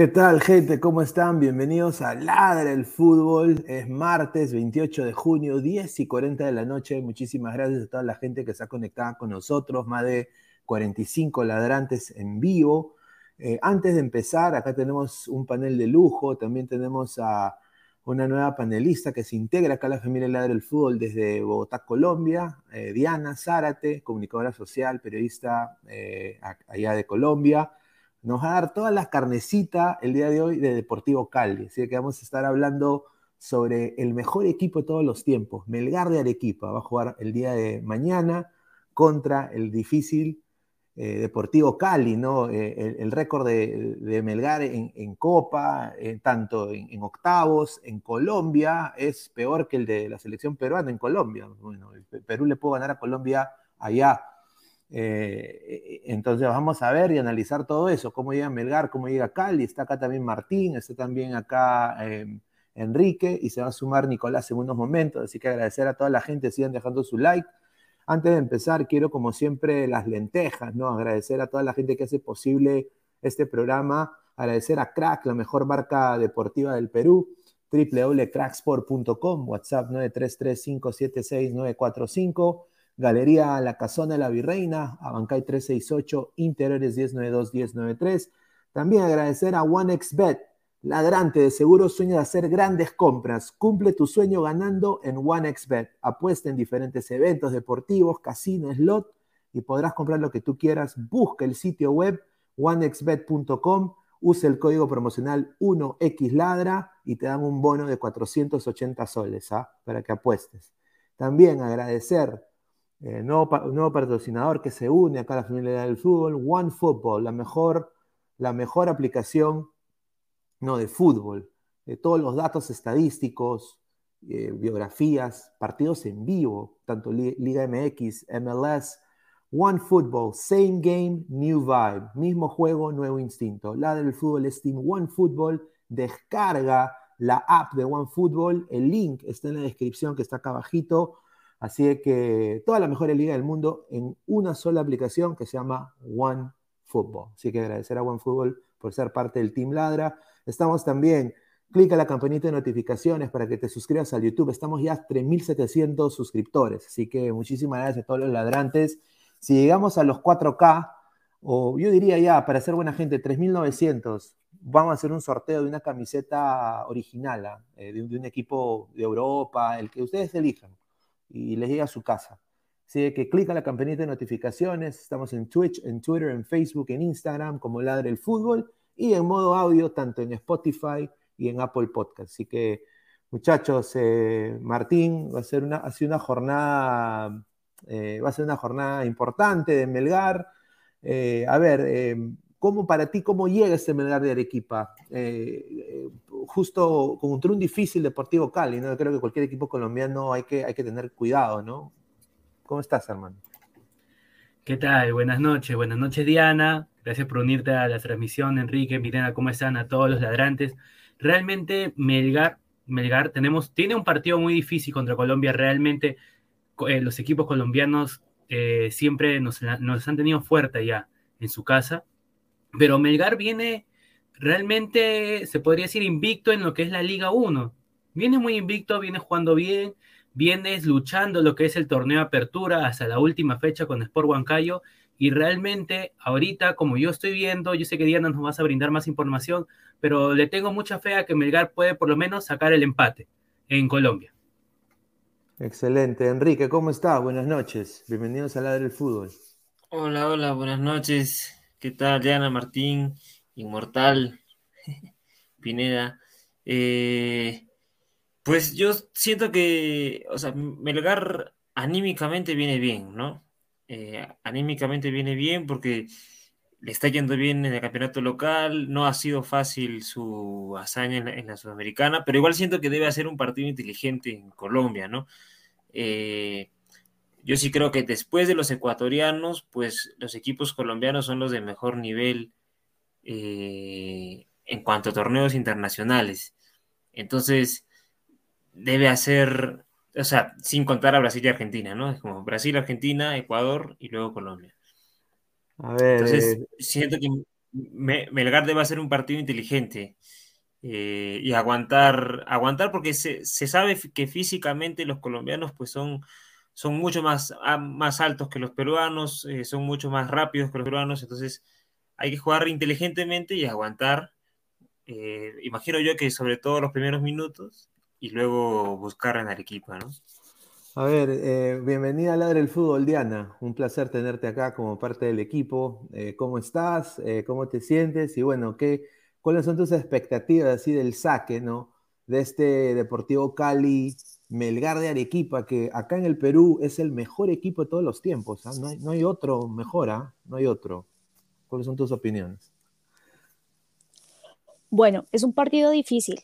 ¿Qué tal, gente? ¿Cómo están? Bienvenidos a Ladra el Fútbol. Es martes 28 de junio, 10 y 40 de la noche. Muchísimas gracias a toda la gente que está conectada con nosotros. Más de 45 ladrantes en vivo. Eh, antes de empezar, acá tenemos un panel de lujo. También tenemos a una nueva panelista que se integra acá a la familia Ladra el Fútbol desde Bogotá, Colombia. Eh, Diana Zárate, comunicadora social, periodista eh, allá de Colombia nos va a dar todas las carnecitas el día de hoy de Deportivo Cali. Así que vamos a estar hablando sobre el mejor equipo de todos los tiempos, Melgar de Arequipa. Va a jugar el día de mañana contra el difícil eh, Deportivo Cali, ¿no? Eh, el, récord de, Melgar en, Copa, eh, tanto en, octavos, en Colombia, es peor que el de la selección peruana en Colombia. Bueno, Perú le pudo ganar a Colombia allá eh, entonces vamos a ver y analizar todo eso, cómo llega Melgar, cómo llega Cali, está acá también Martín, está también acá em, Enrique y se va a sumar Nicolás en unos momentos, así que agradecer a toda la gente, sigan dejando su like. Antes de empezar, quiero como siempre las lentejas, ¿no? Agradecer a toda la gente que hace posible este programa, agradecer a Crack, la mejor marca deportiva del Perú, www.cracksport.com, WhatsApp 933576945 Galería La Casona de la Virreina, Abancay 368, Interiores 1092-1093. También agradecer a OneXBet, ladrante de seguro sueño de hacer grandes compras. Cumple tu sueño ganando en OneXBet. Apuesta en diferentes eventos deportivos, casinos, slot y podrás comprar lo que tú quieras. Busca el sitio web onexbet.com, usa el código promocional 1XLadra y te dan un bono de 480 soles ¿ah? para que apuestes. También agradecer eh, nuevo, patrocinador que se une acá a la familia del fútbol, OneFootball, la mejor, la mejor aplicación no, de fútbol, de todos los datos estadísticos, eh, biografías, partidos en vivo, tanto Liga MX, MLS, OneFootball, same game, new vibe, mismo juego, nuevo instinto. La del fútbol es Team OneFootball, descarga la app de OneFootball, el link está en la descripción que está acá abajito Así que toda la mejor liga del mundo en una sola aplicación que se llama One Football. Así que agradecer a One Football por ser parte del Team Ladra. Estamos también, clica la campanita de notificaciones para que te suscribas al YouTube. Estamos ya a 3.700 suscriptores. Así que muchísimas gracias a todos los ladrantes. Si llegamos a los 4K, o yo diría ya, para ser buena gente, 3.900, vamos a hacer un sorteo de una camiseta original, ¿ah? eh, de, un equipo de Europa, el que ustedes elijan y les llega a su casa. Así que clica la campanita de notificaciones. Estamos en Twitch, en Twitter, en Facebook, en Instagram como Ladre el Fútbol y en modo audio tanto en Spotify y en Apple Podcast. Así que, muchachos, eh, Martín, va a ser una, ha sido una jornada, eh, va a ser una jornada importante de Melgar. Eh, a ver, ¿cómo para ti, cómo llega este Melgar de Arequipa? Justo contra un difícil Deportivo Cali, ¿no? Creo que cualquier equipo colombiano hay que, hay que tener cuidado, ¿no? ¿Cómo estás, hermano? ¿Qué tal? Buenas noches, buenas noches, Diana. Gracias por unirte a la transmisión, Enrique, Mirena, ¿cómo están? A todos los ladrantes. Realmente, Melgar, Melgar tenemos, tiene un partido muy difícil contra Colombia. Realmente, eh, los equipos colombianos eh, siempre nos, nos han tenido fuerte ya en su casa. Pero Melgar viene realmente se podría decir invicto en lo que es la Liga 1. Viene muy invicto, viene jugando bien, vienes luchando lo que es el torneo de apertura hasta la última fecha con Sport Huancayo y realmente ahorita como yo estoy viendo, yo sé que Diana nos vas a brindar más información, pero le tengo mucha fe a que Melgar puede por lo menos sacar el empate en Colombia. Excelente. Enrique, ¿cómo estás? Buenas noches. Bienvenidos a Ladre del Fútbol. Hola, hola, buenas noches. ¿Qué tal, Diana Martín? Inmortal, Pineda. Eh, pues yo siento que, o sea, Melgar anímicamente viene bien, ¿no? Eh, anímicamente viene bien porque le está yendo bien en el campeonato local, no ha sido fácil su hazaña en la, Sudamericana, pero igual siento que debe hacer un partido inteligente en Colombia, ¿no? Eh, yo sí creo que después de los ecuatorianos, pues los equipos colombianos son los de mejor nivel eh, en cuanto a torneos internacionales. Entonces, debe hacer, o sea, sin contar a Brasil y Argentina, ¿no? Es como Brasil, Argentina, Ecuador y luego Colombia. A ver. Entonces, eh, siento que Melgar debe hacer un partido inteligente eh, y aguantar, aguantar porque se, sabe que físicamente los colombianos pues son, son mucho más, ah, más altos que los peruanos, eh, son mucho más rápidos que los peruanos, entonces hay que jugar inteligentemente y aguantar. imagino yo que sobre todo los primeros minutos y luego buscar en Arequipa, ¿no? A ver, eh, bienvenida a Ladre del Fútbol, Diana. Un placer tenerte acá como parte del equipo. Eh, ¿Cómo estás? Eh, ¿Cómo te sientes? Y bueno, ¿qué, ¿cuáles son tus expectativas así del saque, ¿no? De este Deportivo Cali, Melgar de Arequipa, que acá en el Perú es el mejor equipo de todos los tiempos. ¿ah? No, hay, no, hay, otro mejor, ¿ah? No hay otro. ¿Cuáles son tus opiniones? Bueno, es un partido difícil,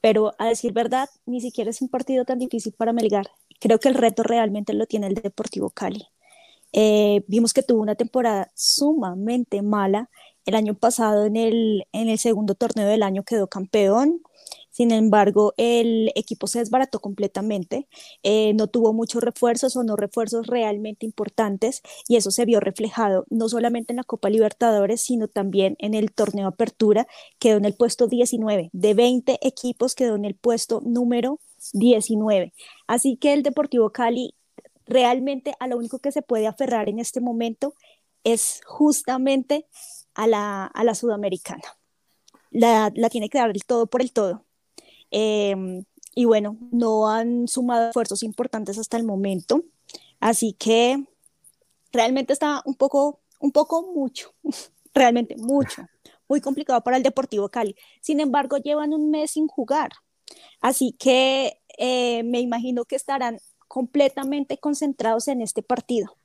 pero a decir verdad, ni siquiera es un partido tan difícil para Melgar. Creo que el reto realmente lo tiene el Deportivo Cali. Eh, vimos que tuvo una temporada sumamente mala. El año pasado en el, en el segundo torneo del año quedó campeón, sin embargo, el equipo se desbarató completamente, eh, no tuvo muchos refuerzos o no refuerzos realmente importantes y eso se vio reflejado no solamente en la Copa Libertadores, sino también en el torneo Apertura, quedó en el puesto 19. De 20 equipos quedó en el puesto número 19. Así que el Deportivo Cali realmente a lo único que se puede aferrar en este momento es justamente a la, a la sudamericana. La, la tiene que dar el todo por el todo. Em, y bueno, no han sumado esfuerzos importantes hasta el momento. Así que realmente está un poco, un poco mucho, realmente mucho, muy complicado para el Deportivo Cali. Sin embargo, llevan un mes sin jugar. Así que eh, me imagino que estarán completamente concentrados en este partido.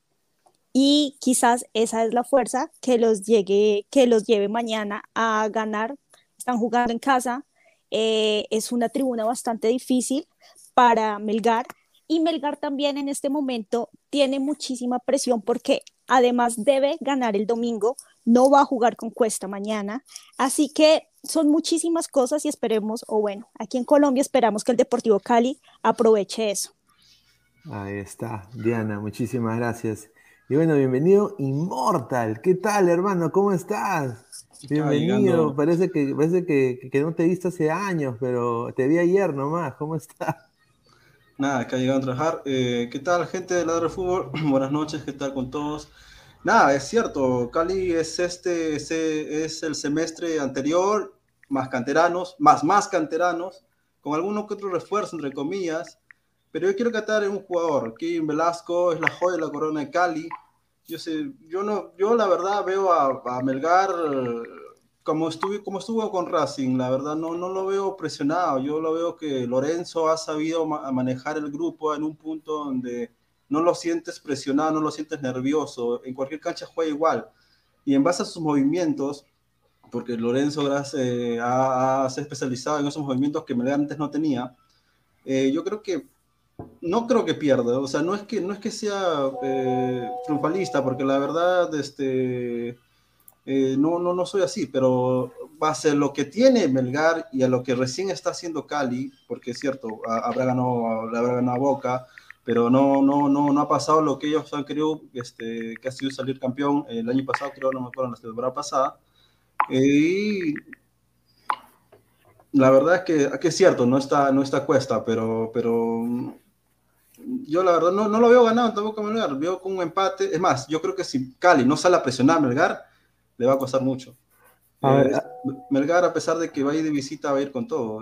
Y quizás esa es la fuerza que los, llegue, que los lleve mañana a ganar. Están jugando en casa, eh, es una tribuna bastante difícil para Melgar y Melgar también en este momento tiene muchísima presión porque además debe ganar el domingo, no va a jugar con Cuesta mañana, así que son muchísimas cosas y esperemos, o bueno, aquí en Colombia esperamos que el Deportivo Cali aproveche eso. Ahí está, Diana, muchísimas gracias. Y bueno, bienvenido Immortal. ¿Qué tal, hermano? ¿Cómo estás? Bienvenido, parece, que, parece que, que, no te he visto hace años, pero te vi ayer nomás, ¿cómo estás? Nada, acá llegando a trabajar. Eh, ¿Qué tal, gente de Ladro Fútbol? Buenas noches, ¿qué tal con todos? Nada, es cierto, Cali es este, es el semestre anterior, más canteranos, más más canteranos, con alguno que otro refuerzo, entre comillas, pero yo quiero catar un jugador, Kim Velasco es la joya de la corona de Cali, yo sé, yo no, yo la verdad veo a, Melgar como estuve, como estuvo con Racing, la verdad no, no lo veo presionado, yo lo veo que Lorenzo ha sabido manejar el grupo en un punto donde no lo sientes presionado, no lo sientes nervioso, en cualquier cancha juega igual, y en base a sus movimientos, porque Lorenzo eh, ha, se especializado en esos movimientos que Melgar antes no tenía, eh, yo creo que no creo que pierda, o sea, no es que, no es que sea eh, triunfalista, porque la verdad, este, eh, no, no, no soy así, pero va a lo que tiene Melgar y a lo que recién está haciendo Cali, porque es cierto, habrá ganado, habrá ganado Boca, pero no, no, no, no ha pasado lo que ellos han querido, este, que ha sido salir campeón. El año pasado, creo, no me acuerdo, la temporada pasada, y la verdad es que, que, es cierto, no está, no está cuesta, pero, pero yo la verdad no, no lo veo ganado tampoco a Melgar, veo con un empate. Es más, yo creo que si Cali no sale a presionar a Melgar, le va a costar mucho. Eh, Melgar, a pesar de que va a ir de visita, va a ir con todo.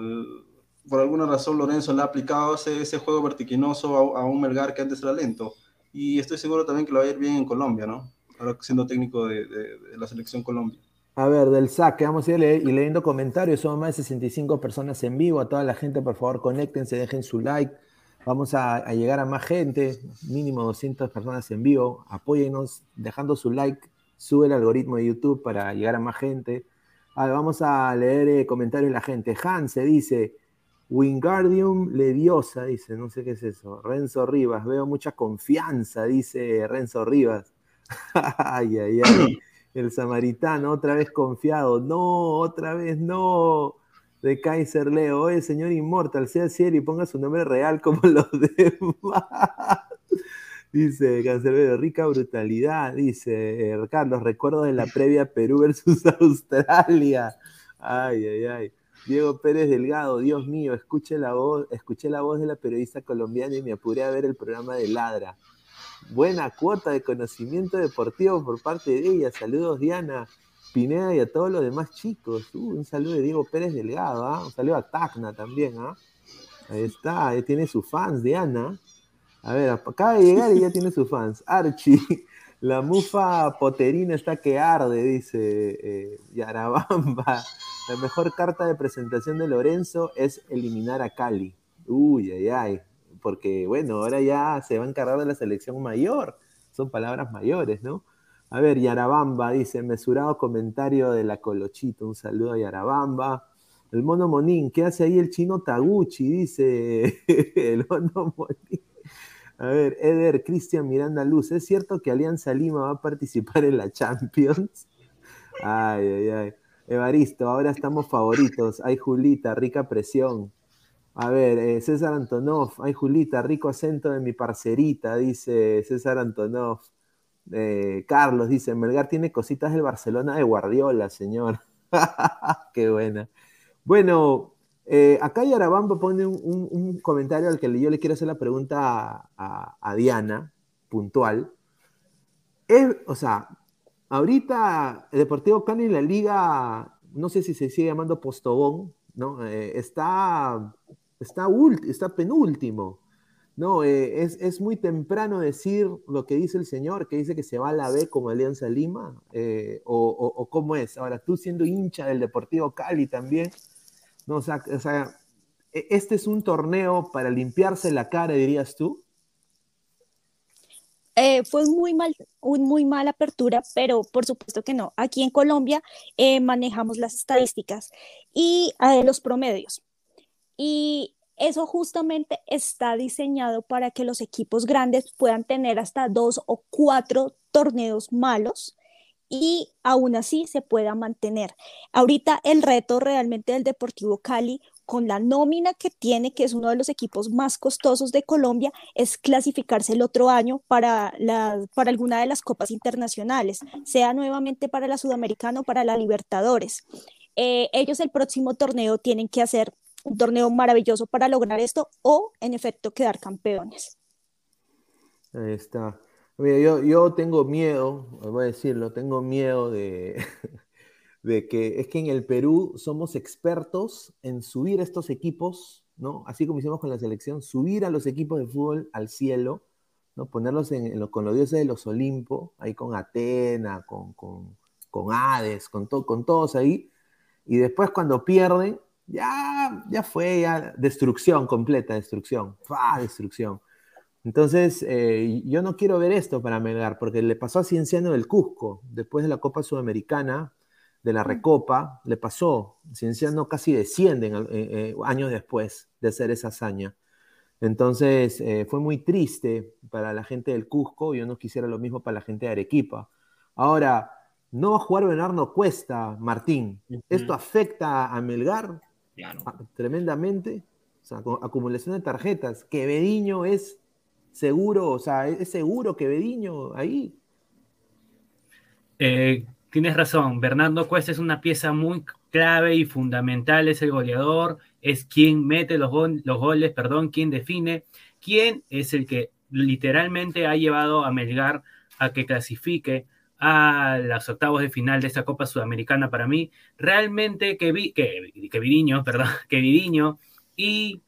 por alguna razón Lorenzo le ha aplicado ese, ese juego vertiginoso a, un Melgar que antes era lento. Y estoy seguro también que lo va a ir bien en Colombia, ¿no? Ahora siendo técnico de, la selección Colombia. A ver, del saque, vamos a ir y leyendo comentarios. Son más de 65 personas en vivo. A toda la gente, por favor, conéctense, dejen su like. Vamos a, a llegar a más gente, mínimo 200 personas en vivo. Apóyennos dejando su like. Sube el algoritmo de YouTube para llegar a más gente. vamos a leer eh, comentarios de la gente. Hans se dice, Wingardium Leviosa, dice, no sé qué es eso. Renzo Rivas, veo mucha confianza, dice Renzo Rivas. ay, ay, ay. El samaritano, otra vez confiado. No, otra vez no. De Kaiser Leo. Oye, señor Inmortal, sea serio y ponga su nombre real como los demás. dice Cancerbero, rica brutalidad. Dice eh, Carlos, recuerdo de la previa Perú versus Australia. Ay, ay, ay. Diego Pérez Delgado, Dios mío, escuché la voz, escuché la voz de la periodista colombiana y me apuré a ver el programa de Ladra. Buena cuota de conocimiento deportivo por parte de ella. Saludos, Diana, Pineda y a todos los demás chicos. Uh, un saludo de Diego Pérez Delgado, ¿ah? un saludo a Tacna también. ¿ah? Ahí está, ahí tiene sus fans, Diana. A ver, acaba de llegar y ya tiene sus fans. Archie, la mufa poterina está que arde, dice eh, Yarabamba. La mejor carta de presentación de Lorenzo es eliminar a Cali. Uy, ay, ay. Porque, bueno, ahora ya se va a encargar de la selección mayor. Son palabras mayores, ¿no? A ver, Yarabamba dice, mesurado comentario de la Colochito. Un saludo a Yarabamba. El mono Monín, ¿qué hace ahí el chino Taguchi? Dice el mono Monín. A ver, Eder, Cristian Miranda Luz, ¿es cierto que Alianza Lima va a participar en la Champions? Ay, ay, ay. Evaristo, ahora estamos favoritos. Ay, Julita, rica presión. A ver, eh, César Antonov, ay, Julita, rico acento de mi parcerita, dice César Antonov. Eh, Carlos dice, Melgar tiene cositas del Barcelona de Guardiola, señor. Qué buena. Bueno, eh, acá Yarabamba pone un, comentario al que yo le quiero hacer la pregunta a, Diana, puntual. o sea, Ahorita el Deportivo Cali en la liga, no sé si se sigue llamando Postobón, ¿no? Eh, está, está penúltimo. No, eh, es, muy temprano decir lo que dice el señor, que dice que se va a la B como Alianza Lima, eh, o, cómo es. Ahora, tú siendo hincha del Deportivo Cali también, ¿no? o sea, e, este es un torneo para limpiarse la cara, dirías tú. Eh, fue muy mal, un muy mala apertura, pero por supuesto que no. Aquí en Colombia manejamos las estadísticas y los promedios. Y eso justamente está diseñado para que los equipos grandes puedan tener hasta dos o cuatro torneos malos y aún así se pueda mantener. Ahorita el reto realmente del Deportivo Cali con la nómina que tiene, que es uno de los equipos más costosos de Colombia, es clasificarse el otro año para, para alguna de las copas internacionales, sea nuevamente para la Sudamericana o para la Libertadores. Eh, ellos el próximo torneo tienen que hacer un torneo maravilloso para lograr esto o en efecto quedar campeones. Ahí está. Yo, yo tengo miedo, voy a decirlo, tengo miedo de, de que es que en el Perú somos expertos en subir estos equipos, ¿no? Así como hicimos con la selección, subir a los equipos de fútbol al cielo, ¿no? Ponerlos en, con los dioses de los Olimpo, ahí con Atena, con, con, Hades, con, con todos ahí, y después cuando pierden, ya, ya fue, ya destrucción completa, destrucción, ¡Fua! destrucción. Entonces, eh, yo no quiero ver esto para Melgar, porque le pasó a Cienciano del Cusco, después de la Copa Sudamericana, de la Recopa, le pasó. Cienciano casi descienden eh, eh, años después de hacer esa hazaña. Entonces fue muy triste para la gente del Cusco, yo no quisiera lo mismo para la gente de Arequipa. Ahora, no va a jugar Bernardo Cuesta, Martín. ¿Esto afecta a Melgar ah, tremendamente? O sea, acumulación de tarjetas. Que Bediño es seguro, o sea, es seguro que Bediño ahí. Eh, tienes razón, Bernardo Cuesta es una pieza muy clave y fundamental, es el goleador, es quien mete los, los goles, perdón, quien define, quien es el que literalmente ha llevado a Melgar a que clasifique a los octavos de final de esta Copa Sudamericana para mí. Realmente que, vi, que, que Viriño, perdón, que Viriño y,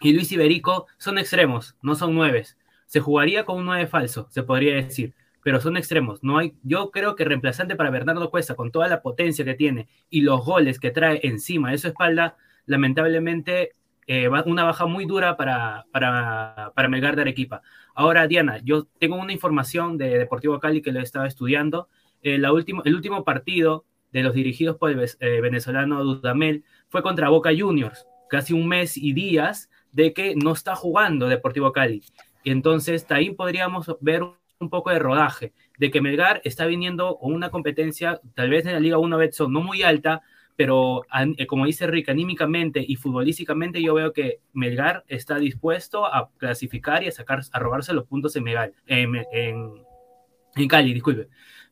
y Luis Iberico son extremos, no son nueves. Se jugaría con un nueve falso, se podría decir pero son extremos. No hay, yo creo que reemplazante para Bernardo Cuesta, con toda la potencia que tiene y los goles que trae encima de su espalda, lamentablemente eh, una baja muy dura para, para, para Melgar de Arequipa. Ahora, Diana, yo tengo una información de Deportivo Cali que lo he estado estudiando. Eh, la último, el último partido de los dirigidos por el eh, venezolano Dudamel fue contra Boca Juniors, casi un mes y días de que no está jugando Deportivo Cali. Y entonces ahí podríamos ver un poco de rodaje, de que Melgar está viniendo con una competencia, tal vez en la Liga 1 Betson no muy alta, pero eh, como dice Rick, anímicamente y futbolísticamente yo veo que Melgar está dispuesto a clasificar y a sacar, a robarse los puntos en, Melgar, en, en Cali, disculpe.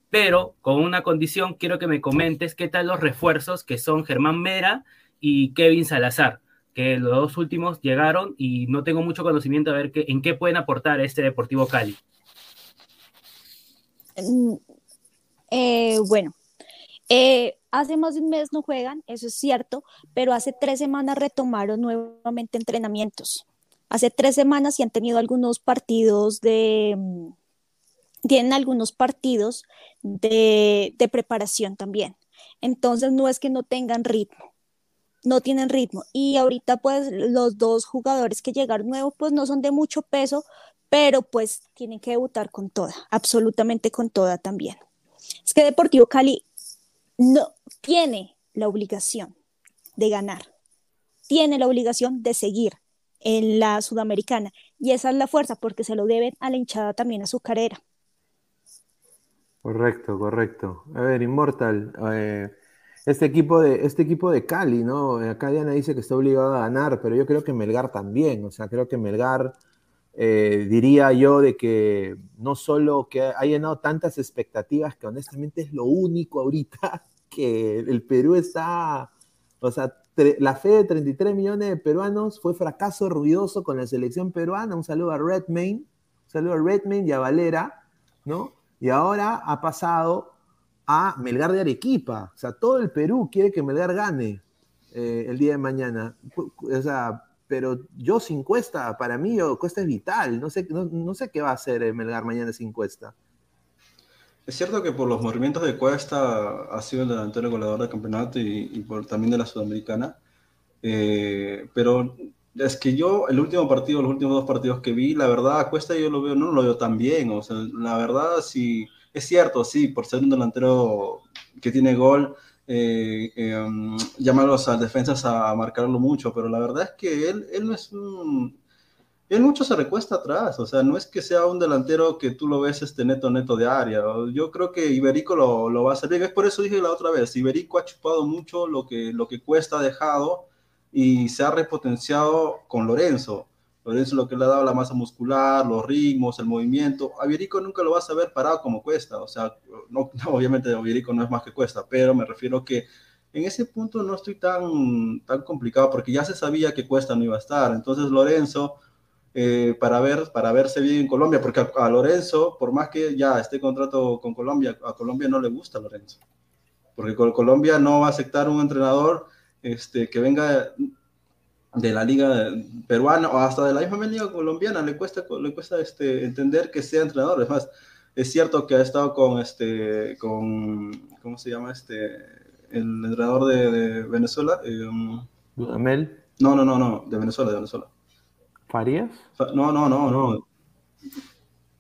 Pero con una condición, quiero que me comentes qué tal los refuerzos que son Germán Mera y Kevin Salazar, que los dos últimos llegaron y no tengo mucho conocimiento de ver qué, en qué pueden aportar este Deportivo Cali. Mm, eh, bueno, eh, hace más de un mes no juegan, eso es cierto, pero hace tres semanas retomaron nuevamente entrenamientos. Hace tres semanas y han tenido algunos partidos de, mm, tienen algunos partidos de, de preparación también. Entonces no es que no tengan ritmo, no tienen ritmo. Y ahorita pues los dos jugadores que llegaron nuevos pues no son de mucho peso, pero pues tienen que debutar con toda, absolutamente con toda también. Es que Deportivo Cali no tiene la obligación de ganar, tiene la obligación de seguir en la sudamericana y esa es la fuerza porque se lo deben a la hinchada también a su carrera. Correcto, correcto. A ver, Immortal, eh, este equipo de este equipo de Cali, ¿no? Acá Diana dice que está obligado a ganar, pero yo creo que Melgar también, o sea, creo que Melgar eh, diría yo de que no solo que ha llenado tantas expectativas que honestamente es lo único ahorita que el Perú está, o sea, la fe de 33 millones de peruanos fue fracaso ruidoso con la selección peruana. Un saludo a Redmayne, un saludo a Redmayne y a Valera, ¿no? Y ahora ha pasado a Melgar de Arequipa. O sea, todo el Perú quiere que Melgar gane eh, el día de mañana. O sea, pero yo sin Cuesta, para mí Cuesta es vital. No sé, no, sé qué va a hacer eh, Melgar mañana sin Cuesta. Es cierto que por los movimientos de Cuesta ha sido el delantero goleador del campeonato y, por, también de la Sudamericana. Eh, pero es que yo, el último partido, los últimos dos partidos que vi, la verdad, Cuesta yo lo veo, no lo veo tan bien. O sea, la verdad, sí, es cierto, sí, por ser un delantero que tiene gol, eh, em, llamarlos a defensas a marcarlo mucho, pero la verdad es que él, él no es un... Él mucho se recuesta atrás, o sea, no es que sea un delantero que tú lo ves este neto neto de área. Yo creo que Iberico lo, lo va a hacer bien. Es por eso dije la otra vez, Iberico ha chupado mucho lo que, lo que Cuesta ha dejado y se ha repotenciado con Lorenzo. Lorenzo lo que le ha dado la masa muscular, los ritmos, el movimiento. A Vierico nunca lo vas a ver parado como cuesta. O sea, no, obviamente Vierico no es más que cuesta, pero me refiero que en ese punto no estoy tan, tan complicado porque ya se sabía que cuesta no iba a estar. Entonces Lorenzo, eh, para, ver, para verse bien en Colombia, porque a, Lorenzo, por más que ya esté contrato con Colombia, a Colombia no le gusta Lorenzo. Porque Colombia no va a aceptar un entrenador este, que venga de la liga peruana o hasta de la misma liga colombiana. Le cuesta le cuesta este entender que sea entrenador. Es más es cierto que ha estado con este con cómo se llama este el entrenador de, Venezuela eh, Amel no no no no de Venezuela de Venezuela Farías no no no no.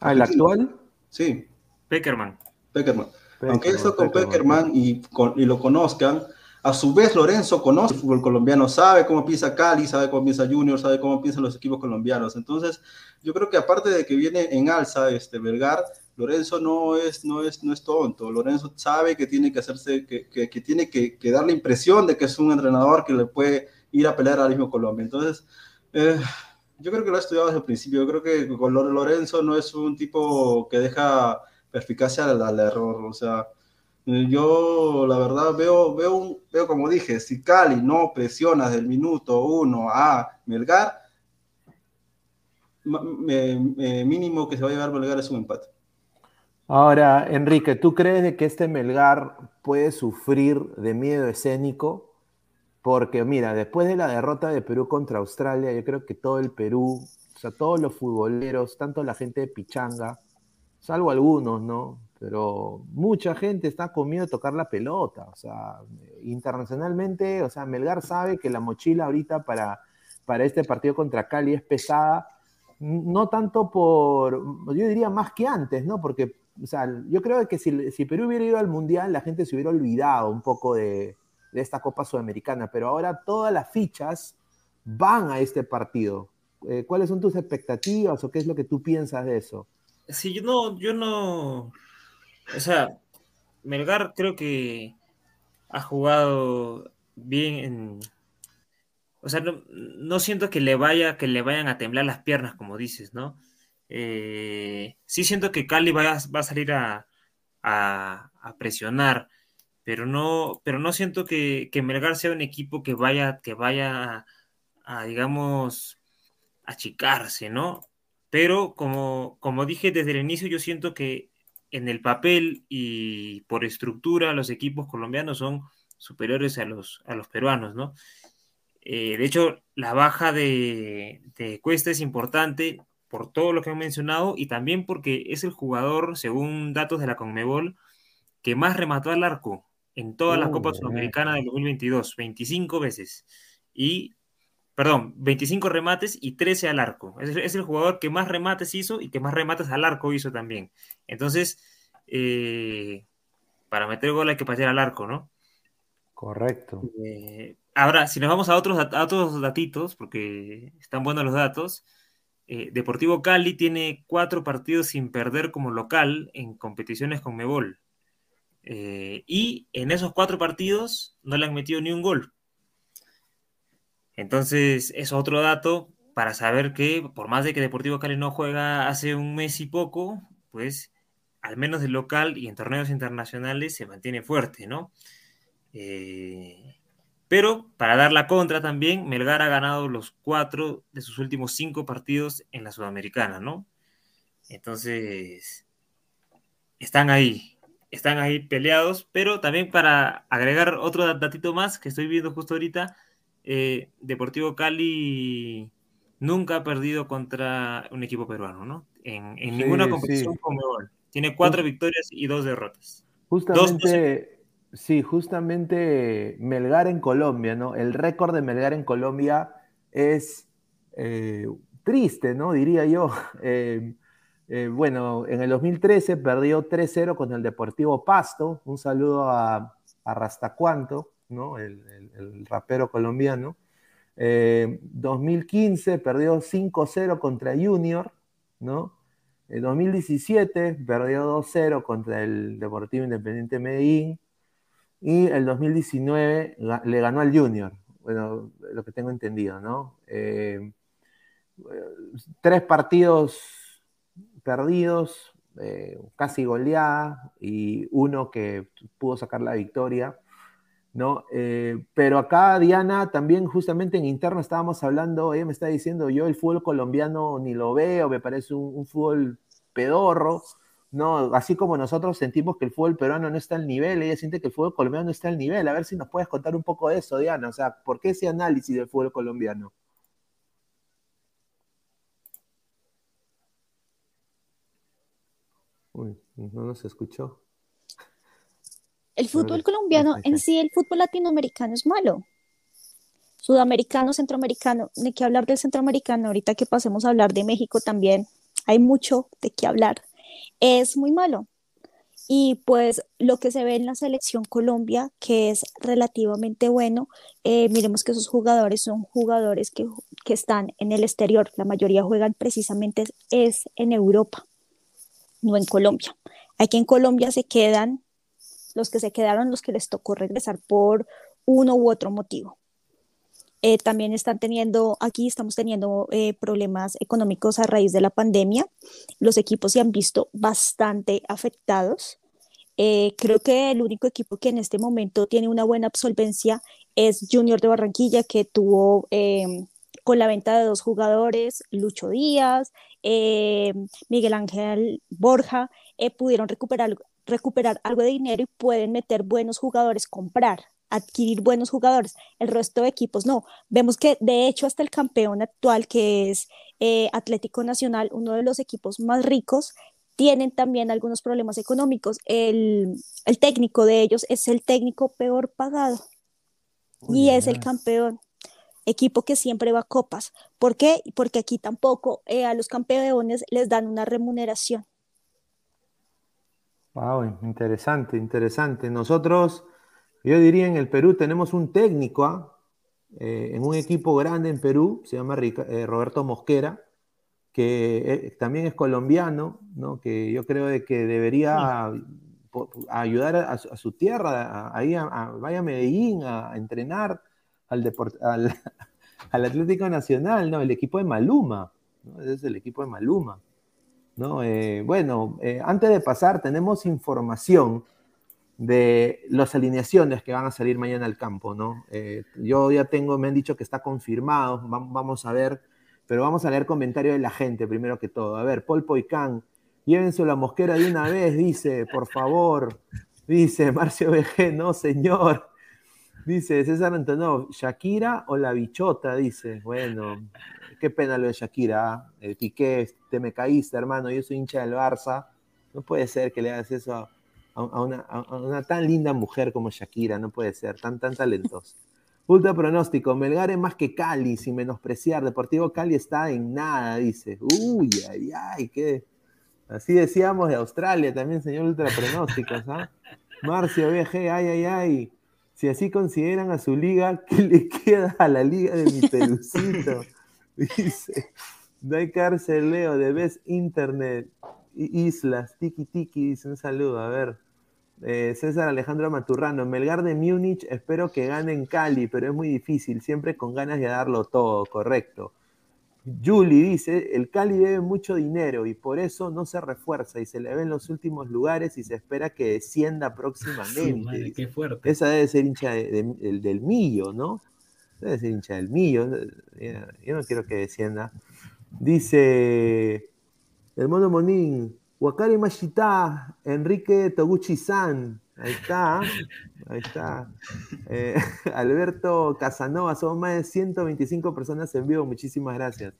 Ah el actual sí. Peckerman. Peckerman, aunque eso con Peckerman. Y, y lo conozcan a su vez, Lorenzo conoce el fútbol colombiano, sabe cómo piensa Cali, sabe cómo piensa Junior, sabe cómo piensan los equipos colombianos. Entonces, yo creo que aparte de que viene en alza este Vergar, Lorenzo no es, no es, no es tonto. Lorenzo sabe que tiene que hacerse, que, que, tiene que, que, dar la impresión de que es un entrenador que le puede ir a pelear al mismo Colombia. Entonces, eh, yo creo que lo ha estudiado desde el principio. Yo creo que con Lorenzo no es un tipo que deja perspicacia al, error. O sea, yo, la verdad, veo, veo, veo como dije, si Cali no presiona del minuto uno a Melgar, mínimo que se va a llevar Melgar es un empate. Ahora, Enrique, ¿tú crees de que este Melgar puede sufrir de miedo escénico? Porque mira, después de la derrota de Perú contra Australia, yo creo que todo el Perú, o sea, todos los futboleros, tanto la gente de Pichanga, salvo algunos, ¿no? Pero mucha gente está con miedo de tocar la pelota. O sea, internacionalmente, o sea, Melgar sabe que la mochila ahorita para, para este partido contra Cali es pesada, no tanto por, yo diría más que antes, ¿no? Porque, o sea, yo creo que si, si Perú hubiera ido al Mundial, la gente se hubiera olvidado un poco de, de esta Copa Sudamericana, pero ahora todas las fichas van a este partido. Eh, ¿Cuáles son tus expectativas o qué es lo que tú piensas de eso? Sí, yo no, yo no, o sea, Melgar creo que ha jugado bien en, o sea, no, siento que le vaya, que le vayan a temblar las piernas, como dices, ¿no? Eh, sí siento que Cali va, a salir a, a presionar, pero no, pero no siento que, que Melgar sea un equipo que vaya, que vaya a, digamos, achicarse, ¿no? Pero como, como dije desde el inicio, yo siento que en el papel y por estructura los equipos colombianos son superiores a los, a los peruanos, ¿no? Eh, de hecho, la baja de, de, Cuesta es importante por todo lo que he mencionado y también porque es el jugador, según datos de la Conmebol, que más remató al arco en toda la Copa Sudamericana del 2022, 25 veces. Y, perdón, 25 remates y 13 al arco. Es, el jugador que más remates hizo y que más remates al arco hizo también. Entonces, eh, para meter gol hay que pasear al arco, ¿no? Correcto. Eh, ahora, si nos vamos a otros, a otros datitos, porque están buenos los datos, eh, Deportivo Cali tiene cuatro partidos sin perder como local en competiciones con Mebol. Eh, y en esos cuatro partidos no le han metido ni un gol. Entonces, es otro dato para saber que, por más de que Deportivo Cali no juega hace un mes y poco, pues al menos del local y en torneos internacionales se mantiene fuerte, ¿no? Eh, pero para dar la contra también, Melgar ha ganado los cuatro de sus últimos cinco partidos en la Sudamericana, ¿no? Entonces, están ahí están ahí peleados, pero también para agregar otro datito más que estoy viendo justo ahorita, eh, Deportivo Cali nunca ha perdido contra un equipo peruano, ¿no? En, ninguna competición como Tiene cuatro victorias y dos derrotas. Justamente, sí, justamente Melgar en Colombia, ¿no? El récord de Melgar en Colombia es eh, triste, ¿no? Diría yo. Eh, eh, bueno, en el 2013 perdió 3-0 con el Deportivo Pasto. Un saludo a, a Rastacuanto, ¿no? el, rapero colombiano. 2015 eh, perdió 5-0 contra Junior, ¿no? En 2017 perdió 2-0 contra el Deportivo Independiente Medellín. Y el 2019 le ganó al Junior, bueno, lo que tengo entendido, ¿no? Eh, tres partidos perdidos, eh, casi goleada, y uno que pudo sacar la victoria. ¿no? Eh, pero acá, Diana, también justamente en interno estábamos hablando, ella me está diciendo, yo el fútbol colombiano ni lo veo, me parece un, fútbol pedorro, ¿no? Así como nosotros sentimos que el fútbol peruano no está al nivel, ella siente que el fútbol colombiano no está al nivel. A ver si nos puedes contar un poco de eso, Diana, o sea, ¿por qué ese análisis del fútbol colombiano? Uy, no nos escuchó. El fútbol colombiano en sí, el fútbol latinoamericano es malo. Sudamericano, centroamericano, de qué hablar del centroamericano, ahorita que pasemos a hablar de México también, hay mucho de qué hablar. Es muy malo. Y pues lo que se ve en la selección Colombia, que es relativamente bueno, eh, miremos que esos jugadores son jugadores que, que, están en el exterior, la mayoría juegan precisamente es en Europa no en Colombia. Aquí en Colombia se quedan los que se quedaron, los que les tocó regresar por uno u otro motivo. Eh, también están teniendo, aquí estamos teniendo eh, problemas económicos a raíz de la pandemia. Los equipos se han visto bastante afectados. Eh, creo que el único equipo que en este momento tiene una buena absolvencia es Junior de Barranquilla, que tuvo con la venta de dos jugadores, Lucho Díaz, eh, Miguel Ángel Borja, eh, pudieron recuperar, recuperar algo de dinero y pueden meter buenos jugadores, comprar adquirir buenos jugadores. El resto de equipos no. Vemos que de hecho hasta el campeón actual, que es eh, Atlético Nacional, uno de los equipos más ricos, tienen también algunos problemas económicos. El, técnico de ellos es el técnico peor pagado y es el campeón. Equipo que siempre va a copas. ¿Por qué? Porque aquí tampoco eh, a los campeones les dan una remuneración. Wow, interesante, interesante. Nosotros yo diría en el Perú tenemos un técnico ¿ah? eh, en un equipo grande en Perú, se llama eh, Roberto Mosquera, que también es colombiano, ¿no? que yo creo de que debería ayudar a, su tierra, ahí a, vaya a Medellín a, entrenar al, al, al, Atlético Nacional, ¿no? el equipo de Maluma, ¿no? es el equipo de Maluma. ¿no? bueno, antes de pasar, tenemos información de las alineaciones que van a salir mañana al campo, ¿no? Eh, yo ya tengo, me han dicho que está confirmado, vamos a ver, pero vamos a leer comentarios de la gente primero que todo. A ver, Paul Poicán, llévense la mosquera de una vez, dice, por favor. Dice Marcio BG, no señor. Dice César Antonov, Shakira o la bichota, dice. Bueno, qué pena lo de Shakira. El ¿ah? Piqué, te me caíste, hermano. Yo soy hincha del Barça. No puede ser que le hagas eso a, una, tan linda mujer como Shakira, no puede ser, tan, tan talentosa. Ultra pronóstico, Melgar es más que Cali, sin menospreciar. Deportivo Cali está en nada, dice. Uy, ay, ay, qué. Así decíamos de Australia también, señor Ultra pronósticos, ¿ah? Marcio VG, ay, ay, ay. Si así consideran a su liga, ¿qué le queda a la liga de mi pelucito? Dice. No hay cárcel, Leo, de Best Internet. Islas, Tiki Tiki, dice un saludo, a ver. Eh, César Alejandro Maturrano, Melgar de Múnich, espero que gane en Cali, pero es muy difícil, siempre con ganas de darlo todo, correcto. Julie dice, el Cali debe mucho dinero y por eso no se refuerza y se le ve en los últimos lugares y se espera que descienda próximamente. qué fuerte. Esa debe ser hincha del Millo, ¿no? Debe ser hincha del Millo. Yo no quiero que descienda. Dice el mono Monín, Wakari Mashita, Enrique Toguchi-san, ahí está, ahí está. Eh, Alberto Casanova, somos más de 125 personas en vivo, muchísimas gracias.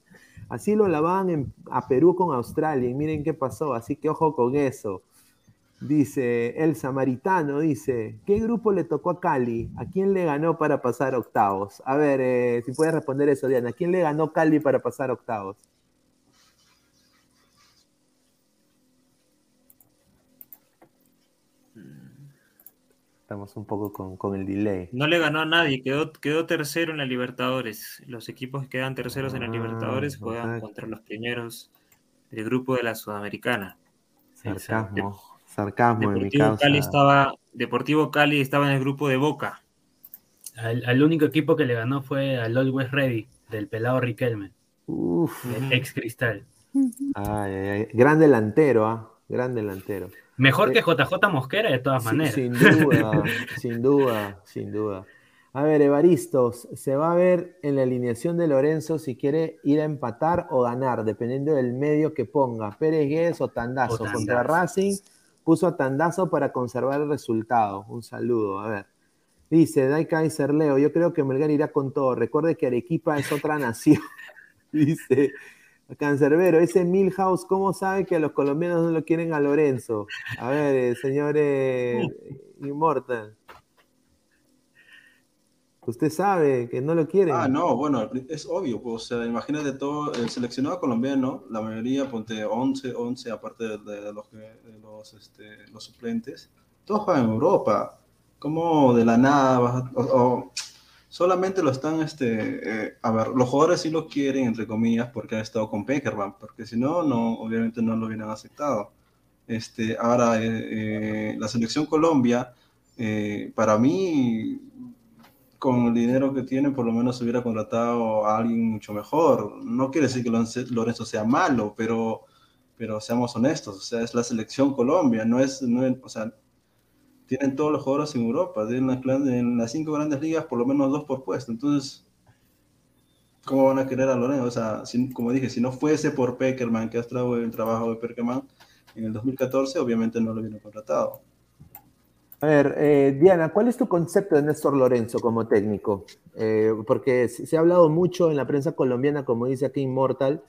Así lo lavaban a Perú con Australia y miren qué pasó, así que ojo con eso. Dice el samaritano, dice, ¿qué grupo le tocó a Cali? ¿A quién le ganó para pasar octavos? A ver, eh, si puedes responder eso, Diana, ¿a quién le ganó Cali para pasar octavos? Estamos un poco con, el delay. No le ganó a nadie, quedó, quedó tercero en la Libertadores. Los equipos que quedan terceros en la ah, Libertadores juegan contra los primeros del grupo de la Sudamericana. Sarcasmo, sarcasmo Deportivo en mi Cali estaba, Deportivo Cali estaba en el grupo de Boca. Al, único equipo que le ganó fue al Always Ready, del pelado Riquelme. Uf. Ex Cristal. Gran delantero, ¿ah? Gran delantero. Mejor que JJ Mosquera de todas maneras. Sin duda, sin duda, sin duda. A ver, Evaristos, se va a ver en la alineación de Lorenzo si quiere ir a empatar o ganar, dependiendo del medio que ponga. Pérez Guedes o Tandazo. Contra Racing puso a Tandazo para conservar el resultado. Un saludo, a ver. Dice Dai Kaiser Leo, yo creo que Melgar irá con todo. Recuerde que Arequipa es otra nación. Dice Cancerbero, ese Milhouse, ¿cómo sabe que a los colombianos no lo quieren a Lorenzo? A ver, eh, señor eh, Immortal. Usted sabe que no lo quieren. Ah, no, bueno, es obvio, pues, o sea, imagínate todo, el seleccionado colombiano, la mayoría, ponte 11, 11, aparte de, los, los, este, los suplentes, todos juegan en Europa. ¿Cómo de la nada o, solamente lo están, este, eh, a ver, los jugadores sí lo quieren, entre comillas, porque han estado con Peckerman, porque si no, no, obviamente no lo hubieran aceptado. Este, ahora, eh, eh, la selección Colombia, para mí, con el dinero que tiene, por lo menos hubiera contratado a alguien mucho mejor. No quiere decir que Lorenzo sea malo, pero, pero seamos honestos, o sea, es la selección Colombia, no es, no o sea, tienen todos los jugadores en Europa, en las cinco grandes ligas por lo menos dos por puesto. Entonces, ¿cómo van a querer a Lorenzo? O sea, como dije, si no fuese por Peckerman, que ha estado el trabajo de Peckerman en el 2014, obviamente no lo hubieran contratado. A ver, eh, Diana, ¿cuál es tu concepto de Néstor Lorenzo como técnico? Eh, porque se ha hablado mucho en la prensa colombiana, como dice aquí Immortal,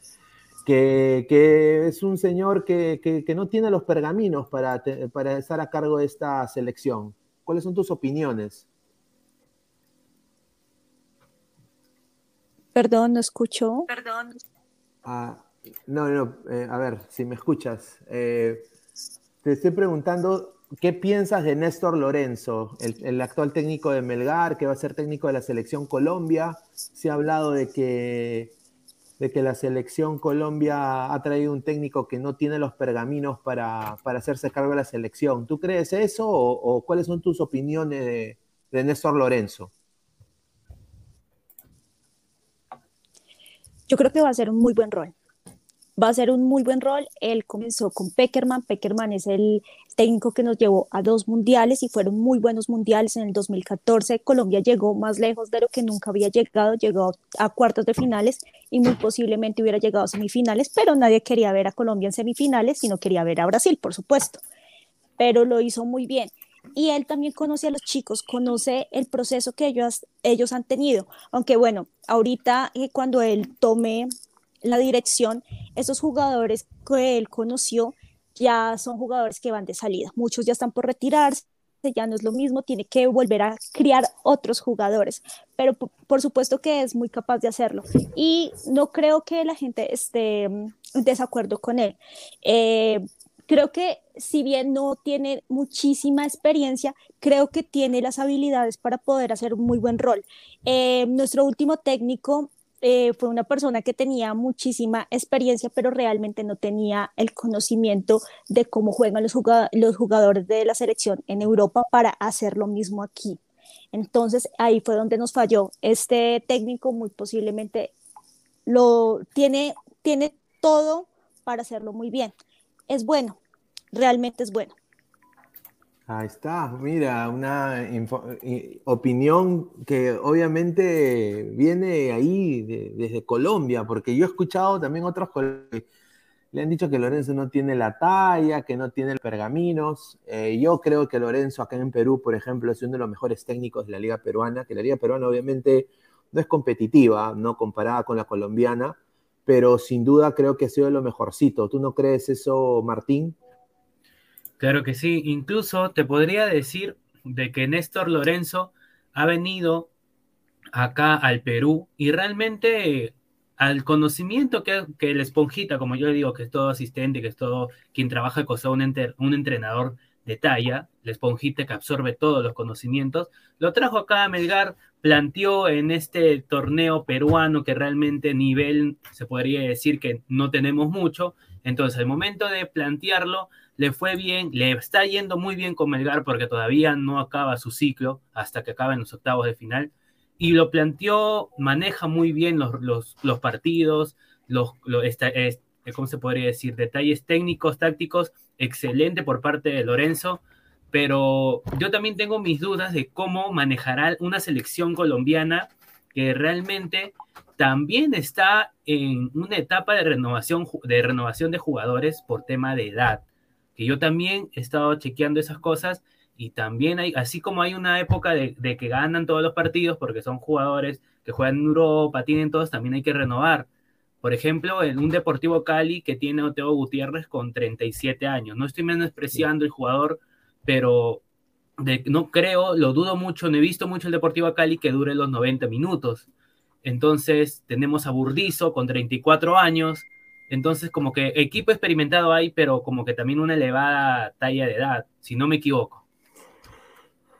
que, es un señor que, no tiene los pergaminos para, para estar a cargo de esta selección. ¿Cuáles son tus opiniones? Perdón, no escucho. Perdón. Ah, no, no, eh, a ver, si me escuchas. te estoy preguntando ¿Qué piensas de Néstor Lorenzo, el, actual técnico de Melgar, que va a ser técnico de la selección Colombia? Se ha hablado de que, de que la selección Colombia ha traído un técnico que no tiene los pergaminos para, hacerse cargo de la selección. ¿Tú crees eso o, cuáles son tus opiniones de Néstor Lorenzo? Yo creo que va a ser un muy buen rol va a ser un muy buen rol. Él comenzó con Peckerman. Peckerman es el técnico que nos llevó a dos mundiales y fueron muy buenos mundiales. En el 2014 Colombia llegó más lejos de lo que nunca había llegado, llegó a cuartos de finales y muy posiblemente hubiera llegado a semifinales, pero nadie quería ver a Colombia en semifinales, sino quería ver a Brasil, por supuesto. Pero lo hizo muy bien. Y él también conoce a los chicos, conoce el proceso que ellos, ellos han tenido. Aunque bueno, ahorita eh, cuando él tome la dirección, esos jugadores que él conoció ya son jugadores que van de salida. Muchos ya están por retirarse, ya no es lo mismo, tiene que volver a criar otros jugadores, pero por, supuesto que es muy capaz de hacerlo. Y no creo que la gente esté en desacuerdo con él. Eh, creo que si bien no tiene muchísima experiencia, creo que tiene las habilidades para poder hacer un muy buen rol. Eh, nuestro último técnico eh, fue una persona que tenía muchísima experiencia, pero realmente no tenía el conocimiento de cómo juegan los, los jugadores de la selección en Europa para hacer lo mismo aquí. Entonces ahí fue donde nos falló. Este técnico muy posiblemente lo tiene, tiene todo para hacerlo muy bien. Es bueno, realmente es bueno. Ahí está, mira, una opinión que obviamente viene ahí desde Colombia, porque yo he escuchado también otros que le han dicho que Lorenzo no tiene la talla, que no tiene pergaminos. Eh, yo creo que Lorenzo acá en Perú, por ejemplo, es uno de los mejores técnicos de la liga peruana, que la liga peruana obviamente no es competitiva, no comparada con la colombiana, pero sin duda creo que ha sido lo mejorcito. ¿Tú no crees eso, Martín? Claro que sí, incluso te podría decir de que Néstor Lorenzo ha venido acá al Perú y realmente al conocimiento que, que el esponjita, como yo digo, que es todo asistente, que es todo quien trabaja con un, un entrenador de talla, el esponjita que absorbe todos los conocimientos, lo trajo acá a Melgar, planteó en este torneo peruano que realmente nivel se podría decir que no tenemos mucho, entonces al momento de plantearlo le fue bien, le está yendo muy bien con Melgar porque todavía no acaba su ciclo hasta que acaben los octavos de final. Y lo planteó, maneja muy bien los, los, partidos, los, ¿cómo se podría decir? Detalles técnicos, tácticos, excelente por parte de Lorenzo. Pero yo también tengo mis dudas de cómo manejará una selección colombiana que realmente también está en una etapa de renovación, de renovación de jugadores por tema de edad que yo también he estado chequeando esas cosas y también hay, así como hay una época de, que ganan todos los partidos porque son jugadores que juegan en Europa, tienen todos, también hay que renovar. Por ejemplo, en un Deportivo Cali que tiene Oteo Gutiérrez con 37 años. No estoy menospreciando el jugador, pero no creo, lo dudo mucho, no he visto mucho el Deportivo Cali que dure los 90 minutos. Entonces tenemos a Burdizo con 34 años, entonces, como que equipo experimentado hay, pero como que también una elevada talla de edad, si no me equivoco.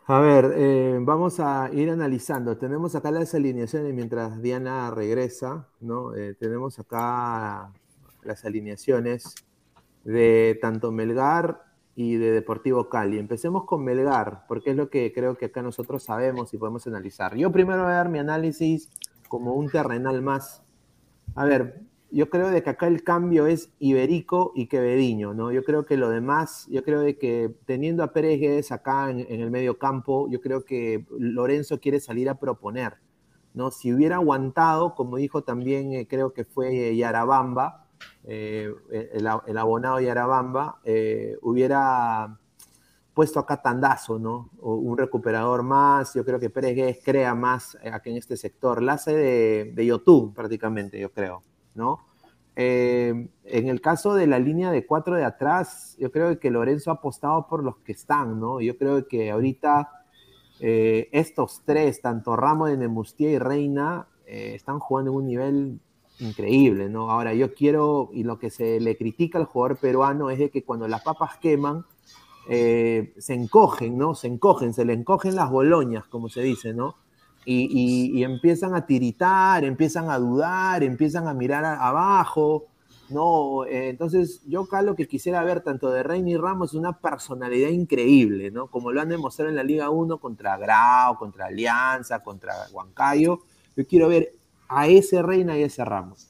A ver, eh, vamos a ir analizando. Tenemos acá las alineaciones mientras Diana regresa, ¿no? Eh, tenemos acá las alineaciones de tanto Melgar y de Deportivo Cali. Empecemos con Melgar, porque es lo que creo que acá nosotros sabemos y podemos analizar. Yo primero voy a dar mi análisis como un terrenal más. A ver, yo creo de que acá el cambio es Iberico y Quevediño, ¿no? Yo creo que lo demás, yo creo de que teniendo a Pérez acá en, el medio campo, yo creo que Lorenzo quiere salir a proponer, ¿no? Si hubiera aguantado, como dijo también, eh, creo que fue Yarabamba, eh, el, abonado Yarabamba, eh, hubiera, puesto acá tandazo, ¿no? Un recuperador más, yo creo que Pérez Guedes crea más aquí en este sector, la hace de, de YouTube prácticamente, yo creo, ¿no? Eh, en el caso de la línea de cuatro de atrás, yo creo que Lorenzo ha apostado por los que están, ¿no? Yo creo que ahorita eh, estos tres, tanto Ramos de Nemustier y Reina, eh, están jugando en un nivel increíble, ¿no? Ahora, yo quiero, y lo que se le critica al jugador peruano es de que cuando las papas queman, se encogen, ¿no? Se encogen, se le encogen las boloñas, como se dice, ¿no? Y, empiezan a tiritar, empiezan a dudar, empiezan a mirar abajo, ¿no? Eh, entonces, yo acá lo que quisiera ver tanto de Reina y Ramos es una personalidad increíble, ¿no? Como lo han demostrado en la Liga 1 contra Grau, contra Alianza, contra Huancayo. Yo quiero ver a ese Reina y a ese Ramos.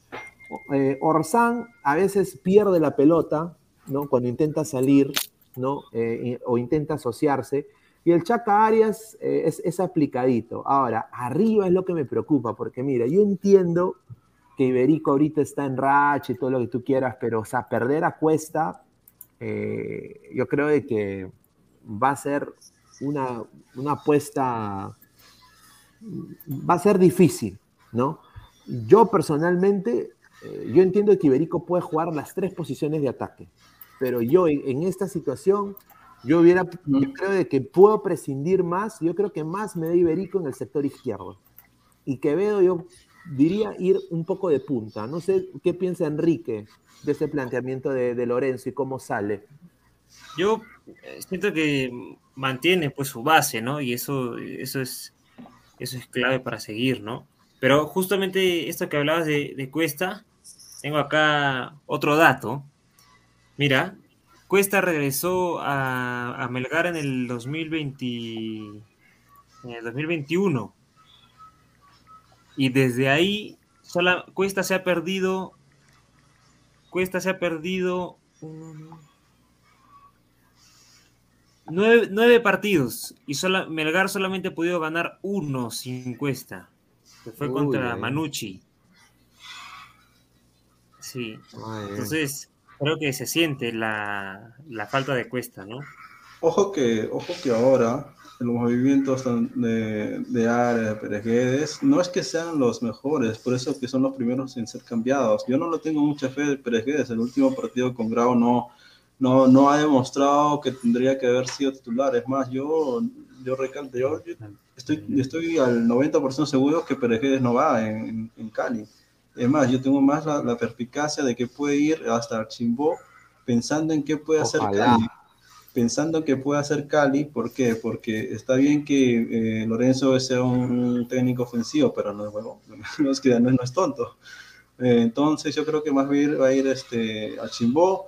Eh, Orzán a veces pierde la pelota, ¿no? Cuando intenta salir, ¿no? Eh, o intenta asociarse y el Chaca Arias eh, es, aplicadito. Ahora, arriba es lo que me preocupa, porque mira, yo entiendo que Iberico ahorita está en racha y todo lo que tú quieras, pero, o sea, perder a Cuesta, eh, yo creo de que va a ser una, una apuesta, va a ser difícil, ¿no? Yo personalmente, eh, yo entiendo que Iberico puede jugar las tres posiciones de ataque, pero yo en esta situación yo hubiera, yo creo de que puedo prescindir más, yo creo que más me da Iberico en el sector izquierdo. Y Quevedo yo diría ir un poco de punta. No sé qué piensa Enrique de ese planteamiento de, Lorenzo y cómo sale. Yo eh, siento que mantiene pues su base, ¿no? Y eso, eso, es, eso es clave para seguir, ¿no? Pero justamente esto que hablabas de, de Cuesta, tengo acá otro dato. Mira, Cuesta regresó a, Melgar en el 2020, en el 2021. Y desde ahí, Cuesta se ha perdido. Cuesta se ha perdido. nueve, partidos. Y Melgar solamente ha podido ganar uno sin Cuesta. Que fue contra Manucci. Sí. Entonces creo que se siente la, falta de cuesta, ¿no? Ojo que, ojo que ahora los movimientos de, de área, de Pérez no es que sean los mejores, por eso que son los primeros en ser cambiados. Yo no lo tengo mucha fe de Pérez el último partido con Grau no, no, no ha demostrado que tendría que haber sido titular. Es más, yo, yo recalco, yo, estoy, estoy al 90% seguro que Pérez no va en, en Cali. Es más, yo tengo más la, perspicacia de que puede ir hasta Archimbó pensando en qué puede hacer Cali. Pensando en qué puede hacer Cali, ¿por qué? Porque está bien que eh, Lorenzo sea un técnico ofensivo, pero no, bueno, no, es, que, no, es tonto. Eh, entonces yo creo que más bien va a ir este, a Chimbó.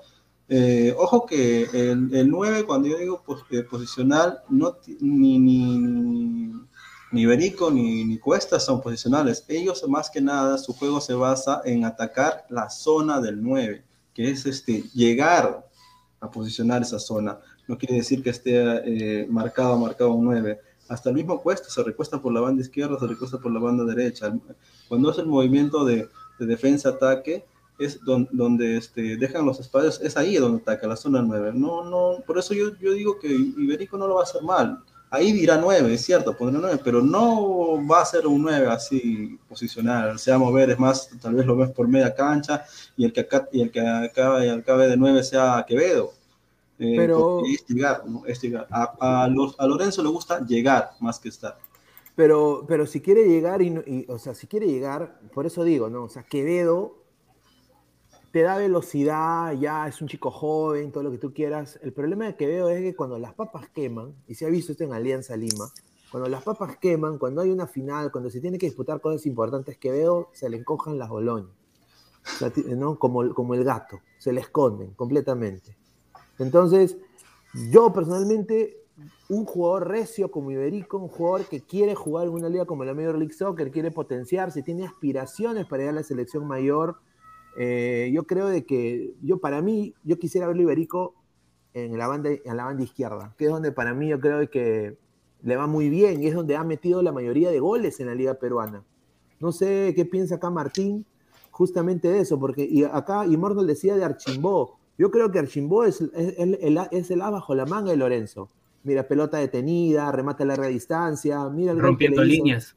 Eh, ojo que el, el, 9, cuando yo digo posicional, no, ni, ni, ni Berico ni, Cuesta son posicionales. Ellos más que nada, su juego se basa en atacar la zona del 9, que es este, llegar a posicionar esa zona. No quiere decir que esté eh, marcado, marcado un 9. Hasta el mismo Cuesta se recuesta por la banda izquierda, se recuesta por la banda derecha. Cuando es el movimiento de, defensa-ataque, es donde, este, dejan los espacios, es ahí donde ataca, la zona 9. No, no, por eso yo, yo digo que Iberico no lo va a hacer mal ahí dirá 9, es cierto, pondrá 9, pero no va a ser un 9 así posicional, se va a mover, es más, tal vez lo ves por media cancha y el que, acá, y el que acabe, acabe de 9 sea Quevedo. Eh, pero es llegar, ¿no? es llegar. A, a, Lorenzo le gusta llegar más que estar. Pero, pero si quiere llegar, y, y, o sea, si quiere llegar, por eso digo, ¿no? O sea, Quevedo te da velocidad, ya es un chico joven, todo lo que tú quieras. El problema que veo es que cuando las papas queman, y se ha visto esto en Alianza Lima, cuando las papas queman, cuando hay una final, cuando se tiene que disputar cosas importantes que veo, se le encojan las boloñas, ¿no? como, como el gato, se le esconden completamente. Entonces, yo personalmente, un jugador recio como Iberico, un jugador que quiere jugar en una liga como la Major League Soccer, quiere potenciarse, tiene aspiraciones para ir a la selección mayor, eh, yo creo de que, yo para mí, yo quisiera verlo Iberico en la, banda, en la banda izquierda, que es donde para mí yo creo que le va muy bien y es donde ha metido la mayoría de goles en la liga peruana. No sé qué piensa acá Martín justamente de eso, porque y acá Immortal decía de Archimbó. Yo creo que Archimbó es, es, el, es el bajo la manga de Lorenzo. mira, pelota detenida, remate a larga distancia, mira el Rompiendo líneas.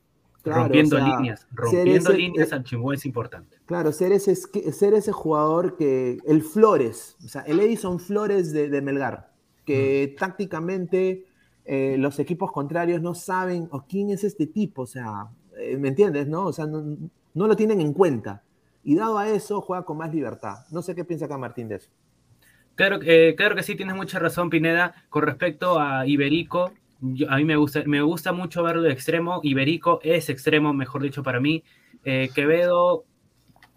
Rompiendo líneas, rompiendo líneas al Chimbó es importante. Claro, ser ese, ser ese jugador que, el Flores, o sea, el Edison Flores de, Melgar, que tácticamente eh, los equipos contrarios no saben, o quién es este tipo, o sea, eh, ¿me entiendes? No? O sea, no, no, lo tienen en cuenta. Y dado a eso, juega con más libertad. No sé qué piensa acá Martín de eso. Claro, eh, claro que sí, tienes mucha razón, Pineda. Con respecto a Iberico, a mí me gusta, me gusta mucho verlo de extremo. Iberico es extremo, mejor dicho, para mí. Eh, Quevedo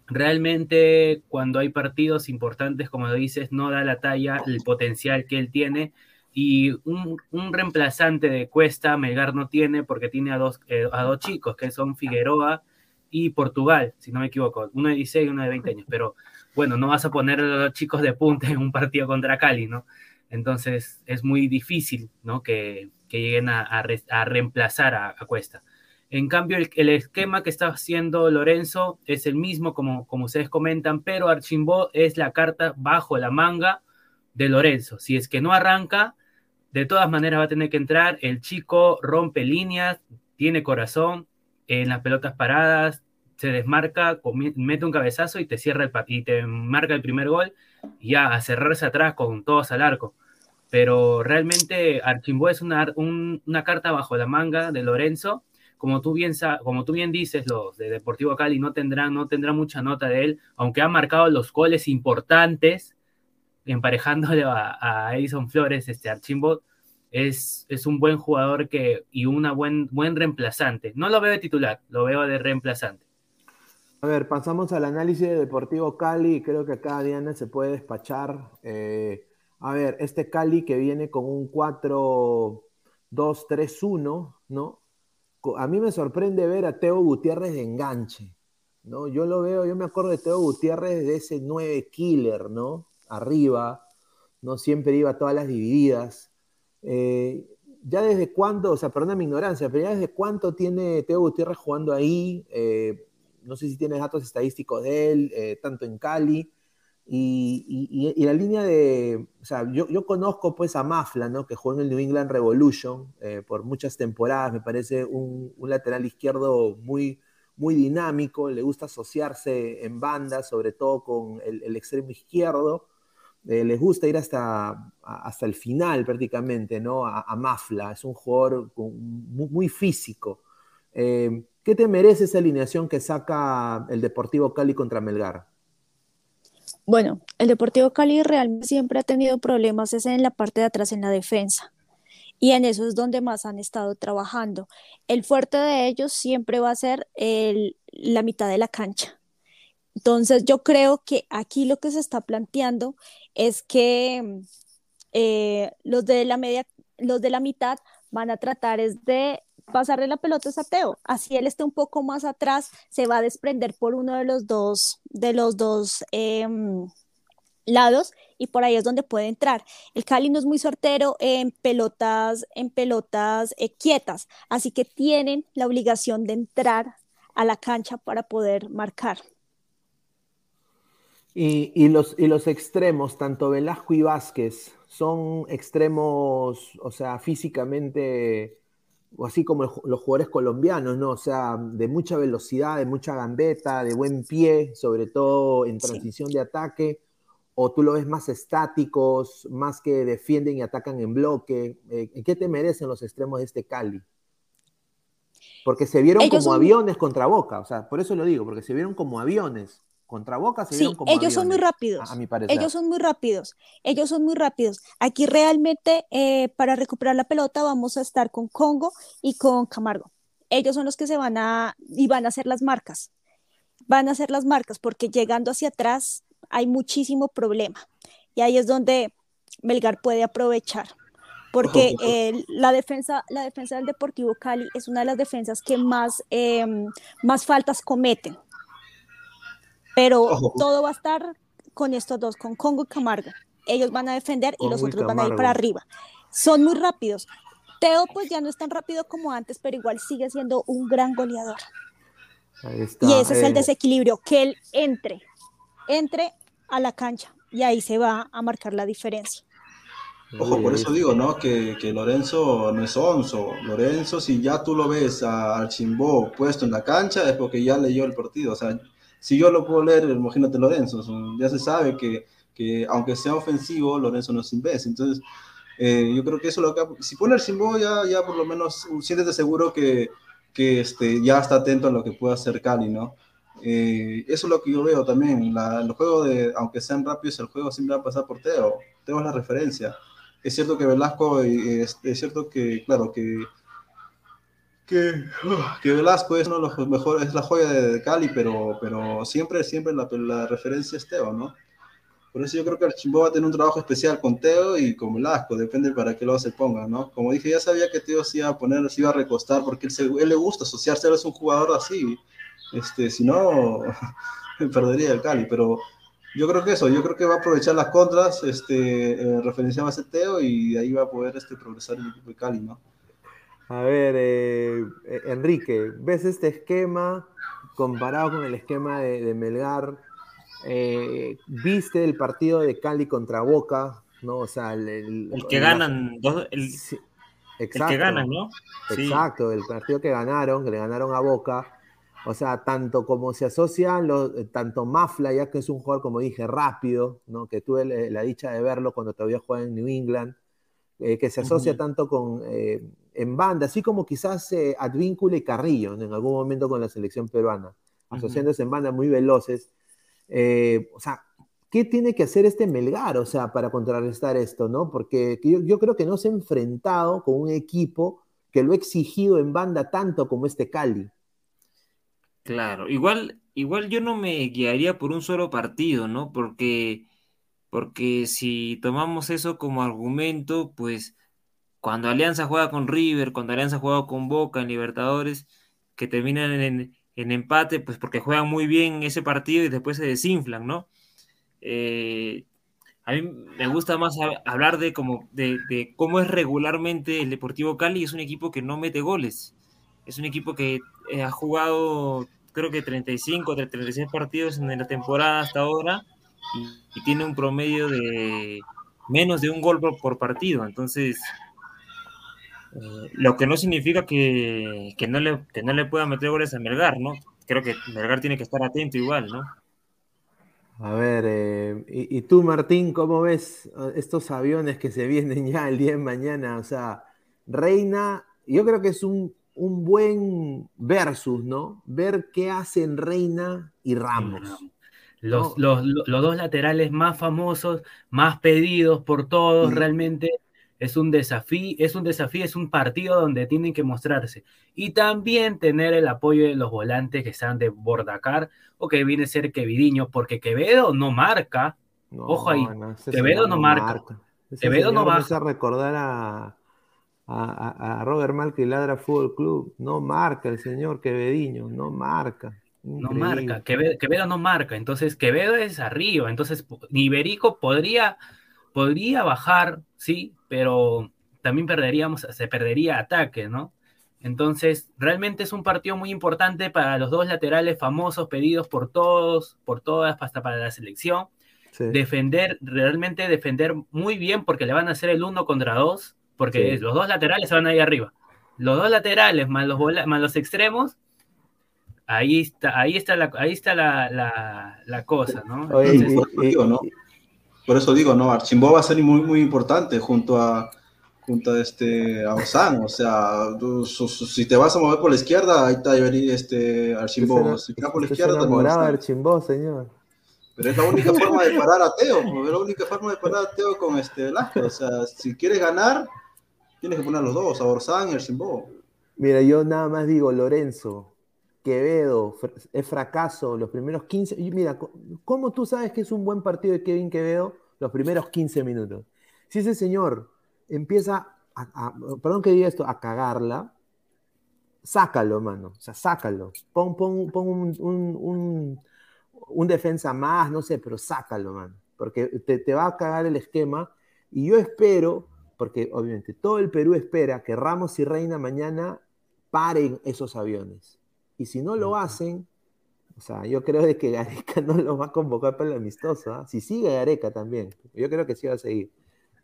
realmente cuando hay partidos importantes, como dices, no da la talla, el potencial que él tiene. Y un, reemplazante de Cuesta, Melgar no tiene porque tiene a dos, eh, a dos chicos, que son Figueroa y Portugal, si no me equivoco, uno de 16 y uno de 20 años. Pero bueno, no vas a poner a los chicos de punta en un partido contra Cali, ¿no? Entonces es muy difícil, ¿no? Que, lleguen a, reemplazar a, Cuesta. En cambio, el, esquema que está haciendo Lorenzo es el mismo, como, como ustedes comentan, pero Archimbó es la carta bajo la manga de Lorenzo. Si es que no arranca, de todas maneras va a tener que entrar. El chico rompe líneas, tiene corazón en las pelotas paradas, se desmarca, mete un cabezazo y te cierra el y te marca el primer gol y ya a cerrarse atrás con todos al arco. Pero realmente Archimbó es una, una carta bajo la manga de Lorenzo. Como tú, bien, como tú bien dices, los de Deportivo Cali no tendrán, no mucha nota de él, aunque ha marcado los goles importantes, emparejándole a, a Edison Flores, este Archimbo, es, es, un buen jugador que, y un buen, buen reemplazante. No lo veo de titular, lo veo de reemplazante. A ver, pasamos al análisis de Deportivo Cali. Creo que acá Diana se puede despachar. Eh, a ver, este Cali que viene con un 4-2-3-1, ¿no? A mí me sorprende ver a Teo Gutiérrez de enganche, ¿no? Yo lo veo, yo me acuerdo de Teo Gutiérrez de ese 9 killer, ¿no? Arriba, ¿no? Siempre iba a todas las divididas. Eh, ya desde cuándo, o sea, perdona mi ignorancia, pero ya desde cuánto tiene Teo Gutiérrez jugando ahí, eh, no sé si tienes datos estadísticos de él, eh, tanto en Cali, y, la línea de, o sea, yo, conozco pues a Mafla, ¿no? Que jugó en el New England Revolution eh, por muchas temporadas, me parece un, lateral izquierdo muy, muy dinámico, le gusta asociarse en bandas, sobre todo con el, extremo izquierdo, eh, les gusta ir hasta, hasta el final prácticamente, ¿no? A, Mafla, es un jugador muy, muy físico. ¿Qué te merece esa alineación que saca el Deportivo Cali contra Melgar? Bueno, el Deportivo Cali realmente siempre ha tenido problemas es en la parte de atrás, en la defensa. Y en eso es donde más han estado trabajando. El fuerte de ellos siempre va a ser la mitad de la cancha. Entonces yo creo que aquí lo que se está planteando es que eh, los de la media, los de la mitad van a tratar es de pasarle la pelota a Teo. Así él esté un poco más atrás, se va a desprender por uno de los dos, de los dos em, lados y por ahí es donde puede entrar. El Cali no es muy sortero en pelotas, en pelotas eh, quietas, así que tienen la obligación de entrar a la cancha para poder marcar. Y, los, y los extremos, tanto Velasco y Vázquez, son extremos, o sea, físicamente o así como los jugadores colombianos, ¿no? O sea, de mucha velocidad, de mucha gambeta, de buen pie, sobre todo en transición de ataque, o tú lo ves más estáticos, más que defienden y atacan en bloque. Eh, ¿Qué te merecen los extremos de este Cali? Porque se vieron como aviones contra Boca, o sea, por eso lo digo, porque se vieron como aviones. Contra Boca se sí, ellos son muy rápidos. A, mi parecer. Ellos son muy rápidos. Ellos son muy rápidos. Aquí realmente eh, para recuperar la pelota vamos a estar con Congo y con Camargo. Ellos son los que se van a y van a hacer las marcas. Van a hacer las marcas porque llegando hacia atrás hay muchísimo problema. Y ahí es donde Melgar puede aprovechar. Porque la, defensa, la defensa del Deportivo Cali es una de las defensas que más, em, más faltas cometen pero todo va a estar con estos dos, con Congo y Camargo. Ellos van a defender y los otros van a ir para arriba. Son muy rápidos. Teo pues ya no es tan rápido como antes, pero igual sigue siendo un gran goleador. y ese es el eh. desequilibrio, que él entre, entre a la cancha y ahí se va a marcar la diferencia. Ojo, por eso digo, ¿no? Que, que Lorenzo no es onzo. Lorenzo, si ya tú lo ves a Archimbó puesto en la cancha, es porque ya leyó el partido. O sea, si yo lo puedo leer, imagínate Lorenzo. Ya se sabe que, que aunque sea ofensivo, Lorenzo no es imbécil. Entonces, eh, yo creo que eso lo que... Si pone Archimbó, ya, ya por lo menos siéntete seguro que, que este, ya está atento a lo que pueda hacer Cali, ¿no? Eh, eso es lo que yo veo también. La, los juegos, de, aunque sean rápidos, el juego siempre va a pasar por Teo. Teo es la referencia es cierto que Velasco, es, es cierto que, claro, que, que, Velasco es uno de los mejores, es la joya de, Cali, pero, pero siempre, siempre la, la, referencia es Teo, ¿no? Por eso yo creo que el Chimbo va a tener un trabajo especial con Teo y con Velasco, depende para qué lo se ponga, ¿no? Como dije, ya sabía que Teo se iba a poner, se iba a recostar, porque él, él le gusta asociarse, él es un jugador así, este, si no, perdería el Cali, pero yo creo que eso, yo creo que va a aprovechar las contras, este, eh, referenciaba a Teo y ahí va a poder este, progresar el equipo de Cali, ¿no? A ver, eh, eh, Enrique, ¿ves este esquema comparado con el esquema de, Melgar? Eh, ¿Viste el partido de Cali contra Boca? ¿No? O sea, el, el, que ganan, dos, el, exacto, que ganan, ¿no? Exacto, el partido que ganaron, que le ganaron a Boca o sea, tanto como se asocia, eh, tanto Mafla, ya que es un jugador, como dije, rápido, ¿no? que tuve la dicha de verlo cuando todavía juega en New England, eh, que se asocia tanto con eh, en banda, así como quizás Advíncula y Carrillo en algún momento con la selección peruana, asociándose en bandas muy veloces. o sea, ¿qué tiene que hacer este Melgar, o sea, para contrarrestar esto, no? Porque yo, yo creo que no se ha enfrentado con un equipo que lo ha exigido en banda tanto como este Cali. Claro, igual, igual yo no me guiaría por un solo partido, ¿no? Porque, porque si tomamos eso como argumento, pues cuando Alianza juega con River, cuando Alianza juega con Boca en Libertadores, que terminan en, empate, pues porque juegan muy bien ese partido y después se desinflan, ¿no? Eh, a mí me gusta más hablar de, como, de, de, cómo es regularmente el Deportivo Cali, es un equipo que no mete goles es un equipo que eh, ha jugado creo que 35 o 36 partidos en la temporada hasta ahora y, tiene un promedio de menos de un gol por, partido. Entonces, eh, lo que no significa que, no le, que no le pueda meter goles a Melgar, ¿no? Creo que Melgar tiene que estar atento igual, ¿no? A ver, eh, y, y, tú, Martín, cómo ves estos aviones que se vienen ya el día de mañana? O sea, Reina, yo creo que es un un buen versus, ¿no? Ver qué hacen Reina y Ramos. Los, los, dos laterales más famosos, más pedidos por todos, realmente es un desafío, es un desafío, es un partido donde tienen que mostrarse. Y también tener el apoyo de los volantes que están de Bordacar o que viene a ser Quevidiño, porque Quevedo no marca. Ojo ahí, Quevedo no marca. Quevedo no va a recordar a, a, Robert Malca y Ladra Fútbol Club. No marca el señor Quevediño, no marca. No marca, Quevedo, no marca, entonces Quevedo es arriba, entonces Iberico podría, podría bajar, sí, pero también perderíamos, se perdería ataque, ¿no? Entonces, realmente es un partido muy importante para los dos laterales famosos pedidos por todos, por todas, hasta para la selección. Defender, realmente defender muy bien porque le van a hacer el uno contra dos porque los dos laterales van ahí arriba. Los dos laterales más los, más los extremos, ahí está, ahí está la, ahí está la, cosa, eso digo, ¿no? Por eso digo, ¿no? Archimbó va a ser muy, muy importante junto a junto a este a Osan, o sea, si te vas a mover por la izquierda, ahí está este Archimbó, si te vas por la izquierda también Archimbó, señor. Pero es la única forma de parar a Teo, es la única forma de parar a Teo con este Velasco, o sea, si quieres ganar, Tienes que poner los dos, a Orsán y Archimbó. Mira, yo nada más digo, Lorenzo, Quevedo, es fracaso los primeros 15. mira, ¿cómo tú sabes que es un buen partido de Kevin Quevedo? Los primeros 15 minutos. Si ese señor empieza a, perdón que diga esto, a cagarla, sácalo, mano. O sea, sácalo. Pon, pon, pon un, un, defensa más, no sé, pero sácalo, mano. Porque te, te va a cagar el esquema. Y yo espero porque obviamente todo el Perú espera que Ramos y Reina mañana paren esos aviones. Y si no lo hacen, o sea, yo creo de que Gareca no lo va a convocar para el amistoso. ¿ah? Si sigue Gareca también, yo creo que sí va a seguir.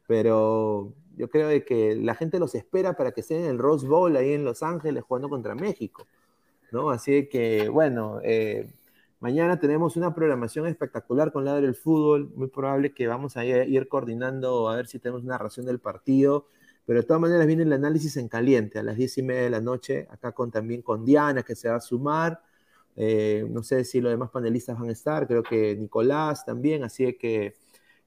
pero yo creo de que la gente los espera para que estén en el Rose Bowl ahí en Los Ángeles jugando contra México, ¿no? Así que, bueno, eh, mañana tenemos una programación espectacular con Ladre del Fútbol, muy probable que vamos a ir coordinando a ver si tenemos una ración del partido, pero de todas maneras viene el análisis en caliente a las diez y media de la noche, acá con, también con Diana que se va a sumar, eh, no sé si los demás panelistas van a estar, creo que Nicolás también, así que,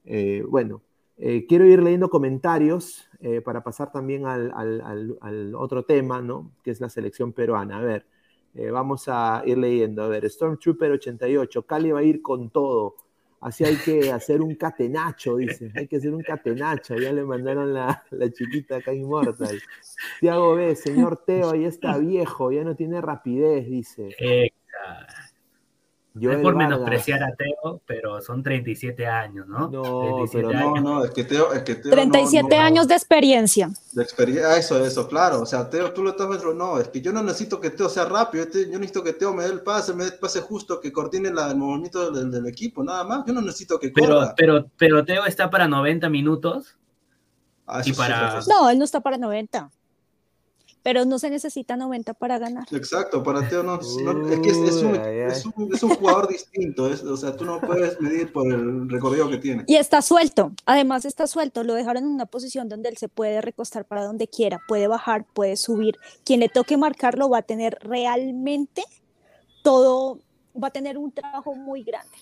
eh, bueno, eh, quiero ir leyendo comentarios para pasar también al, otro tema, ¿no? Que es la selección peruana. A ver, vamos a ir leyendo. A ver, Stormtrooper 88, Cali va a ir con todo. Así hay que hacer un catenacho, dice. Hay que hacer un catenacho. Ya le mandaron la, la chiquita acá Immortal. Tiago B, señor Teo, ya está viejo, ya no tiene rapidez, dice. No es por menospreciar a Teo, pero son 37 años, ¿no? No, pero no, no, es que Teo... Es que Teo 37 años de experiencia. De experiencia, eso, eso, claro. O sea, Teo, tú lo estás viendo, no, es que yo no necesito que Teo sea rápido, yo necesito que Teo me dé el pase, me dé el pase justo, que coordine la, el movimiento del, del, equipo, nada más. Yo no necesito que pero, corra. Pero, pero Teo está para 90 minutos. Ah, y para... No, él no está para 90 pero no se necesita 90 para ganar. Exacto, para Teo no, no es que es, es, un, es, un, es, un, jugador distinto, o sea, tú no puedes medir por el recorrido que tiene. Y está suelto, además está suelto, lo dejaron en una posición donde él se puede recostar para donde quiera, puede bajar, puede subir, quien le toque marcarlo va a tener realmente todo, va a tener un trabajo muy grande.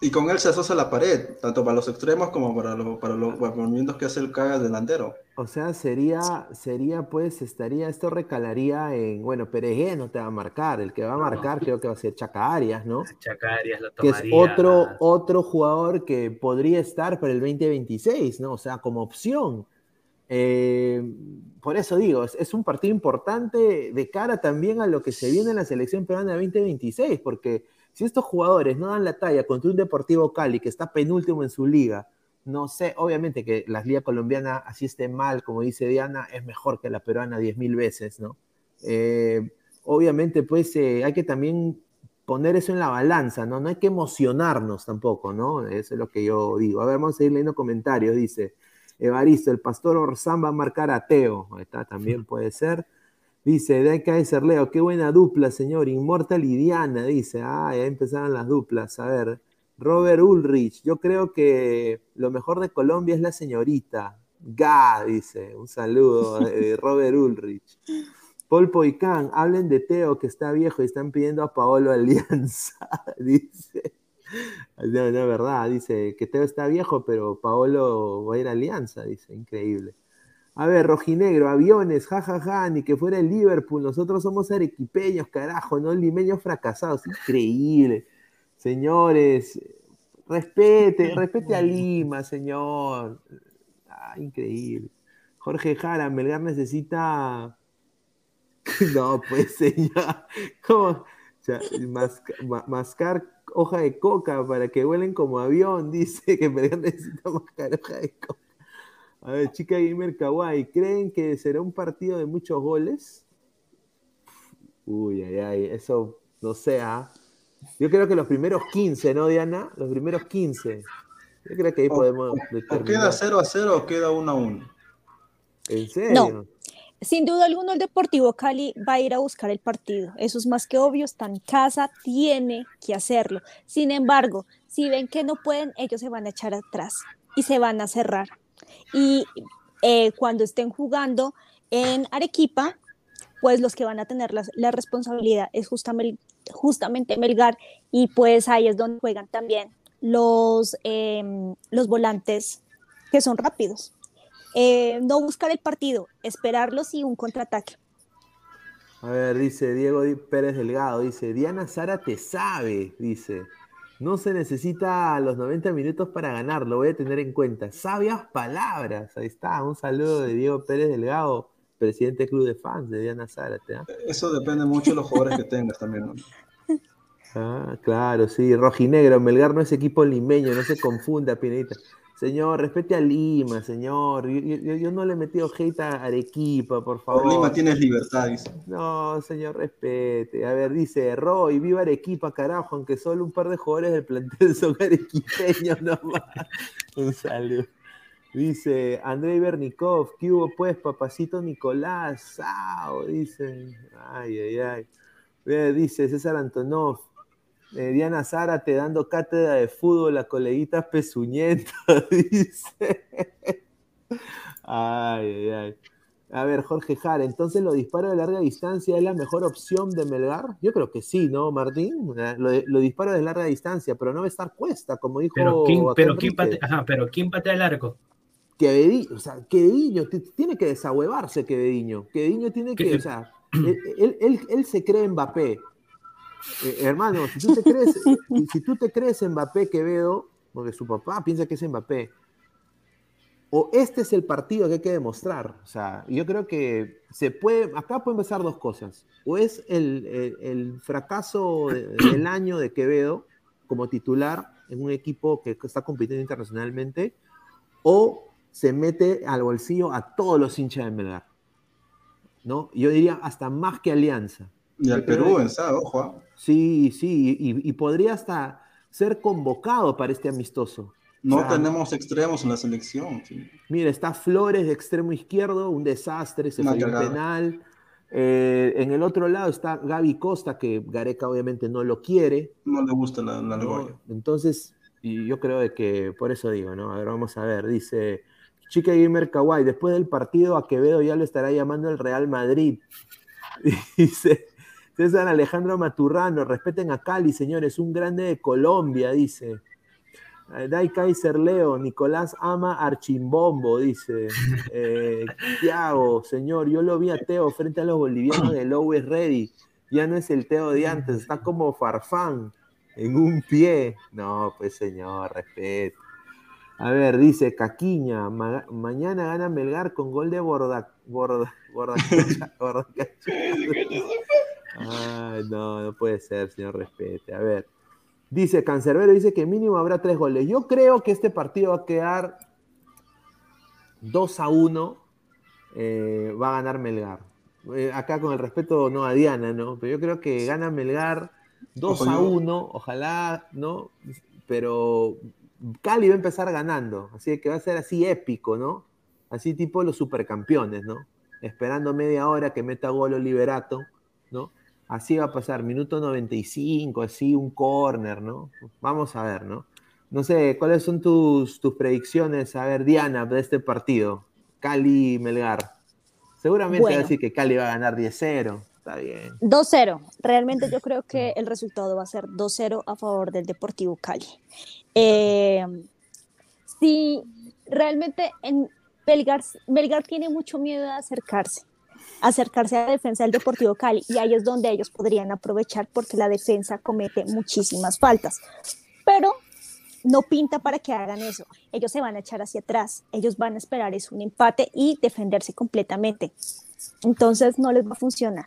Y con él se asocia la pared, tanto para los extremos como para, lo, para los movimientos que hace el caga delantero. O sea, sería, sería pues, estaría, esto recalaría en, bueno, Peregué no te va a marcar, el que va a marcar creo que va a ser Chaca Arias, ¿no? Chaca Arias lo tomaría. Que es otro, otro jugador que podría estar para el 2026, ¿no? O sea, como opción. Eh, por eso digo, es, es, un partido importante de cara también a lo que se viene en la selección peruana 2026, porque si estos jugadores no dan la talla contra un Deportivo Cali que está penúltimo en su liga, no sé, obviamente que la liga colombiana así esté mal, como dice Diana, es mejor que la peruana diez mil veces, ¿no? Eh, obviamente, pues eh, hay que también poner eso en la balanza, ¿no? No hay que emocionarnos tampoco, ¿no? Eso es lo que yo digo. A ver, vamos a ir leyendo comentarios. Dice Evaristo, el pastor Orzán va a marcar a Teo. Ahí está, también puede ser. Dice, de acá de Leo, qué buena dupla, señor. Inmortal y Diana, dice. Ah, ya empezaron las duplas. A ver, Robert Ulrich, yo creo que lo mejor de Colombia es la señorita. Ga, dice. Un saludo, de Robert Ulrich. Paul Poicán, hablen de Teo que está viejo y están pidiendo a Paolo Alianza, dice. No, no, verdad, dice que Teo está viejo, pero Paolo va a ir a Alianza, dice, increíble. A ver, rojinegro, aviones, jajaja, ja, ja, ni que fuera el Liverpool. Nosotros somos arequipeños, carajo, no limeños fracasados. Increíble. Señores, respete, respete a Lima, señor. Ah, increíble. Jorge Jara, Melgar necesita. No, pues, señor. ¿Cómo? O sea, mascar hoja de coca para que huelen como avión, dice que Melgar necesita mascar hoja de coca. A ver, chica gamer kawaii, ¿creen que será un partido de muchos goles? Uy, ay, ay, eso no sé, ¿ah? Yo creo que los primeros 15, ¿no, Diana? Los primeros 15. Yo creo que ahí o, podemos. O queda 0 a 0 o queda 1 a 1. ¿En serio? No. Sin duda alguna, el Deportivo Cali va a ir a buscar el partido. Eso es más que obvio, está en casa, tiene que hacerlo. Sin embargo, si ven que no pueden, ellos se van a echar atrás y se van a cerrar y eh, cuando estén jugando en Arequipa, pues los que van a tener la, la responsabilidad es justamente, justamente, Melgar y pues ahí es donde juegan también los, eh, los volantes que son rápidos. Eh, no buscar el partido, esperarlos y un contraataque. A ver, dice Diego Pérez Delgado, dice, Diana Sara te sabe, dice. No se necesita los 90 minutos para ganar, lo voy a tener en cuenta. Sabias palabras, ahí está. Un saludo de Diego Pérez Delgado, presidente del club de fans de Diana Zárate. ¿eh? Eso depende mucho de los jugadores que tengas también. ¿no? Ah, claro, sí, rojinegro. Melgar no es equipo limeño, no se confunda, Pinedita. Señor, respete a Lima, señor. Yo, yo, yo, no le he metido hate a Arequipa, por favor. Por Lima tienes libertad, dice. No, señor, respete. A ver, dice Roy, viva Arequipa, carajo, aunque solo un par de jugadores del plantel son arequipeños nomás. un saludo. Dice Andrei Bernikov, ¿qué hubo pues, papacito Nicolás? Sao, dice. Ay, ay, ay. Dice César Antonov, eh, Diana Zárate dando cátedra de fútbol a coleguitas pezuñetas, dice. Ay, ay, ay. A ver, Jorge Jara, entonces los disparos de larga distancia es la mejor opción de Melgar. Yo creo que sí, ¿no, Martín? Lo, lo disparos de larga distancia, pero no va a estar cuesta, como dijo. Pero ¿quién, pero quién, patea, ajá, pero ¿quién patea el arco? Quevediño, o sea, Quevediño tiene que desahuevarse, Quevediño. Quevediño tiene que, o sea, él, él, él, se cree Mbappé. Eh, hermano, si tú te crees, si tú te crees Mbappé, Quevedo, porque su papá piensa que es Mbappé, o este es el partido que hay que demostrar. O sea, yo creo que se puede, acá pueden pasar dos cosas. O es el, el, fracaso del año de Quevedo como titular en un equipo que está compitiendo internacionalmente, o se mete al bolsillo a todos los hinchas de Melgar. ¿no? Yo diría hasta más que Alianza. Y al Perú, en ojo. Sí, sí, y, y podría hasta ser convocado para este amistoso. No tenemos extremos en la selección. Mira, está Flores de extremo izquierdo, un desastre, se fue penal. Eh, en el otro lado está Gaby Costa, que Gareca obviamente no lo quiere. No le gusta la, la Entonces, y yo creo de que, por eso digo, ¿no? A ver, vamos a ver, dice Chica Gamer Kawaii, después del partido a Quevedo ya lo estará llamando el Real Madrid. Dice César Alejandro Maturrano, respeten a Cali, señores, un grande de Colombia, dice. Eh, Dai Kaiser Leo, Nicolás ama Archimbombo, dice. Eh, Tiago, señor, yo lo vi a Teo frente a los bolivianos de Always Ready. Ya no es el Teo de antes, está como Farfán en un pie. No, pues señor, respeto. A ver, dice Caquiña, mañana gana Melgar con gol de Borda, Borda, Borda, borda Ay, no, no puede ser, señor, respete. A ver, Dice Cancerbero, dice que mínimo habrá tres goles. Yo creo que este partido va a quedar 2 a 1. Eh, va a ganar Melgar. Eh, acá con el respeto no a Diana, ¿no? Pero yo creo que gana Melgar 2 a 1. Ojalá, ¿no? Pero Cali va a empezar ganando. Así que va a ser así épico, ¿no? Así tipo los supercampeones, ¿no? Esperando media hora que meta gol Liberato, ¿no? Así va a pasar, minuto 95, así un corner, ¿no? Vamos a ver, ¿no? No sé, ¿cuáles son tus, tus predicciones, a ver, Diana, de este partido? Cali-Melgar. Seguramente va a decir que Cali va a ganar 10-0. Está bien. 2-0. Realmente yo creo que el resultado va a ser 2-0 a favor del Deportivo Cali. Eh, sí, realmente en Belgar, Belgar tiene mucho miedo de acercarse acercarse a la defensa del Deportivo Cali y ahí es donde ellos podrían aprovechar porque la defensa comete muchísimas faltas. Pero no pinta para que hagan eso. Ellos se van a echar hacia atrás, ellos van a esperar es un empate y defenderse completamente. Entonces no les va a funcionar.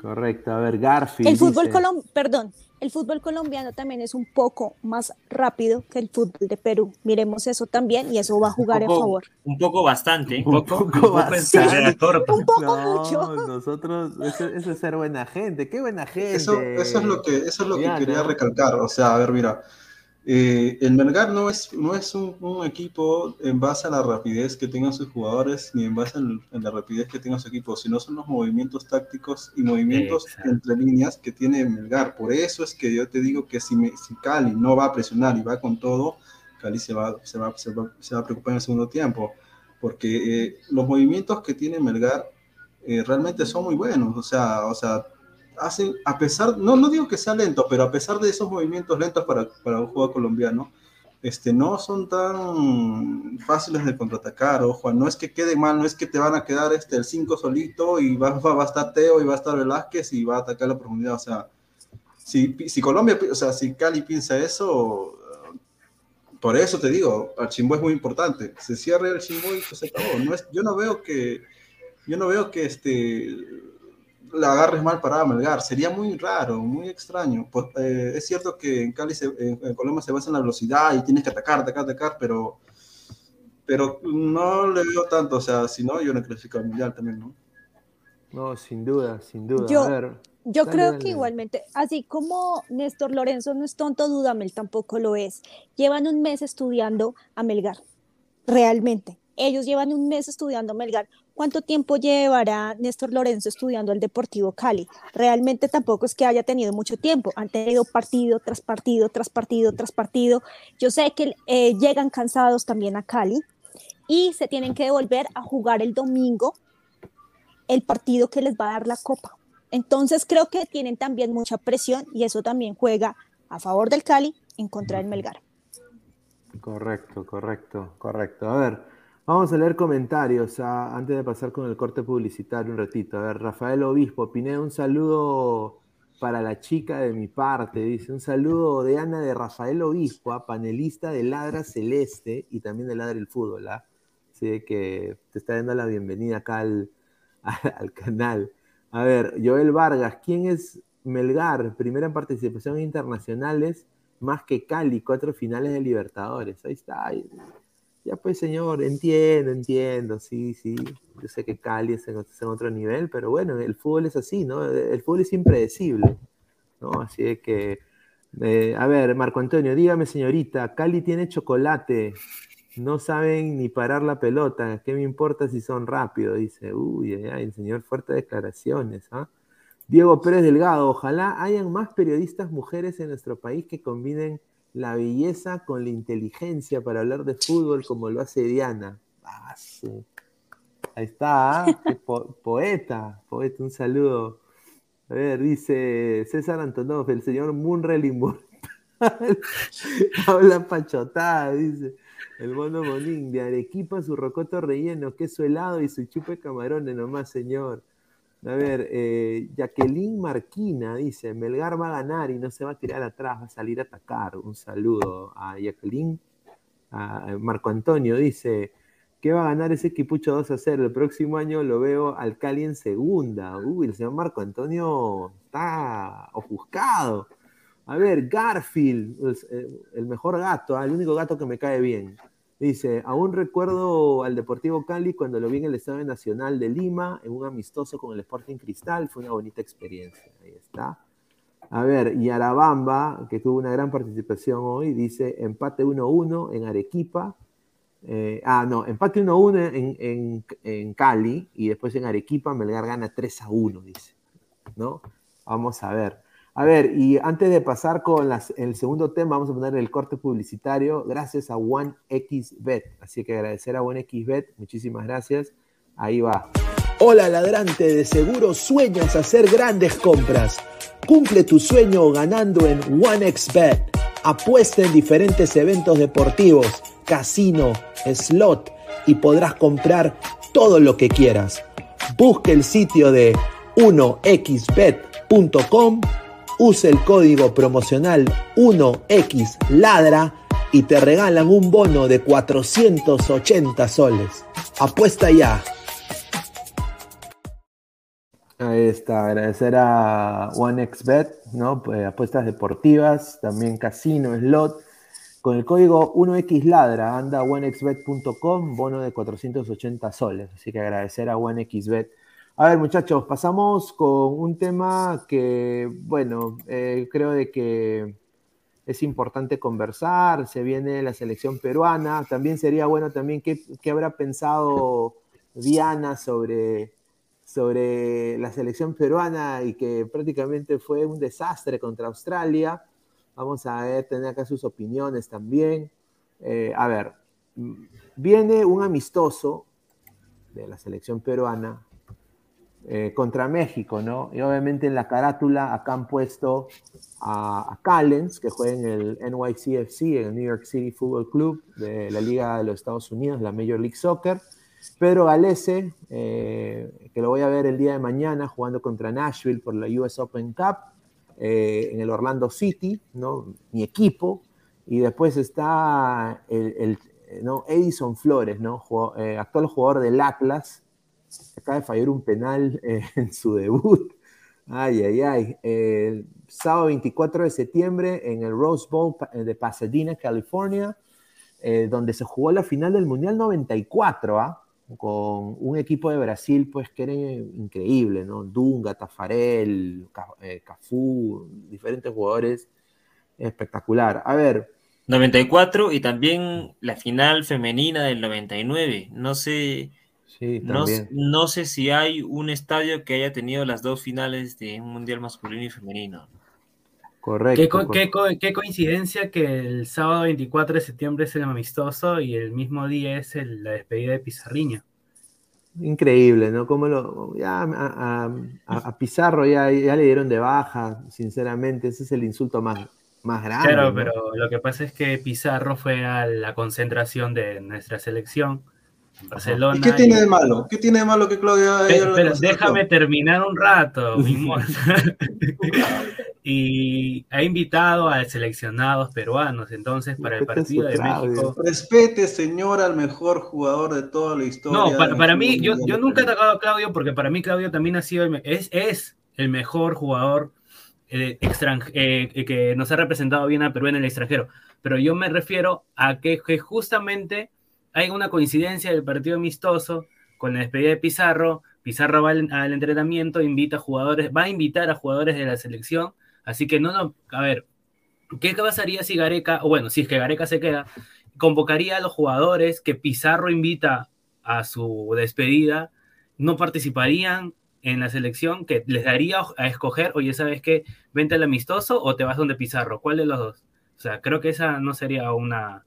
Correcto, a ver, Garfield. El fútbol colombiano, perdón, el fútbol colombiano también es un poco más rápido que el fútbol de Perú. Miremos eso también y eso va a jugar a favor. Un poco bastante. Un poco, un poco bastante. un poco mucho. Nosotros, eso, es ser buena gente. Qué buena gente. Eso, eso es lo que, eso es lo que quería recalcar. O sea, a ver, mira, eh, el Melgar no es, no es un, equipo en base a la rapidez que tengan sus jugadores, ni en base a la rapidez que tenga su equipo, sino son los movimientos tácticos y movimientos entre líneas que tiene Melgar. Por eso es que yo te digo que si, si Cali no va a presionar y va con todo, Cali se va, se va, se va, se va a preocupar en el segundo tiempo, porque eh, los movimientos que tiene Melgar eh, realmente son muy buenos, o sea, o sea, hacen, a pesar, no, no digo que sea lento, pero a pesar de esos movimientos lentos para, para un juego colombiano, este, no son tan fáciles de contraatacar, ojo, no es que quede mal, no es que te van a quedar este, el 5 solito y va, va, a estar Teo y va a estar Velázquez y va a atacar la profundidad, o sea, si, si Colombia, o sea, si Cali piensa eso, por eso te digo, Archimbo es muy importante, se cierra el Chimbo y se acabó, no es, yo no veo que, yo no veo que este la agarres mal para Melgar. Sería muy raro, muy extraño. Pues, eh, es cierto que en Cali, en, Colombia se basa en la velocidad y tienes que atacar, atacar, atacar, pero, pero no le veo tanto. O sea, si no, yo no clasifico al mundial también, ¿no? No, sin duda, sin duda. Yo, yo creo que igualmente, así como Néstor Lorenzo no es tonto, Dudamel tampoco lo es. Llevan un mes estudiando a Melgar realmente. Ellos llevan un mes estudiando Melgar. ¿Cuánto tiempo llevará Néstor Lorenzo estudiando el Deportivo Cali? Realmente tampoco es que haya tenido mucho tiempo. Han tenido partido tras partido, tras partido, tras partido. Yo sé que eh, llegan cansados también a Cali y se tienen que devolver a jugar el domingo el partido que les va a dar la copa. Entonces creo que tienen también mucha presión y eso también juega a favor del Cali en contra del Melgar. Correcto, correcto, correcto. A ver, vamos a leer comentarios ah, antes de pasar con el corte publicitario un ratito. A ver, Rafael Obispo, Pineda, un saludo para la chica de mi parte, dice, un saludo de Ana de Rafael Obispo, ah, panelista de Ladra Celeste y también de Ladra el Fútbol. ¿ah? Así que te está dando la bienvenida acá al, al canal. A ver, Joel Vargas, ¿quién es Melgar? Primera participación internacionales, más que Cali, cuatro finales de Libertadores. Ahí está. Ya pues, señor, entiendo, entiendo, sí, sí. Yo sé que Cali es en, otro nivel, pero bueno, el fútbol es así, ¿no? El fútbol es impredecible, ¿no? Así que, eh, a ver, Marco Antonio, dígame, señorita, Cali tiene chocolate, no saben ni parar la pelota. ¿Qué me importa si son rápidos? Dice, uy, el señor, fuertes declaraciones. ¿ah? Diego Pérez Delgado, ojalá hayan más periodistas mujeres en nuestro país que combinen la belleza con la inteligencia para hablar de fútbol como lo hace Diana. Ah, Ahí está, ¿ah? poeta, poeta, un saludo. A ver, dice César Antonov, el señor Munrel Habla pachotada, dice. El mono monín de Arequipa, su rocoto relleno, queso helado y su chupe camarones nomás, señor. A ver, eh, Jacqueline Marquina dice, Melgar va a ganar y no se va a tirar atrás, va a salir a atacar. Un saludo a Jacqueline. A Marco Antonio dice, ¿qué va a ganar ese equipucho 2 a 0? El próximo año lo veo al Cali en segunda. Uy, el señor Marco Antonio está ofuscado. A ver, Garfield, eh, el mejor gato, ah, el único gato que me cae bien. Dice, aún recuerdo al Deportivo Cali cuando lo vi en el Estadio Nacional de Lima, en un amistoso con el Sporting Cristal, fue una bonita experiencia. Ahí está. A ver, y Arabamba, que tuvo una gran participación hoy, dice empate 1-1 en Arequipa. Eh, ah, no, empate 1-1 en, en, en, Cali y después en Arequipa Melgar gana 3-1, dice. ¿No? Vamos a ver. A ver, y antes de pasar con el segundo tema, vamos a poner el corte publicitario gracias a OneXBet. Así que agradecer a OneXBet, muchísimas gracias. Ahí va. Hola ladrante, de seguro sueñas hacer grandes compras. Cumple tu sueño ganando en OneXBet. Apuesta en diferentes eventos deportivos, casino, slot y podrás comprar todo lo que quieras. Busque el sitio de 1xbet.com Use el código promocional 1XLADRA y te regalan un bono de 480 soles. Apuesta ya. Ahí está, agradecer a OneXBet, ¿no? Pues, apuestas deportivas, también casino, slot. Con el código 1XLadra, anda a onexbet.com, bono de 480 soles. Así que agradecer a OneXBet a ver, muchachos, pasamos con un tema que, bueno, eh, creo de que es importante conversar. Se viene la selección peruana. También sería bueno también qué, habrá pensado Diana sobre, sobre la selección peruana y que prácticamente fue un desastre contra Australia. Vamos a ver, tener acá sus opiniones también. Eh, a ver, viene un amistoso de la selección peruana eh, contra México, ¿no? Y obviamente en la carátula acá han puesto a, a, Callens, que juega en el NYCFC, en el New York City Football Club de la Liga de los Estados Unidos, la Major League Soccer. Pedro Galese, eh, que lo voy a ver el día de mañana jugando contra Nashville por la US Open Cup eh, en el Orlando City, ¿no? Mi equipo. Y después está el, ¿no? Edison Flores, ¿no? actual jugador del Atlas, acaba de fallar un penal eh, en su debut. Ay, ay, ay. El sábado 24 de septiembre en el Rose Bowl de Pasadena, California, eh, donde se jugó la final del Mundial 94, ¿ah? con un equipo de Brasil pues que era increíble, ¿no? Dunga, Tafarel, eh, Cafú, diferentes jugadores, espectacular. A ver, 94 y también la final femenina del 99. No sé, no, no, sé si hay un estadio que haya tenido las dos finales de un mundial masculino y femenino. Correcto. Qué, coincidencia que el sábado 24 de septiembre es el amistoso y el mismo día es la despedida de Pizarriño. Increíble, ¿no? Como lo, ya a, Pizarro ya, ya, le dieron de baja, sinceramente, ese es el insulto más, más grande. Claro, pero lo que pasa es que Pizarro fue a la concentración de nuestra selección Barcelona. ¿Y qué tiene de malo? ¿Qué tiene de malo que Claudia... Pero, déjame terminar un rato, mi y ha invitado a seleccionados peruanos, entonces, para el partido de México. Respete, señor, al mejor jugador de toda la historia. No, para, mí, yo, yo nunca he atacado a Claudio porque para mí Claudio también ha sido, es, es el mejor jugador eh, eh, que nos ha representado bien a Perú en el extranjero. Pero yo me refiero a que, justamente hay una coincidencia del partido amistoso con la despedida de Pizarro. Pizarro va al, entrenamiento, invita a jugadores, va a invitar a jugadores de la selección. Así que no, no, a ver, ¿qué pasaría si Gareca, o bueno, si es que Gareca se queda, convocaría a los jugadores que Pizarro invita a su despedida, no participarían en la selección que les daría a escoger, oye, ¿sabes qué? Vente al amistoso o te vas donde Pizarro, ¿cuál de los dos? O sea, creo que esa no sería una,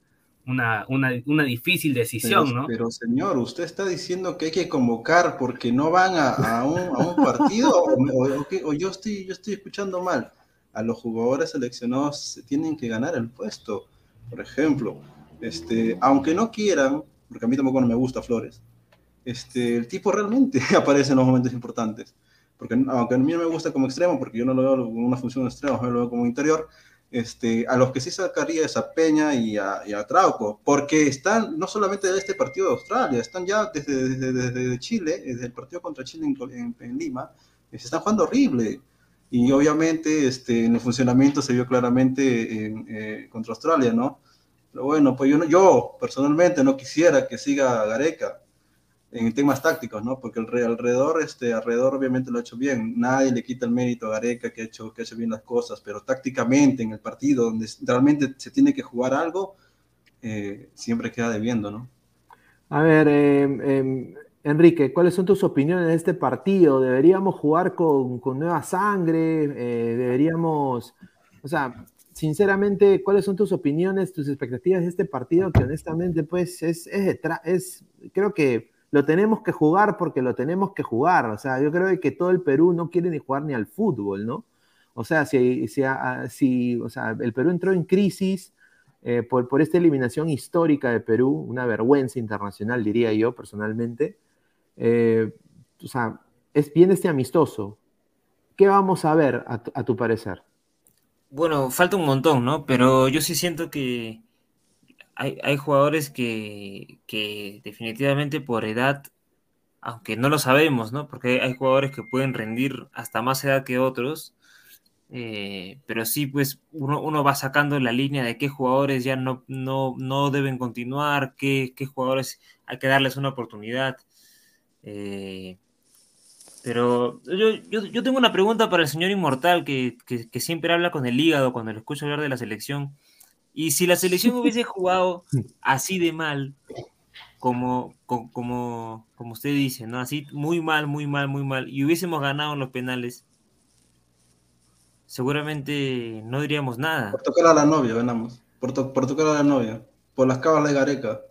una, una, difícil decisión, ¿no? Pero señor, usted está diciendo que hay que convocar porque no van a, un, partido o, yo, estoy, yo estoy escuchando mal. A los jugadores seleccionados tienen que ganar el puesto. Por ejemplo, este, aunque no quieran, porque a mí tampoco no me gusta Flores, este, el tipo realmente aparece en los momentos importantes. Porque aunque a mí no me gusta como extremo, porque yo no lo veo como una función extrema, yo lo veo como interior, este, a los que sí sacaría es a Peña y a, Trauco, porque están no solamente de este partido de Australia, están ya desde, desde, Chile, desde el partido contra Chile en, Lima, se están jugando horrible. Y obviamente este, en el funcionamiento se vio claramente en, eh, contra Australia, ¿no? Pero bueno, pues yo, yo personalmente no quisiera que siga Gareca, en temas tácticos, ¿no? Porque alrededor, este, alrededor obviamente lo ha hecho bien. Nadie le quita el mérito a Gareca que ha hecho, que ha hecho bien las cosas, pero tácticamente en el partido donde realmente se tiene que jugar algo, eh, siempre queda debiendo, ¿no? A ver, em, em, Enrique, ¿cuáles son tus opiniones de este partido? ¿Deberíamos jugar con, con nueva sangre? Eh, ¿Deberíamos, o sea, sinceramente, ¿cuáles son tus opiniones, tus expectativas de este partido? Que honestamente, pues, es, es, es creo que lo tenemos que jugar porque lo tenemos que jugar. O sea, yo creo que todo el Perú no quiere ni jugar ni al fútbol, ¿no? O sea, si, si, ah, o sea, el Perú entró en crisis eh, por, por, esta eliminación histórica de Perú, una vergüenza internacional, diría yo personalmente. Eh, o sea, es bien este amistoso. ¿Qué vamos a ver a tu parecer? Bueno, falta un montón, ¿no? Pero yo sí siento que, hay, jugadores que, definitivamente por edad, aunque no lo sabemos, ¿no? Porque hay jugadores que pueden rendir hasta más edad que otros, eh, pero sí, pues uno, va sacando la línea de qué jugadores ya no, no, deben continuar, qué, jugadores hay que darles una oportunidad. Eh, pero yo, tengo una pregunta para el señor Inmortal, que, que, siempre habla con el hígado cuando lo escucho hablar de la selección. Y si la selección hubiese jugado así de mal, como, como, como usted dice, ¿no? Así muy mal, muy mal, muy mal, y hubiésemos ganado en los penales, seguramente no diríamos nada. Por tocar a la novia, ganamos. Por, por tocar a la novia. Por las cabas de Gareca.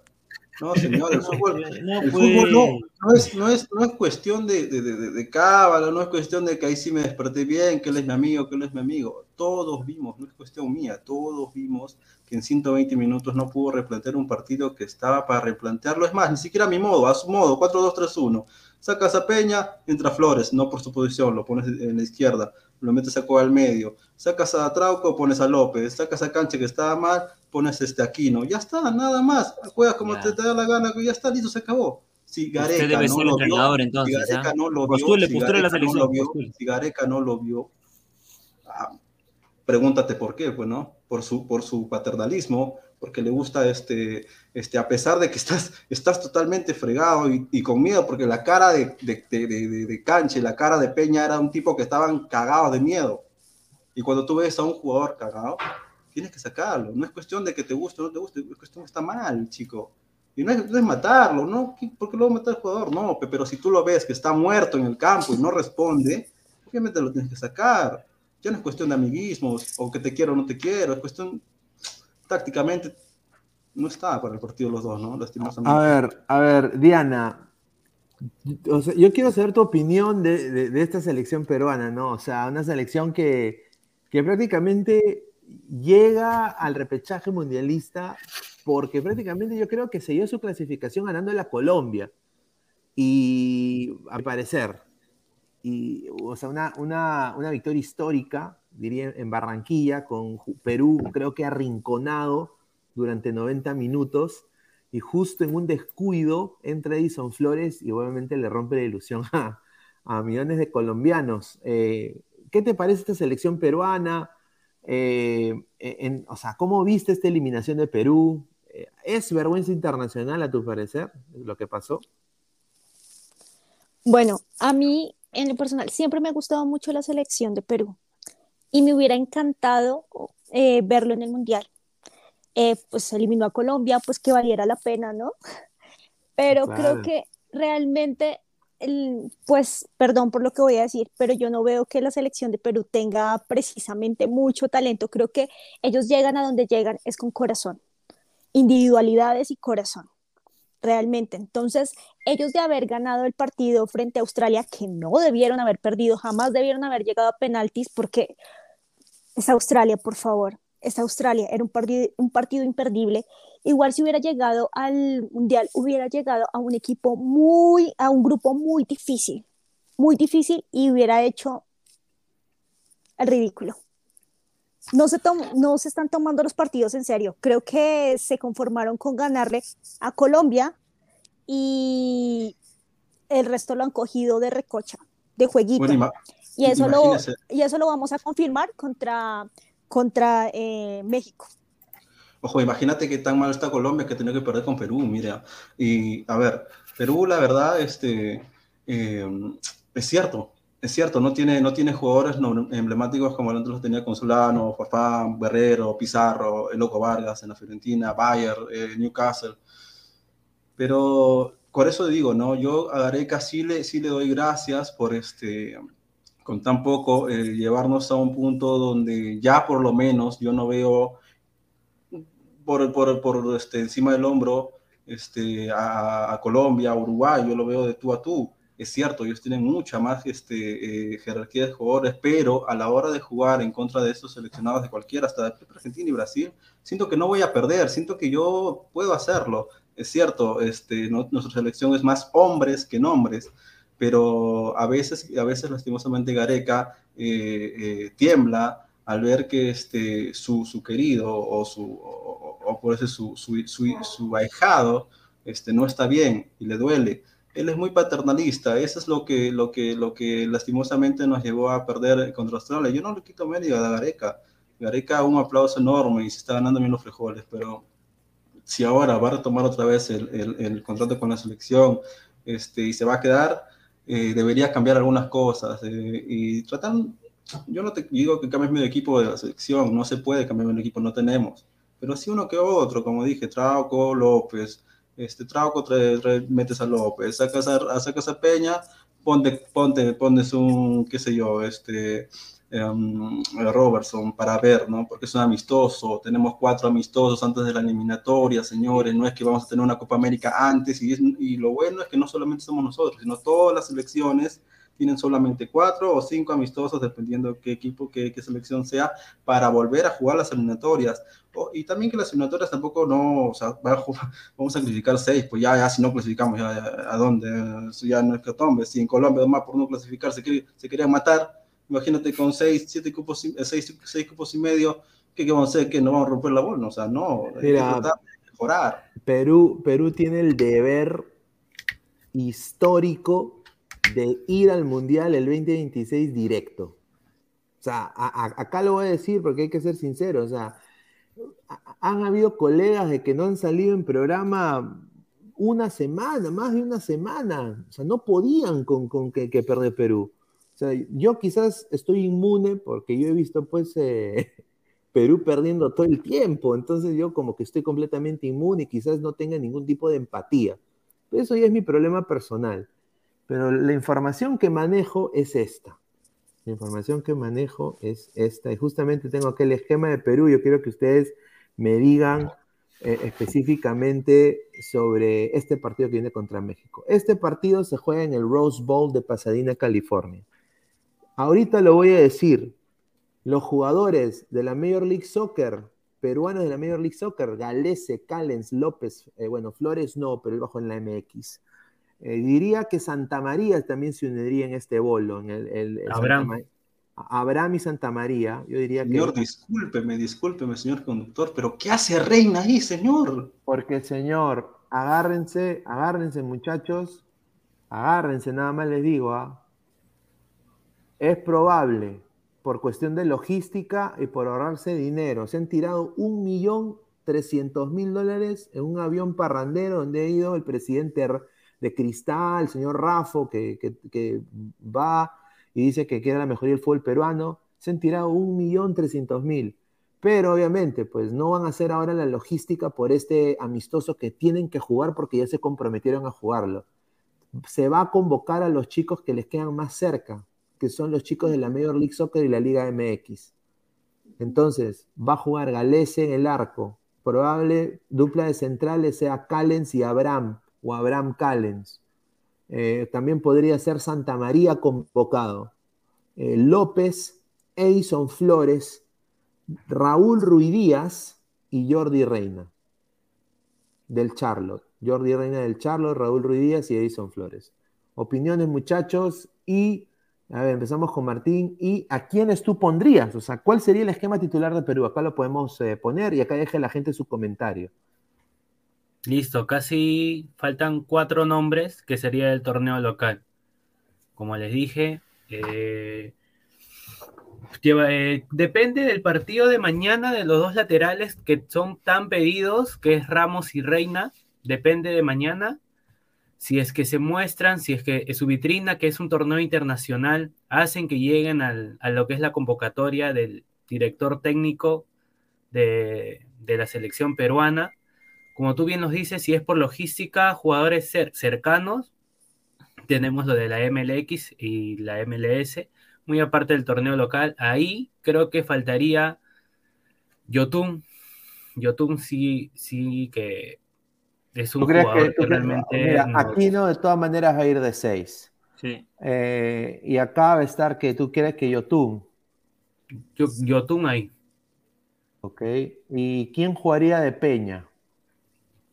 No, señor, el fútbol, no, el fútbol no, no, es, no, es, no es cuestión de, de, de, de cábala, no es cuestión de que ahí sí me desperté bien, que él es mi amigo, que él es mi amigo. Todos vimos, no es cuestión mía, todos vimos que en 120 minutos no pudo replantear un partido que estaba para replantearlo. Es más, ni siquiera a mi modo, a su modo, 4-2-3-1. Sacas a Peña, entra Flores, no por su posición, lo pones en la izquierda, lo metes a Coa al medio. Sacas a Trauco, pones a López. Sacas a Cancha que estaba mal, pones este Aquino. Ya está, nada más. Juegas como te, da la gana, ya está, listo, se acabó. Si Gareca debe no ser lo entrenador, vio, entonces, si Gareca ¿ah? no lo vio, si Gareca, no lo vio si Gareca no lo vio, ah, pregúntate por qué, pues, ¿no? Por su, por su paternalismo, porque le gusta, este, este, a pesar de que estás, estás totalmente fregado y, y con miedo, porque la cara de, de, de, de, Canche, la cara de Peña era un tipo que estaban cagados de miedo. Y cuando tú ves a un jugador cagado, tienes que sacarlo. No es cuestión de que te guste o no te guste, es cuestión que está mal, chico. Y no es, matarlo, ¿no? ¿Por qué lo va matar el jugador? No, pero si tú lo ves que está muerto en el campo y no responde, obviamente lo tienes que sacar. Ya no es cuestión de amiguismos o que te quiero o no te quiero, es cuestión tácticamente no está para el partido los dos, ¿no? A ver, a ver, Diana, yo quiero saber tu opinión de, esta selección peruana, ¿no? O sea, una selección que, que prácticamente llega al repechaje mundialista porque prácticamente yo creo que se dio su clasificación ganando la Colombia. Y a mi parecer, y, o sea, una, una, una, victoria histórica, diría, en Barranquilla, con Perú, creo que arrinconado durante 90 minutos, y justo en un descuido entra Edison Flores y obviamente le rompe la ilusión a, millones de colombianos. Eh, ¿Qué te parece esta selección peruana? Eh, en, o sea, ¿cómo viste esta eliminación de Perú? Eh, ¿Es vergüenza internacional a tu parecer lo que pasó? Bueno, a mí en lo personal siempre me ha gustado mucho la selección de Perú y me hubiera encantado eh, verlo en el Mundial. pues eliminó a Colombia, pues que valiera la pena, ¿no? Pero creo que realmente pues perdón por lo que voy a decir, pero yo no veo que la selección de Perú tenga precisamente mucho talento. Creo que ellos llegan a donde llegan es con corazón, individualidades y corazón, realmente. Entonces, ellos de haber ganado el partido frente a Australia, que no debieron haber perdido, jamás debieron haber llegado a penaltis, porque es Australia, por favor, es Australia, era un partido, un partido imperdible Igual si hubiera llegado al Mundial, hubiera llegado a un equipo muy, a un grupo muy difícil, muy difícil y hubiera hecho el ridículo. No se, no se están tomando los partidos en serio. Creo que se conformaron con ganarle a Colombia y el resto lo han cogido de recocha, de jueguito. Y, eso lo, y eso lo vamos a confirmar contra, contra eh, México. Ojo, imagínate que tan mal está Colombia que tiene que perder con Perú, mira. Y a ver, Perú, la verdad, este, eh, es cierto, es cierto, no tiene, no tiene jugadores emblemáticos como antes los tenía Consulano, Fafá, Guerrero, Pizarro, el Loco Vargas en la Fiorentina, Bayer, eh, Newcastle. Pero por eso digo, ¿no? Yo a Gareca sí le, sí le doy gracias por este, con tan poco, llevarnos a un punto donde ya por lo menos yo no veo por, por, por este, encima del hombro este, a, Colombia, a Uruguay, yo lo veo de tú a tú. Es cierto, ellos tienen mucha más este, eh, jerarquía de jugadores, pero a la hora de jugar en contra de estos seleccionados de cualquiera, hasta de Argentina y Brasil, siento que no voy a perder, siento que yo puedo hacerlo. Es cierto, este, nuestra selección es más hombres que nombres, pero a veces, a veces lastimosamente Gareca eh, eh, tiembla al ver que este, su, su querido o su, o por eso su, su, su, ahijado este, no está bien y le duele. Él es muy paternalista, eso es lo que, lo que, lo que lastimosamente nos llevó a perder contra Australia. Yo no le quito medio a Gareca. Gareca un aplauso enorme y se está ganando bien los frijoles, pero si ahora va a retomar otra vez el, el, el contrato con la selección este, y se va a quedar, eh, debería cambiar algunas cosas eh, y tratar, yo no te digo que cambies medio equipo de la selección, no se puede cambiar medio equipo, no tenemos pero sí uno que otro, como dije, Trauco, López, este, Trauco, metes a López, sacas a, sacas a Peña, ponte, ponte, pones un, qué sé yo, este, um, Robertson para ver, ¿no? Porque es un amistoso, tenemos cuatro amistosos antes de la eliminatoria, señores, no es que vamos a tener una Copa América antes, y, y lo bueno es que no solamente somos nosotros, sino todas las selecciones tienen solamente cuatro o cinco amistosos, dependiendo qué equipo, qué, qué selección sea, para volver a jugar las eliminatorias. y también que las eliminatorias tampoco no, o sea, vamos a clasificar seis, pues ya, ya si no clasificamos, ya, ¿a dónde? Eso ya no es que tombe. Si en Colombia, además, por no clasificar, se, se querían matar, imagínate con seis, siete cupos, eh, seis, seis cupos y medio, ¿qué, vamos a hacer? ¿Que no vamos a romper la bola? O sea, no, Mira, mejorar. Perú, Perú tiene el deber histórico de ir al Mundial el 2026 directo. O sea, acá lo voy a decir porque hay que ser sincero. O sea, han habido colegas de que no han salido en programa una semana, más de una semana. O sea, no podían con, con que, que Perú. Sea, yo quizás estoy inmune porque yo he visto pues eh, Perú perdiendo todo el tiempo. Entonces yo como que estoy completamente inmune y quizás no tenga ningún tipo de empatía. Eso ya es mi problema personal. Pero la información que manejo es esta. La información que manejo es esta. Y justamente tengo aquí el esquema de Perú. Yo quiero que ustedes me digan eh, específicamente sobre este partido que viene contra México. Este partido se juega en el Rose Bowl de Pasadena, California. Ahorita lo voy a decir. Los jugadores de la Major League Soccer, peruanos de la Major League Soccer, Galese, Callens, López, eh, bueno, Flores no, pero él bajo en la MX. Eh, diría que Santa María también se uniría en este bolo. En el, Abraham. Abraham y Santa María, yo diría que... Señor, discúlpeme, discúlpeme, señor conductor, pero ¿qué hace Reina ahí, señor? Porque, señor, agárrense, agárrense, muchachos, agárrense, nada más les digo, ¿ah? Es probable, por cuestión de logística y por ahorrarse dinero, se han tirado un millón trescientos mil dólares en un avión parrandero donde ha ido el presidente de Cristal, el señor Rafo, que, que va y dice que queda la mejoría del fútbol peruano, se han tirado un millón trescientos mil. Pero obviamente, pues no van a hacer ahora la logística por este amistoso que tienen que jugar porque ya se comprometieron a jugarlo. Se va a convocar a los chicos que les quedan más cerca, que son los chicos de la Major League Soccer y la Liga MX. Entonces, va a jugar Galese en el arco. Probable dupla de centrales sea Callens y Abraham, o Abraham Callens. Eh, también podría ser Santa María convocado. Eh, López, Edison Flores, Raúl Ruidíaz y Jordi Reina del Charlotte. Jordi Reina del Charlotte, Raúl Ruidíaz y Edison Flores. Opiniones, muchachos, y a ver, empezamos con Martín. ¿Y a quiénes tú pondrías? O sea, ¿cuál sería el esquema titular de Perú? Acá lo podemos eh, poner y acá deje la gente su comentario. Listo, casi faltan cuatro nombres que sería el torneo local. Como les dije, eh, eh, depende del partido de mañana de los dos laterales que son tan pedidos, que es Ramos y Reina. Depende de mañana. Si es que se muestran, si es que su vitrina, que es un torneo internacional, hacen que lleguen a lo que es la convocatoria del director técnico de la selección peruana como tú bien nos dices, si es por logística, jugadores cercanos, tenemos lo de la MLX y la MLS, muy aparte del torneo local. Ahí creo que faltaría Yotun. Yotun sí, sí que es un jugador que, realmente. Aquí no, de todas maneras va a ir de seis. Sí. Eh, y acá va a estar que tú quieres que Yotun. Yotun ahí. Ok. ¿Y quién jugaría de Peña?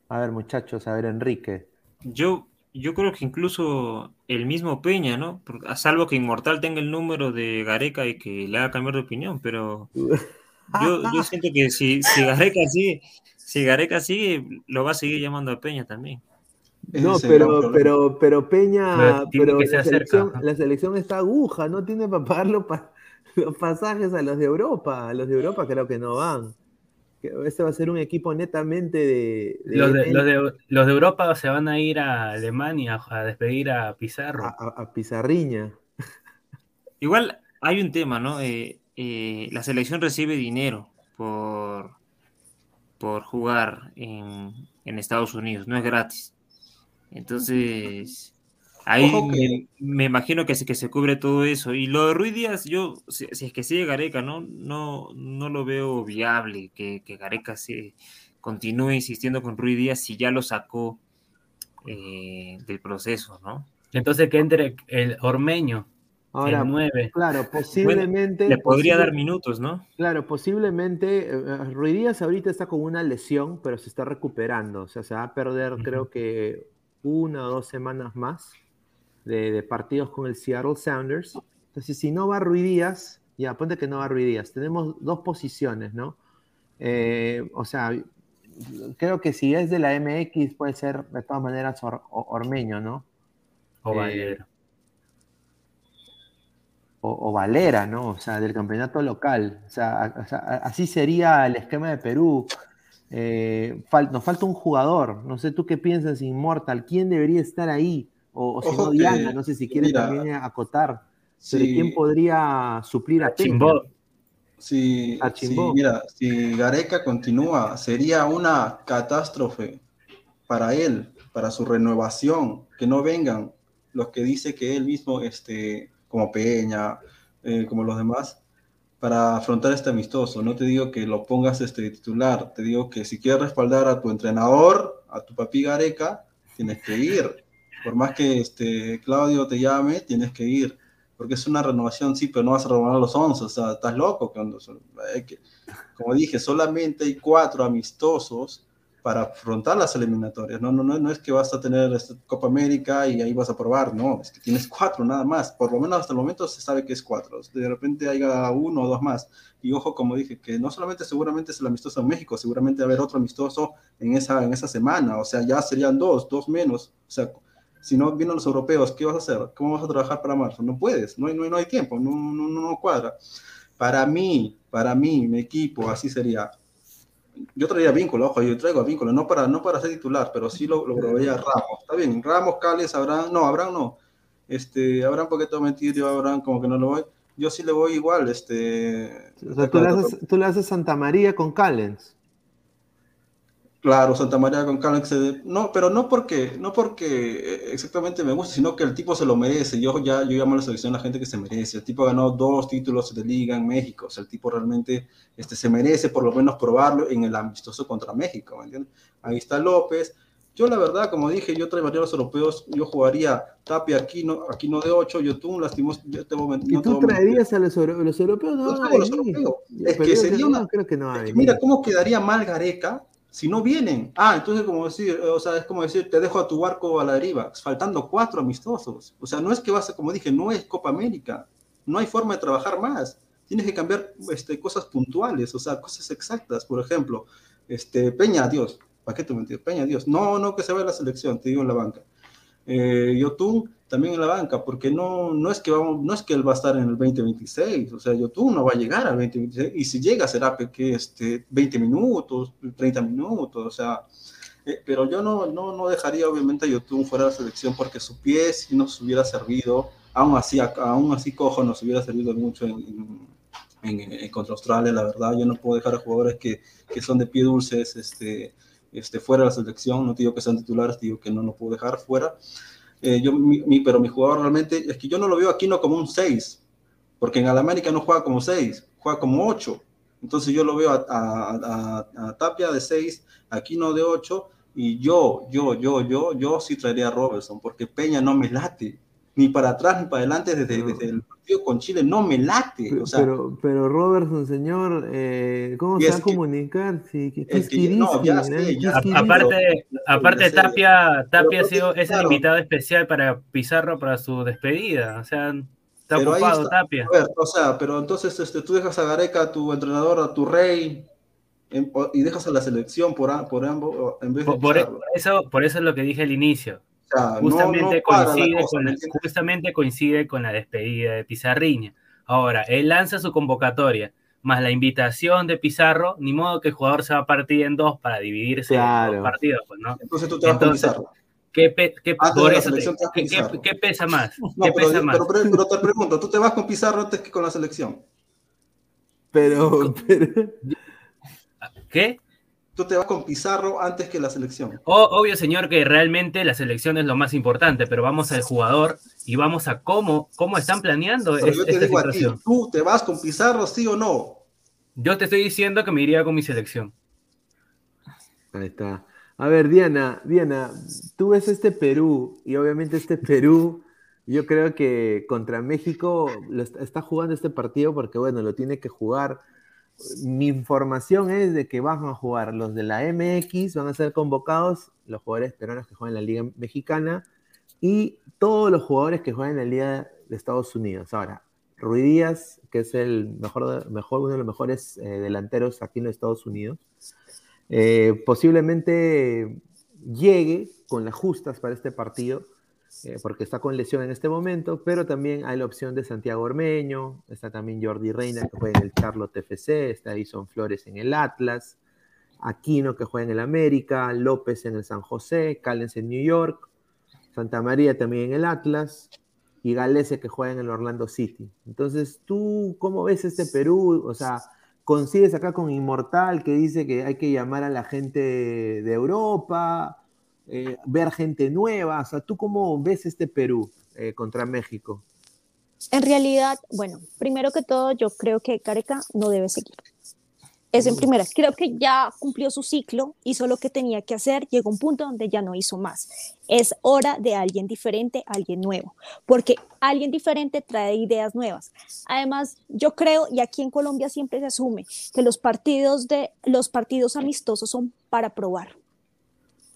A ver, muchachos, a ver, Enrique. Yo, yo creo que incluso el mismo Peña, ¿no? A salvo que Inmortal tenga el número de Gareca y que le haga cambiar de opinión, pero yo, siento que si, si Gareca sigue, si Gareca sigue, lo va a seguir llamando a Peña también. No, pero, pero, pero Peña, pero, la, selección, la, selección, está aguja, no tiene para pagar los, los pasajes a los de Europa. A los de Europa creo que no van. Este va a ser un equipo netamente de. los, de, Europa se van a ir a Alemania a despedir a Pizarro. A, Pizarriña. Igual hay un tema, ¿no? Eh, eh, la selección recibe dinero por, por jugar en, en Estados Unidos, no es gratis. Entonces, Ahí me, imagino que se, que se cubre todo eso. Y lo de Ruiz Díaz, yo, si, es que sigue Gareca, ¿no? No, no lo veo viable que, Gareca se continúe insistiendo con Ruiz Díaz si ya lo sacó eh, del proceso, ¿no? Entonces que entre el Ormeño. Ahora, el 9. claro, posiblemente. le podría dar minutos, ¿no? Claro, posiblemente. Eh, Ruiz Díaz ahorita está con una lesión, pero se está recuperando. O sea, se va a perder, creo que una o dos semanas más de, partidos con el Seattle Sounders. Entonces, si no va Ruidías, ya ponte que no va Ruidías, tenemos dos posiciones, ¿no? Eh, o sea, creo que si es de la MX puede ser de todas maneras Ormeño, ¿no? O eh, O, Valera, ¿no? O sea, del campeonato local. O sea, así sería el esquema de Perú. Eh, nos falta un jugador. No sé tú qué piensas, Inmortal. ¿Quién debería estar ahí? O, si no, Diana, no sé si quiere también acotar. ¿quién podría suplir a Chimbo. Si, A si- Chimbó. mira, si Gareca continúa, sería una catástrofe para él, para su renovación, que no vengan los que dice que él mismo, este, como Peña, eh, como los demás, para afrontar este amistoso. No te digo que lo pongas este titular, te digo que si quieres respaldar a tu entrenador, a tu papi Gareca, tienes que ir. Por más que este, Claudio te llame, tienes que ir. Porque es una renovación, sí, pero no vas a renovar los 11, o sea, estás loco. Cuando, que- como dije, solamente hay cuatro amistosos para afrontar las eliminatorias. No, no, no, no es que vas a tener este, Copa América y ahí vas a probar, no, es que tienes cuatro nada más. Por lo menos hasta el momento se sabe que es cuatro. De repente haya uno o dos más. Y ojo, como dije, que no solamente seguramente es el amistoso en México, seguramente va a haber otro amistoso en esa, en esa semana. O sea, ya serían dos, dos menos. O sea, si no vienen los europeos, ¿qué vas a hacer? ¿Cómo vas a trabajar para marzo? No puedes, no hay, no hay, no hay tiempo, no, no, no cuadra. Para mí, para mí, mi equipo, así sería. Yo traería vínculo, ojo, yo traigo a vínculo, no para, no para ser titular, pero sí lo, lo probaría a Ramos. Está bien, Ramos, Cales, Abraham, no, Abraham no. Este, Abraham, porque te voy a mentir, yo a Abraham como que no lo voy. Yo sí le voy igual, este. O sea, tú le haces, tú le haces Santa María con Callens. Claro, Santa María con Callens, eh, no, pero no porque, no porque eh, exactamente me gusta, sino que el tipo se lo merece. Yo ya, yo llamo a la selección a la gente que se merece. El tipo ganó dos títulos de liga en México, o sea, el tipo realmente este, se merece por lo menos probarlo en el amistoso contra México, ¿me entiendes? Ahí está López. Yo la verdad, como dije, yo traería a los europeos, yo jugaría Tapia, Aquino, Aquino de 8, Yotun, lastimos, yo te voy a mentir, ¿Y no tú traerías a los, euro- los europeos? No, los europeos. Ya, Es que sería no una- creo que no va a Es que venir. mira cómo quedaría mal Gareca si no vienen. Ah, entonces como decir, eh, o sea, es como decir, te dejo a tu barco a la deriva, faltando cuatro amistosos. O sea, no es que vas a, como dije, no es Copa América. No hay forma de trabajar más. Tienes que cambiar este, cosas puntuales, o sea, cosas exactas. Por ejemplo, este, Peña, adiós. ¿Para qué te mentir? Peña, adiós. No, no que se vaya la selección, te digo en la banca. Eh, Yotun también en la banca, porque no, no, es que vamos, no es que él va a estar en el 2026, o sea, Yotun no va a llegar al 2026, y si llega será que este, 20 minutos, 30 minutos, o sea, eh, pero yo no, no, no dejaría obviamente a Yotun fuera de la selección porque su pie sí nos hubiera servido, aún así, aún así cojo nos hubiera servido mucho en, en, en, en contra Australia, la verdad, yo no puedo dejar a jugadores que, que son de pie dulces, este, este, fuera de la selección, no te digo que sean titulares, te digo que no lo puedo dejar fuera. Eh, yo, mi, mi, pero mi jugador realmente, es que yo no lo veo aquí no como un 6, porque en Alamérica no juega como 6, juega como 8. Entonces yo lo veo a, a, a, a Tapia de 6, Aquino de 8, y yo, yo, yo, yo, yo sí traería a Robertson, porque Peña no me late, ni para atrás ni para adelante desde, No. desde el partido con Chile, no me late. Pero, o sea, pero, pero Robertson, señor, eh, ¿cómo se va a comunicar? Que es que- no, ya sé, ya A- Sí, aparte, aparte. Tapia, Tapia ha sido, es el claro. invitado especial para Pizarro para su despedida. O sea, está Pero ocupado está. Tapia. A ver, o sea, pero entonces este, tú dejas a Gareca, a tu entrenador, a tu rey, en- y dejas a la selección por, a- por ambos, en vez de Por, por eso, por eso es lo que dije al inicio. Sea, Justamente, no coincide cosa, con justamente coincide con la despedida de Pizarriña. Ahora, él lanza su convocatoria, más la invitación de Pizarro, ni modo que el jugador se va a partir en dos para dividirse en Claro. dos partidos, pues, ¿no? Entonces tú te vas con Pizarro. ¿Qué, pe- qué- Antes por de la eso te- ¿qué- qué- Pizarro. qué pesa más? No, ¿Qué pero, pesa más? pero, pero- pero te pregunto, ¿tú te vas con Pizarro antes que con la selección? Pero, pero, ¿Qué? Tú te vas con Pizarro antes que la selección. O- obvio, señor, que realmente la selección es lo más importante, pero vamos al jugador y vamos a cómo, cómo están planeando Pero es- yo te esta digo a ti, situación. ¿tú te vas con Pizarro, sí o no? Yo te estoy diciendo que me iría con mi selección. Ahí está. A ver, Diana, Diana, tú ves este Perú y obviamente este Perú, yo creo que contra México lo está, está jugando este partido porque, bueno, lo tiene que jugar. Mi información es de que van a jugar los de la MX, van a ser convocados los jugadores peruanos que juegan en la Liga Mexicana y todos los jugadores que juegan en la Liga de Estados Unidos. Ahora, Rui Díaz, que es el mejor, uno de los mejores eh, delanteros aquí en los Estados Unidos, eh, posiblemente llegue con las justas para este partido, eh, porque está con lesión en este momento, pero también hay la opción de Santiago Ormeño, está también Jordi Reina que juega en el Charlotte FC, está Edison Flores en el Atlas, Aquino que juega en el América, López en el San José, Callens en New York, Santa María también en el Atlas, y Galese que juega en el Orlando City. Entonces, ¿tú cómo ves este Perú? O sea, consigues acá con Inmortal que dice que hay que llamar a la gente de Europa, eh, ver gente nueva. O sea, ¿tú cómo ves este Perú eh, contra México? En realidad, bueno, primero que todo, yo creo que Careca no debe seguir. Es en primera. Creo que ya cumplió su ciclo, hizo lo que tenía que hacer, llegó a un punto donde ya no hizo más. Es hora de alguien diferente, alguien nuevo, porque alguien diferente trae ideas nuevas. Además, yo creo, y aquí en Colombia siempre se asume, que los partidos, de, los partidos amistosos son para probar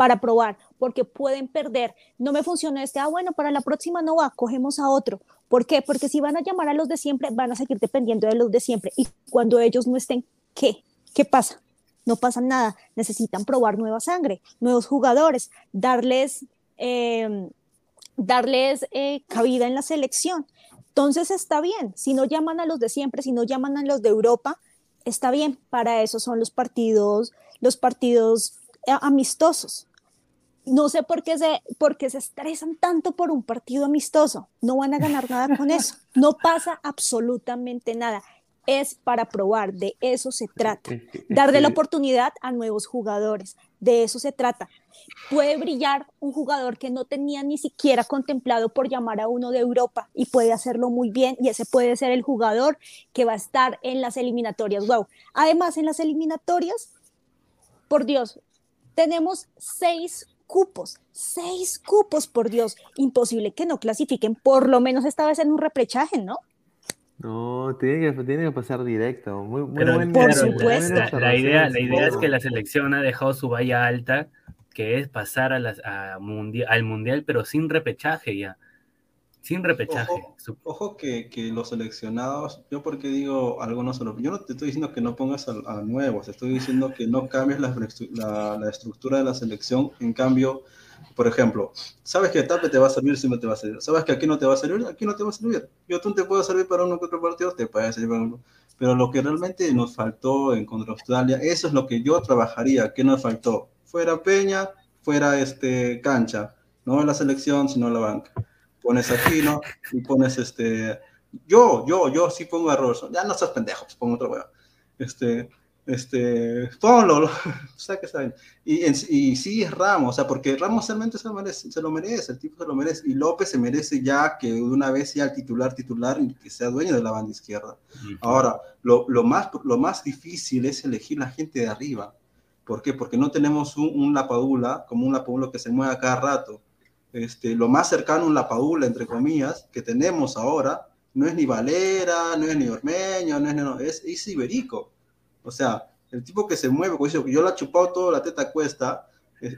para probar, porque pueden perder. No me funciona este, ah, bueno, para la próxima no va, cogemos a otro. ¿Por qué? Porque si van a llamar a los de siempre, van a seguir dependiendo de los de siempre. Y cuando ellos no estén, ¿qué? ¿Qué pasa? No pasa nada. Necesitan probar nueva sangre, nuevos jugadores, darles, em, darles eh, cabida en la selección. Entonces está bien. Si no llaman a los de siempre, si no llaman a los de Europa, está bien. Para eso son los partidos, los partidos eh, amistosos. No sé por qué, se, por qué se estresan tanto por un partido amistoso. No van a ganar nada con eso. No pasa absolutamente nada es para probar, de eso se trata. Darle la oportunidad a nuevos jugadores, de eso se trata. Puede brillar un jugador que no tenía ni siquiera contemplado por llamar a uno de Europa y puede hacerlo muy bien y ese puede ser el jugador que va a estar en las eliminatorias. Wow. Además, en las eliminatorias, por Dios, tenemos seis cupos, seis cupos, por Dios. Imposible que no clasifiquen, por lo menos esta vez en un reprechaje, ¿no? No, tiene que, tiene que pasar directo. Muy, muy Pero, buen- pero Por supuesto. La, la idea, la idea es que la selección ha dejado su valla alta, que es pasar a las, a mundi- al mundial, pero sin repechaje ya. Sin repechaje. Ojo. Ojo que, que los seleccionados, yo porque digo algunos solo, yo no te estoy diciendo que no pongas a, a nuevos, estoy diciendo que no cambies la, la- la estructura de la selección, en cambio, por ejemplo, sabes que tal vez te va a servir, si no te va a servir, sabes que aquí no te va a servir, aquí no te va a servir, yo tú te puedo servir para uno que otro partido, te puede servir para uno, pero lo que realmente nos faltó en contra Australia, eso es lo que yo trabajaría, que nos faltó, fuera Peña, fuera este cancha, no la selección, sino la banca pones aquí, ¿no? Y pones este. Yo, yo, yo sí pongo a Robertson. Ya no seas pendejo, pues pongo otro weón. Este, este, ponlo, o sea que saben. Y, y sí es Ramos, o sea, porque Ramos realmente se lo, merece, se lo merece, el tipo se lo merece. Y López se merece ya que de una vez sea el titular, titular y que sea dueño de la banda izquierda. Ahora, lo, lo, más, lo más difícil es elegir la gente de arriba. ¿Por qué? Porque no tenemos un, un Lapadula, como un Lapadula que se mueve a cada rato. Este, lo más cercano a un Lapadula, entre comillas, que tenemos ahora, no es ni Valera, no es ni Ormeño, no es, no, es, es Iberico. O sea, el tipo que se mueve, como dice, yo la he chupado toda la teta cuesta,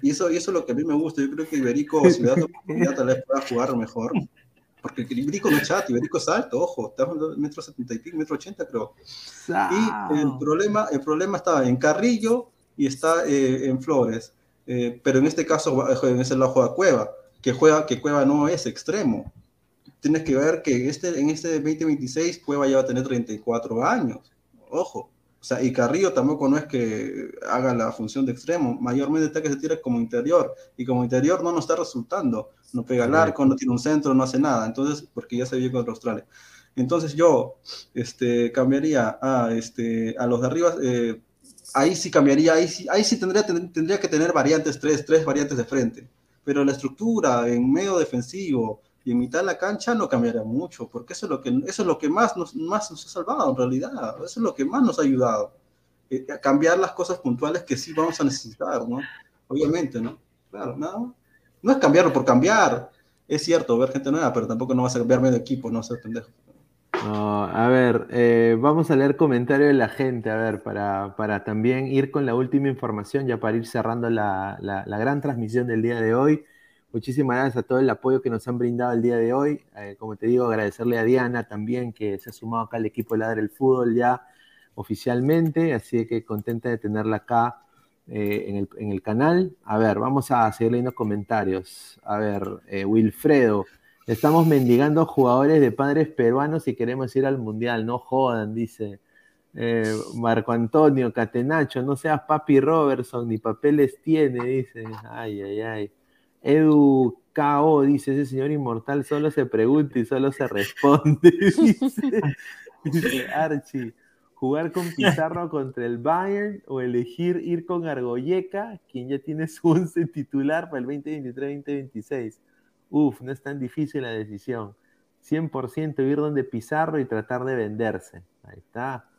y eso, y eso es lo que a mí me gusta. Yo creo que Iberico, si le das la oportunidad, tal vez pueda jugar mejor. Porque el Iberico no es chato, Iberico es alto, ojo, está en metro setenta y pico, metro ochenta, creo. Y el problema, el problema está en Carrillo y está eh, en Flores. Eh, pero en este caso, en ese lado juega Cueva, que juega que Cueva no es extremo. Tienes que ver que este, en este 2026 Cueva ya va a tener 34 años. Ojo. O sea, y Carrillo tampoco no es que haga la función de extremo, mayormente está que se tira como interior, y como interior no nos está resultando, no pega el arco, no tiene un centro, no hace nada, entonces, porque ya se vio contra Australia. Entonces yo este, cambiaría a, este, a los de arriba, eh, ahí sí cambiaría, ahí sí, ahí sí tendría, tendría que tener variantes, tres, tres variantes de frente, pero la estructura en medio defensivo y en mitad de la cancha no cambiaría mucho, porque eso es lo que, eso es lo que más, nos, más nos ha salvado en realidad, eso es lo que más nos ha ayudado, eh, a cambiar las cosas puntuales que sí vamos a necesitar, ¿no? Obviamente, ¿no? Claro, no, no es cambiarlo por cambiar, es cierto, ver gente nueva, pero tampoco no vas a cambiar medio equipo, no ser pendejo. A ver, eh, vamos a leer comentarios de la gente, a ver, para, para también ir con la última información, ya para ir cerrando la, la, gran transmisión del día de hoy. Muchísimas gracias a todo el apoyo que nos han brindado el día de hoy. Eh, como te digo, agradecerle a Diana también, que se ha sumado acá al equipo de Ladre el Fútbol ya oficialmente, así que contenta de tenerla acá eh, en, el, en, el, canal. A ver, vamos a seguir leyendo comentarios. A ver, Wilfredo, estamos mendigando jugadores de padres peruanos y queremos ir al Mundial, no jodan, dice. Eh, Marco Antonio Catenacho, no seas papi Robertson, ni papeles tiene, dice. Ay, ay, ay. Edu KO dice, ese señor inmortal solo se pregunta y solo se responde. dice, dice Archie, jugar con Pizarro contra el Bayern o elegir ir con Argoyeca, quien ya tiene su once titular para el 2023-2026. Uf, no es tan difícil la decisión. 100% ir donde Pizarro y tratar de venderse. Ahí está.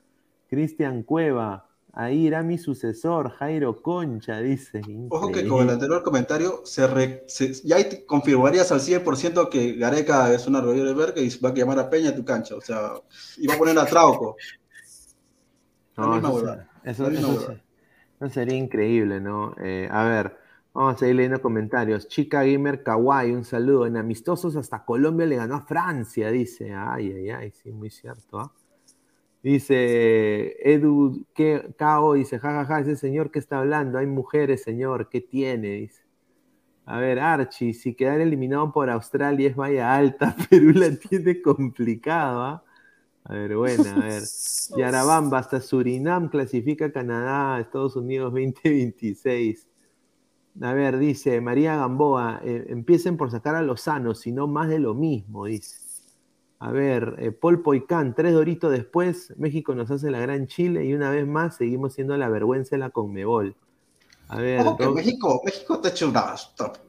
Cristian Cueva, ahí irá mi sucesor, Jairo Concha, dice. Ojo que con el anterior comentario, se re- se- ya confirmarías al 100% que Gareca es una arroyo de verga y va a llamar a Peña a tu cancha. O sea, y va a poner a Trauco. No, eso, eso- eso eso sería increíble, ¿no? Eh, a ver, vamos a ir leyendo comentarios. Chica Gamer Kawaii, un saludo. En amistosos hasta Colombia le ganó a Francia, dice. Ay, ay, ay, sí, muy cierto. ¿ah? Dice Edu que Kao, dice, jajaja, ese señor que está hablando, hay mujeres, señor, ¿qué tiene? Dice. A ver, Archie, si quedar eliminado por Australia es vaya alta, Perú la tiene complicado, ¿ah? A ver, buena, a ver. Yarabamba, hasta Surinam clasifica a Canadá, Estados Unidos 2026. A ver, dice María Gamboa, eh, empiecen por sacar a los sanos, si no más de lo mismo, dice. A ver, eh, Paul Poicán, tres doritos después, México nos hace la gran Chile y una vez más seguimos siendo la vergüenza de la Conmebol. A ver, Ojo que México, México te ha hecho una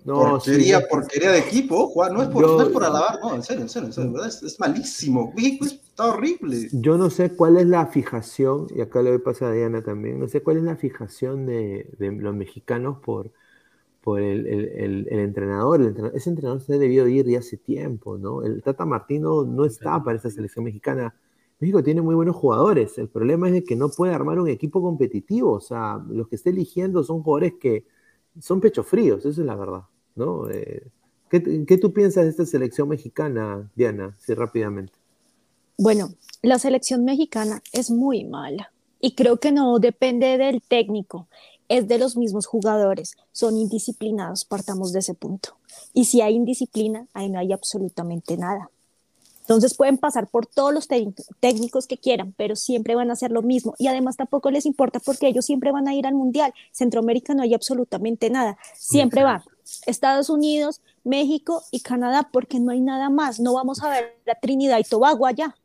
No, porquería, sí. porquería de equipo, Juan. No es por, Yo- no es por alabar, no, en serio, en serio, en serio, ¿verdad? Es, es malísimo. México es- está horrible. Yo no sé cuál es la fijación, y acá le voy a pasar a Diana también, no sé cuál es la fijación de, de los mexicanos por, por el, el- el- el entrenador. El entrenador- Ese entrenador se debió ir ya hace tiempo, ¿no? El Tata Martino no está para esa selección mexicana. México tiene muy buenos jugadores. El problema es de que no puede armar un equipo competitivo. O sea, los que está eligiendo son jugadores que son pecho fríos, esa es la verdad, ¿no? Eh, ¿qué, qué tú piensas de esta selección mexicana, Diana? Sí, rápidamente. Bueno, la selección mexicana es muy mala y creo que no depende del técnico, es de los mismos jugadores, son indisciplinados, partamos de ese punto. Y si hay indisciplina, ahí no hay absolutamente nada. Entonces pueden pasar por todos los técnic- técnicos que quieran, pero siempre van a hacer lo mismo. Y además tampoco les importa porque ellos siempre van a ir al Mundial. Centroamérica no hay absolutamente nada. Siempre van. Estados Unidos, México y Canadá, porque no hay nada más. No vamos a ver a Trinidad y Tobago allá.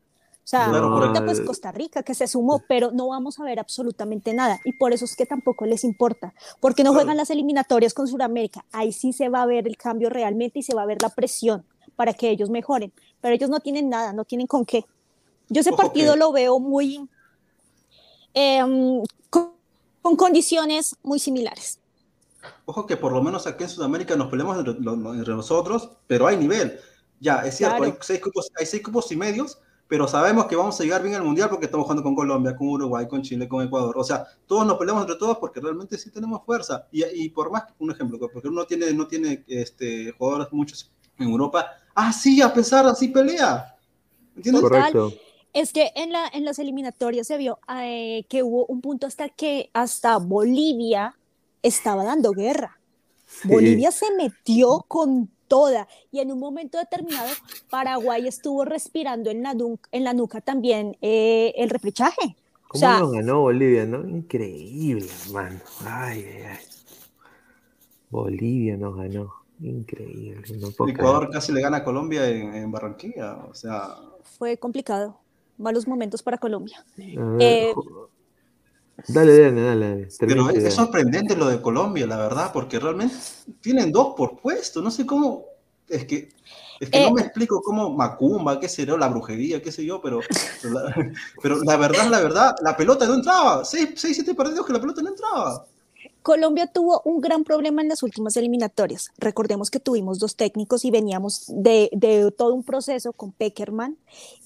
O sea, Claro, ahorita pues. Costa Rica que se sumó, pero no vamos a ver absolutamente nada. Y por eso es que tampoco les importa, porque no juegan las eliminatorias con Sudamérica. Ahí sí se va a ver el cambio realmente y se va a ver la presión para que ellos mejoren. Pero ellos no tienen nada, no tienen con qué. Yo ese partido que- lo veo muy em, con, con condiciones muy similares. Ojo que por lo menos aquí en Sudamérica nos peleamos entre, entre nosotros, pero hay nivel. Ya, es cierto, Claro. hay, seis cupos, hay seis cupos y medios, pero sabemos que vamos a llegar bien al Mundial porque estamos jugando con Colombia, con Uruguay, con Chile, con Ecuador. O sea, todos nos peleamos entre todos porque realmente sí tenemos fuerza. Y, y por más, un ejemplo, porque uno tiene, no tiene este, jugadores muchos en Europa. Ah, sí, a pesar, así pelea. ¿Entiendes? Correcto. Es que en, la, en las eliminatorias se vio eh, que hubo un punto hasta que hasta Bolivia estaba dando guerra. Sí. Bolivia se metió con toda y en un momento determinado Paraguay estuvo respirando en la, nu- en la nuca también eh, el repechaje. O ¿Cómo sea, nos ganó Bolivia, no? Increíble, hermano. Ay, ay, ay. Bolivia nos ganó. Increíble. No Ecuador casi le gana a Colombia en, en Barranquilla. O sea, fue complicado. Malos momentos para Colombia. creer. A ver, eh, Dale, dale, dale. dale. Pero es, es sorprendente lo de Colombia, la verdad, porque realmente tienen dos por puesto. No sé cómo. Es que, es que Eh. no me explico cómo Macumba, qué será, la brujería, qué sé yo, pero, pero, la, pero la verdad, la verdad, la pelota no entraba. Seis, seis, siete partidos que la pelota no entraba. Colombia tuvo un gran problema en las últimas eliminatorias. Recordemos que tuvimos dos técnicos y veníamos de, de todo un proceso con Peckerman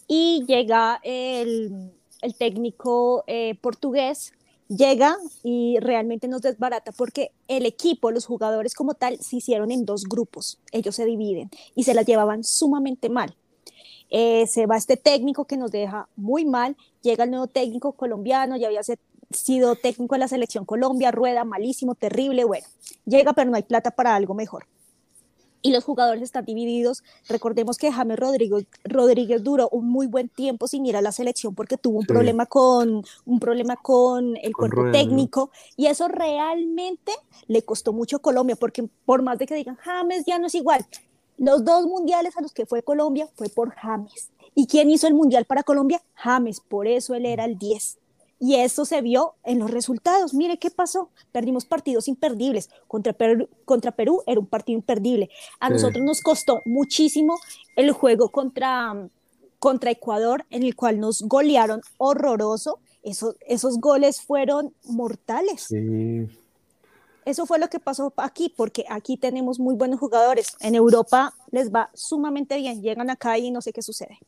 y llega el, el técnico eh, portugués, llega y realmente nos desbarata porque el equipo, los jugadores como tal, se hicieron en dos grupos. Ellos se dividen y se las llevaban sumamente mal. Eh, se va este técnico que nos deja muy mal, llega el nuevo técnico colombiano, ya había sido técnico de la selección Colombia, rueda malísimo, terrible, bueno, llega pero no hay plata para algo mejor. Y los jugadores están divididos. Recordemos que James Rodríguez, Rodríguez duró un muy buen tiempo sin ir a la selección porque tuvo un problema con un problema con el cuerpo técnico y eso realmente le costó mucho a Colombia porque por más de que digan James ya no es igual, los dos mundiales a los que fue Colombia fue por James. ¿Y quién hizo el mundial para Colombia? James, por eso él era el 10. Y eso se vio en los resultados. Mire qué pasó. Perdimos partidos imperdibles. Contra Perú, contra Perú era un partido imperdible. A nosotros nos costó muchísimo el juego contra, contra Ecuador, en el cual nos golearon horroroso. Eso, esos goles fueron mortales. Eso fue lo que pasó aquí, porque aquí tenemos muy buenos jugadores. En Europa les va sumamente bien. Llegan acá y no sé qué sucede.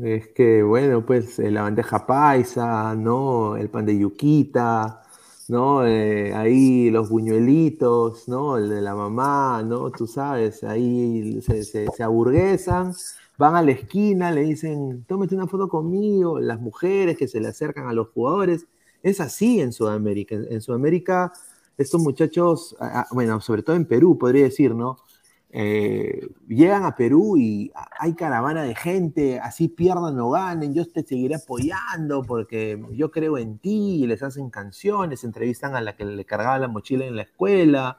Es que, bueno, pues eh, la bandeja paisa, ¿no? El pan de yuquita, ¿no? Eh, ahí los buñuelitos, ¿no? El de la mamá, ¿no? Tú sabes, ahí se, se, aburguesan, van a la esquina, le dicen, tómate una foto conmigo, las mujeres que se le acercan a los jugadores. Es así en Sudamérica. En, Sudamérica, estos muchachos, bueno, sobre todo en Perú, podría decir, ¿no? Eh, llegan a Perú y hay caravana de gente, así pierdan o ganen, yo te seguiré apoyando porque yo creo en ti, y les hacen canciones, entrevistan a la que le cargaba la mochila en la escuela.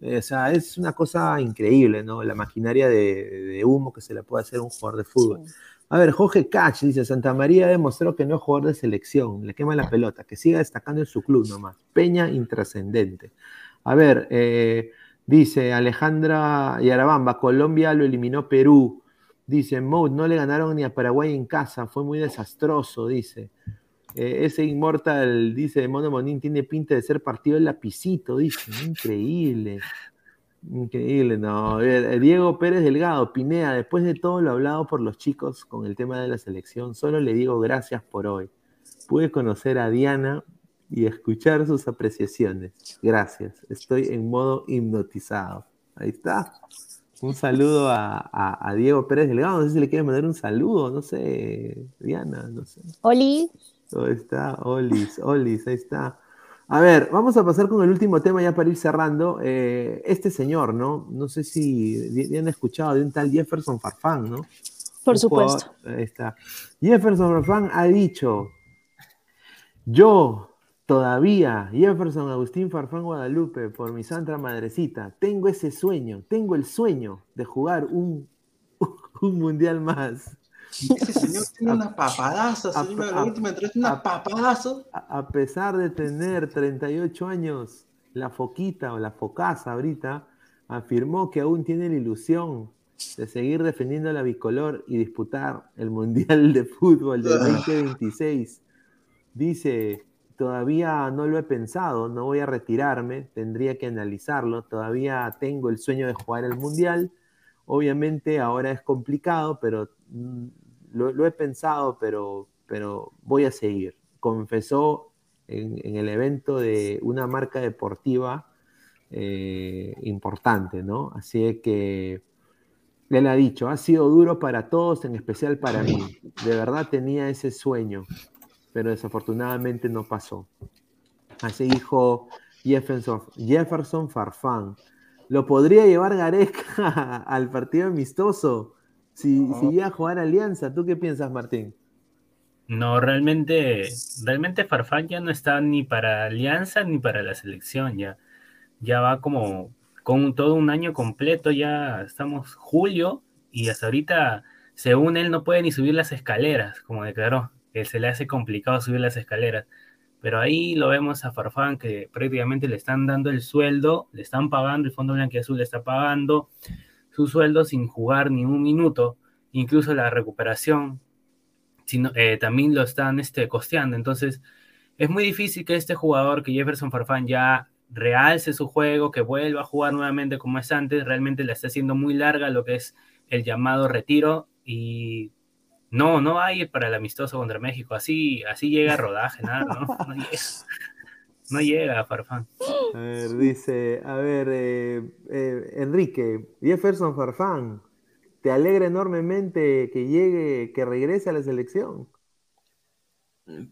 o sea, es una cosa increíble, ¿no? La maquinaria de, humo que se le puede hacer a un jugador de fútbol. A ver, Jorge Cach dice, Santa María demostró que no es jugador de selección, le quema la pelota, que siga destacando en su club nomás. Peña intrascendente. A ver, eh, Dice Alejandra Yarabamba, Colombia lo eliminó Perú. Dice Mout, no le ganaron ni a Paraguay en casa, fue muy desastroso, dice. Eh, ese Inmortal, dice Mono Monín, tiene pinta de ser partido el lapicito, dice. Increíble. Increíble, no. Eh, Diego Pérez Delgado, Pinea, después de todo lo hablado por los chicos con el tema de la selección, solo le digo gracias por hoy. Pude conocer a Diana y escuchar sus apreciaciones. Gracias. Estoy en modo hipnotizado. Ahí está. Un saludo a, Diego Pérez Delgado. No sé si le quiere mandar un saludo. No sé, Diana, no sé. Oli. Ahí está, Olis, Olis, ahí está. A ver, vamos a pasar con el último tema ya para ir cerrando. Eh, este señor, ¿no? No sé si han escuchado de un tal Jefferson Farfán, ¿no? Por supuesto. ahí está. Jefferson Farfán ha dicho, yo Todavía, Jefferson Agustín Farfán Guadalupe, por mi santa madrecita, tengo ese sueño, tengo el sueño de jugar un, un mundial más. Ese señor tiene una papadaza, señor, última una papadaza. A, pesar de tener 38 años, la foquita o la focaza ahorita afirmó que aún tiene la ilusión de seguir defendiendo la bicolor y disputar el Mundial de Fútbol del 2026. Dice, todavía no lo he pensado, no voy a retirarme, tendría que analizarlo, todavía tengo el sueño de jugar el Mundial, obviamente ahora es complicado, pero mm, lo, he pensado, pero, pero voy a seguir. Confesó en, el evento de una marca deportiva eh, importante, ¿no? Así que él ha dicho, ha sido duro para todos, en especial para mí. De verdad tenía ese sueño pero desafortunadamente no pasó. Así dijo Jefferson, Jefferson Farfán. ¿Lo podría llevar Gareca al partido amistoso si, si iba a jugar Alianza? ¿Tú qué piensas, Martín? No, realmente, realmente Farfán ya no está ni para Alianza ni para la selección, ya, ya va como con todo un año completo, ya estamos julio y hasta ahorita, según él, no puede ni subir las escaleras, como declaró que se le hace complicado subir las escaleras. Pero ahí lo vemos a Farfán que prácticamente le están dando el sueldo, le están pagando, el Fondo Azul le está pagando su sueldo sin jugar ni un minuto, incluso la recuperación sino, eh, también lo están este, costeando. Entonces, es muy difícil que este jugador, que Jefferson Farfán ya realce su juego, que vuelva a jugar nuevamente como es antes, realmente le está haciendo muy larga lo que es el llamado retiro y no, no hay para el amistoso contra México. Así, así llega rodaje, nada, ¿no? No llega, no llega Farfán. A ver, dice, a ver, eh, eh, Enrique, Jefferson Farfán, ¿te alegra enormemente que llegue, que regrese a la selección?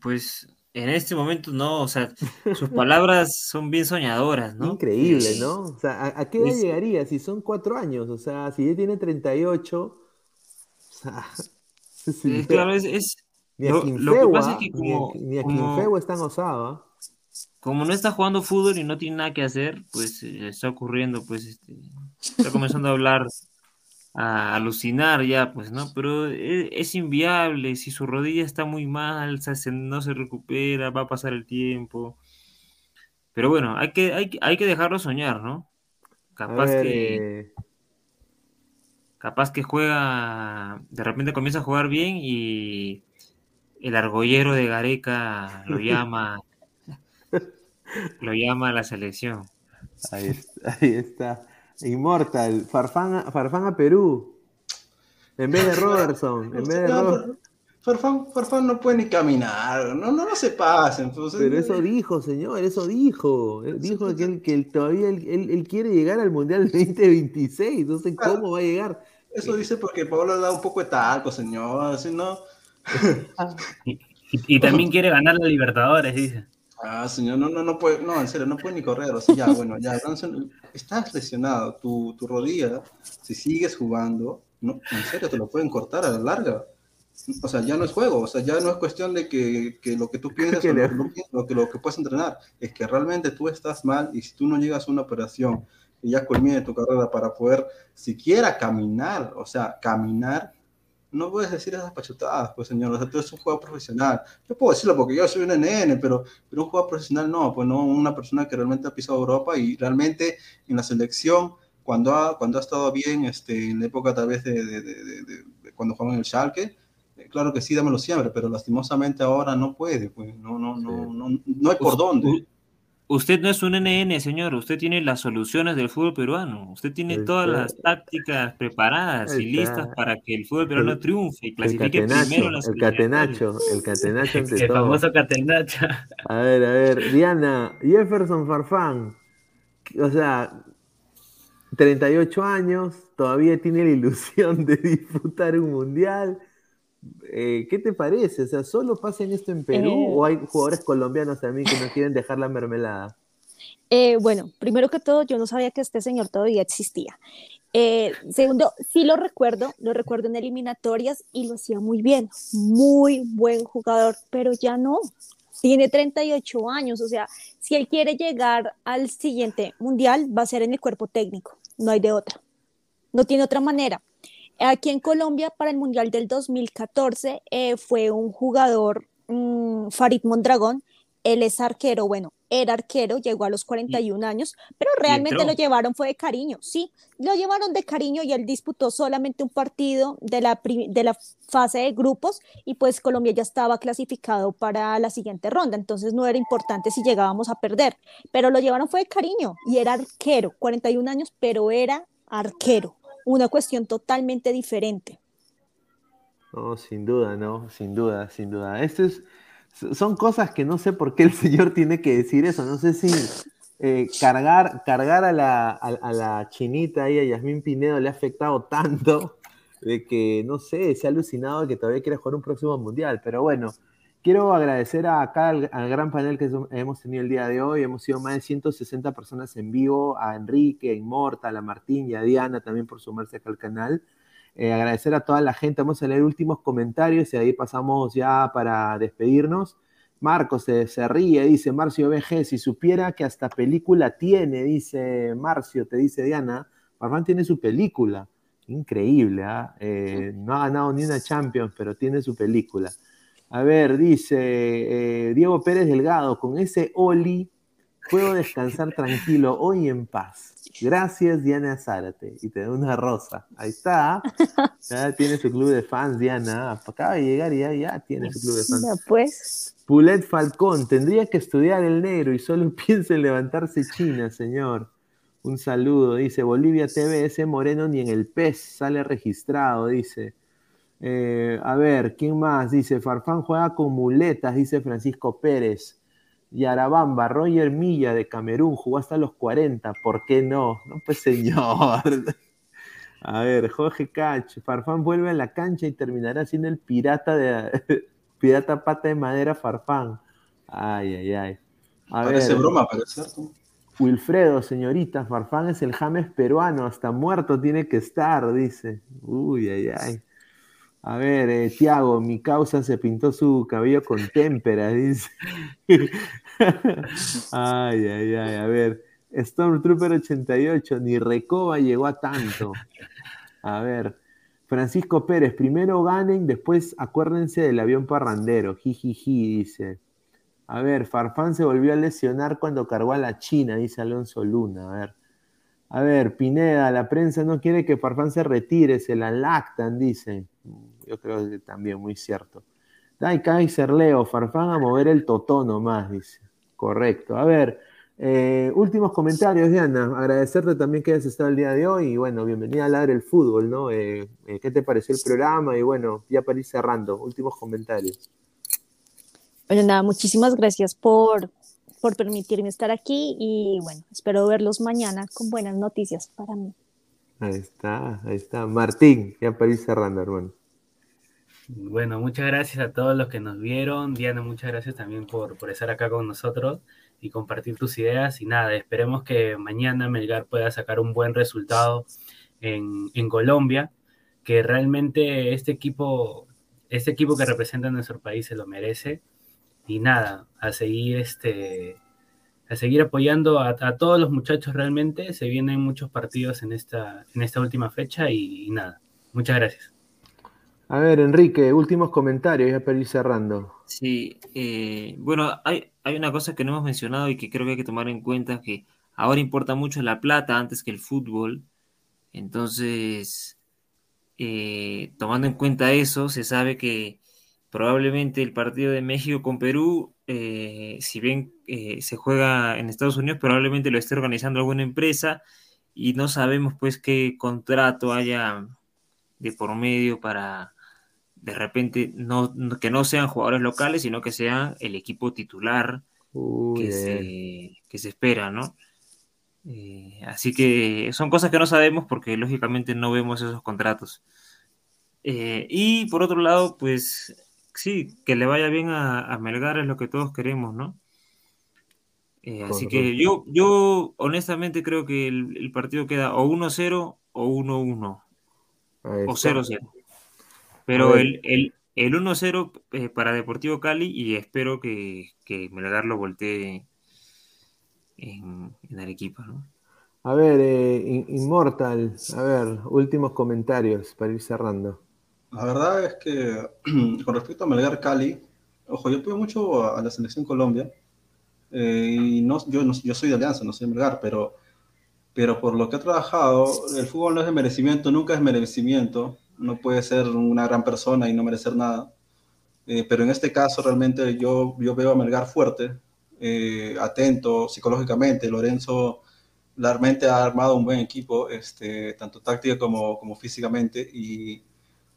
Pues En este momento no, o sea, sus palabras son bien soñadoras, ¿no? Increíble, ¿no? O sea, ¿a, qué edad llegaría? Si son cuatro años, o sea, si ya tiene 38, o sea, claro, es, ni a lo, que pasa es que como, ni, a, es tan osado. ¿ah? Como no está jugando fútbol y no tiene nada que hacer, pues eh, está ocurriendo, pues este, está comenzando a hablar, a alucinar ya, pues, ¿no? Pero e, es, inviable, si su rodilla está muy mal, no se recupera, va a pasar el tiempo. Pero bueno, hay que, hay, hay que dejarlo soñar, ¿no? Capaz que capaz que juega, de repente comienza a jugar bien y el argollero de Gareca lo llama, lo llama a la selección. Ahí está, ahí está. Inmortal, Farfán, Farfán a Perú. En vez de Robertson, en vez de Robertson. Farfán, Farfán, no puede ni caminar, no, no, no se pasen. Pues, Pero eso dijo, señor, eso dijo. dijo que, él, que todavía él, él, quiere llegar al Mundial 2026, no sé cómo va a llegar. Eso dice porque Pablo le da un poco de talco, señor, así no. y, también quiere ganar la Libertadores, dice. Ah, señor, no, no, no puede, no, en serio, no puede ni correr, o sea, ya, bueno, ya, estás lesionado, tu, tu rodilla, si sigues jugando, no, en serio, te lo pueden cortar a la larga. O sea, ya no es juego, o sea, ya no es cuestión de que, que lo que tú piensas o lo, que, lo que puedes entrenar, es que realmente tú estás mal y si tú no llegas a una operación y ya culmine tu carrera para poder siquiera caminar, o sea, caminar, no puedes decir esas pachutadas, pues señor, o sea, tú eres un jugador profesional. Yo puedo decirlo porque yo soy un NN, pero, pero un jugador profesional no, pues no, una persona que realmente ha pisado Europa y realmente en la selección, cuando ha, cuando ha estado bien, este, en la época tal vez de, de, de, cuando jugaba en el Schalke, eh, claro que sí, dámelo siempre, pero lastimosamente ahora no puede, pues no, no, no, no, no hay por dónde. Usted no es un NN, señor. Usted tiene las soluciones del fútbol peruano. Usted tiene todas las tácticas preparadas y listas para que el fútbol peruano triunfe y clasifique primero en El catenacho, el catenacho ante El famoso catenacho. A ver, a ver, Diana, Jefferson Farfán. O sea, 38 años, todavía tiene la ilusión de disputar un mundial. Eh, ¿Qué te parece? O sea, ¿solo pasa en esto en Perú eh, o hay jugadores colombianos también que no quieren dejar la mermelada? Eh, bueno, primero que todo, yo no sabía que este señor todavía existía. segundo, sí lo recuerdo, lo recuerdo en eliminatorias y lo hacía muy bien, muy buen jugador, pero ya no. Tiene 38 años, o sea, si él quiere llegar al siguiente mundial, va a ser en el cuerpo técnico, no hay de otra. No tiene otra manera. Aquí en Colombia, para el Mundial del 2014, eh, fue un jugador, mm, Farid Mondragón, él es arquero, bueno, era arquero, llegó a los 41 años, pero realmente lo llevaron fue de cariño, sí, lo llevaron de cariño y él disputó solamente un partido de la, de la fase de grupos y pues Colombia ya estaba clasificado para la siguiente ronda, entonces no era importante si llegábamos a perder, pero lo llevaron fue de cariño y era arquero, 41 años, pero era arquero una cuestión totalmente diferente. No, sin duda, no, sin duda, sin duda. Esto es, son cosas que no sé por qué el señor tiene que decir eso. No sé si eh, cargar, cargar a la, a, la chinita y a Yasmín Pinedo le ha afectado tanto de que, no sé, se ha alucinado que todavía quiere jugar un próximo mundial. Pero bueno, Quiero agradecer acá al, gran panel que hemos tenido el día de hoy. Hemos sido más de 160 personas en vivo, a Enrique, a Inmortal, a Martín y a Diana también por sumarse acá al canal. Eh, agradecer a toda la gente. Vamos a leer últimos comentarios y ahí pasamos ya para despedirnos. Marcos se, se, ríe, dice Marcio BG, si supiera que hasta película tiene, dice Marcio, te dice Diana, Farfán tiene su película. Increíble, ¿ah? eh, no ha ganado ni una Champions, pero tiene su película. A ver, dice eh, Diego Pérez Delgado, con ese Oli puedo descansar tranquilo hoy en paz. Gracias, Diana Zárate. Y te da una rosa. Ahí está. Ya tiene su club de fans, Diana. Acaba de llegar y ya, ya tiene su club de fans. Ya pues. Pulet Falcón, tendría que estudiar el negro y solo piensa en levantarse China, señor. Un saludo, dice Bolivia TV, ese moreno ni en el pez sale registrado, dice. Eh, a ver, ¿quién más? Dice, Farfán juega con muletas, dice Francisco Pérez. Yarabamba, Roger Milla de Camerún, jugó hasta los 40, ¿por qué no? No, pues señor. A ver, Jorge Cach, Farfán vuelve a la cancha y terminará siendo el pirata de pirata pata de madera Farfán. Ay, ay, ay. A Parece broma, pero es cierto. Wilfredo, señorita, Farfán es el James peruano, hasta muerto tiene que estar, dice. Uy, ay, ay. A ver, eh, Tiago, mi causa se pintó su cabello con témpera, dice. ay, ay, ay, a ver. Stormtrooper 88, ni Recoba llegó a tanto. A ver, Francisco Pérez, primero ganen, después acuérdense del avión parrandero, jijiji, dice. A ver, Farfán se volvió a lesionar cuando cargó a la China, dice Alonso Luna. A ver, a ver, Pineda, la prensa no quiere que Farfán se retire, se la lactan, dice. Yo creo que también muy cierto. Dai Kaiser Leo, Farfán a mover el totó nomás, dice. Correcto. A ver, eh, últimos comentarios, Diana. Agradecerte también que hayas estado el día de hoy y bueno, bienvenida a Ladre el Fútbol, ¿no? Eh, eh, ¿Qué te pareció el programa? Y bueno, ya para ir cerrando, últimos comentarios. Bueno, nada, muchísimas gracias por, por permitirme estar aquí y bueno, espero verlos mañana con buenas noticias para mí. Ahí está, ahí está. Martín, ya para ir cerrando, hermano. Bueno, muchas gracias a todos los que nos vieron. Diana, muchas gracias también por, por estar acá con nosotros y compartir tus ideas. Y nada, esperemos que mañana Melgar pueda sacar un buen resultado en, en Colombia, que realmente este equipo, este equipo que representa a nuestro país se lo merece. Y nada, a seguir este a seguir apoyando a, todos los muchachos realmente. Se vienen muchos partidos en esta, en esta última fecha y, nada. Muchas gracias. A ver, Enrique, últimos comentarios ya para ir cerrando. Sí, eh, bueno, hay, hay una cosa que no hemos mencionado y que creo que hay que tomar en cuenta, que ahora importa mucho la plata antes que el fútbol. Entonces, eh, tomando en cuenta eso, se sabe que probablemente el partido de México con Perú, eh, si bien eh, se juega en Estados Unidos, probablemente lo esté organizando alguna empresa y no sabemos pues qué contrato haya de por medio para de repente no, que no sean jugadores locales, sino que sean el equipo titular que, se, que, se, espera, ¿no? Eh, así que son cosas que no sabemos porque lógicamente no vemos esos contratos. y por otro lado, pues sí, que le vaya bien a, Melgar es lo que todos queremos, ¿no? Eh, así que yo, yo honestamente creo que el, partido queda o 1-0 o 1-1 o 0-0. Pero el, el, el 1-0 eh, para Deportivo Cali y espero que, que Melgar lo voltee en, en Arequipa, ¿no? A ver, eh, Inmortal, a ver, últimos comentarios para ir cerrando. La verdad es que con respecto a Melgar Cali, ojo, yo apoyo mucho a, la selección Colombia. Eh, y no, yo, yo soy de Alianza, no soy de Melgar, pero, pero por lo que he trabajado, el fútbol no es de merecimiento, nunca es merecimiento. No puede ser una gran persona y no merecer nada. Eh, pero en este caso realmente yo, yo veo a Melgar fuerte, eh, atento psicológicamente. Lorenzo realmente ha armado un buen equipo, este, tanto táctica como, como físicamente, y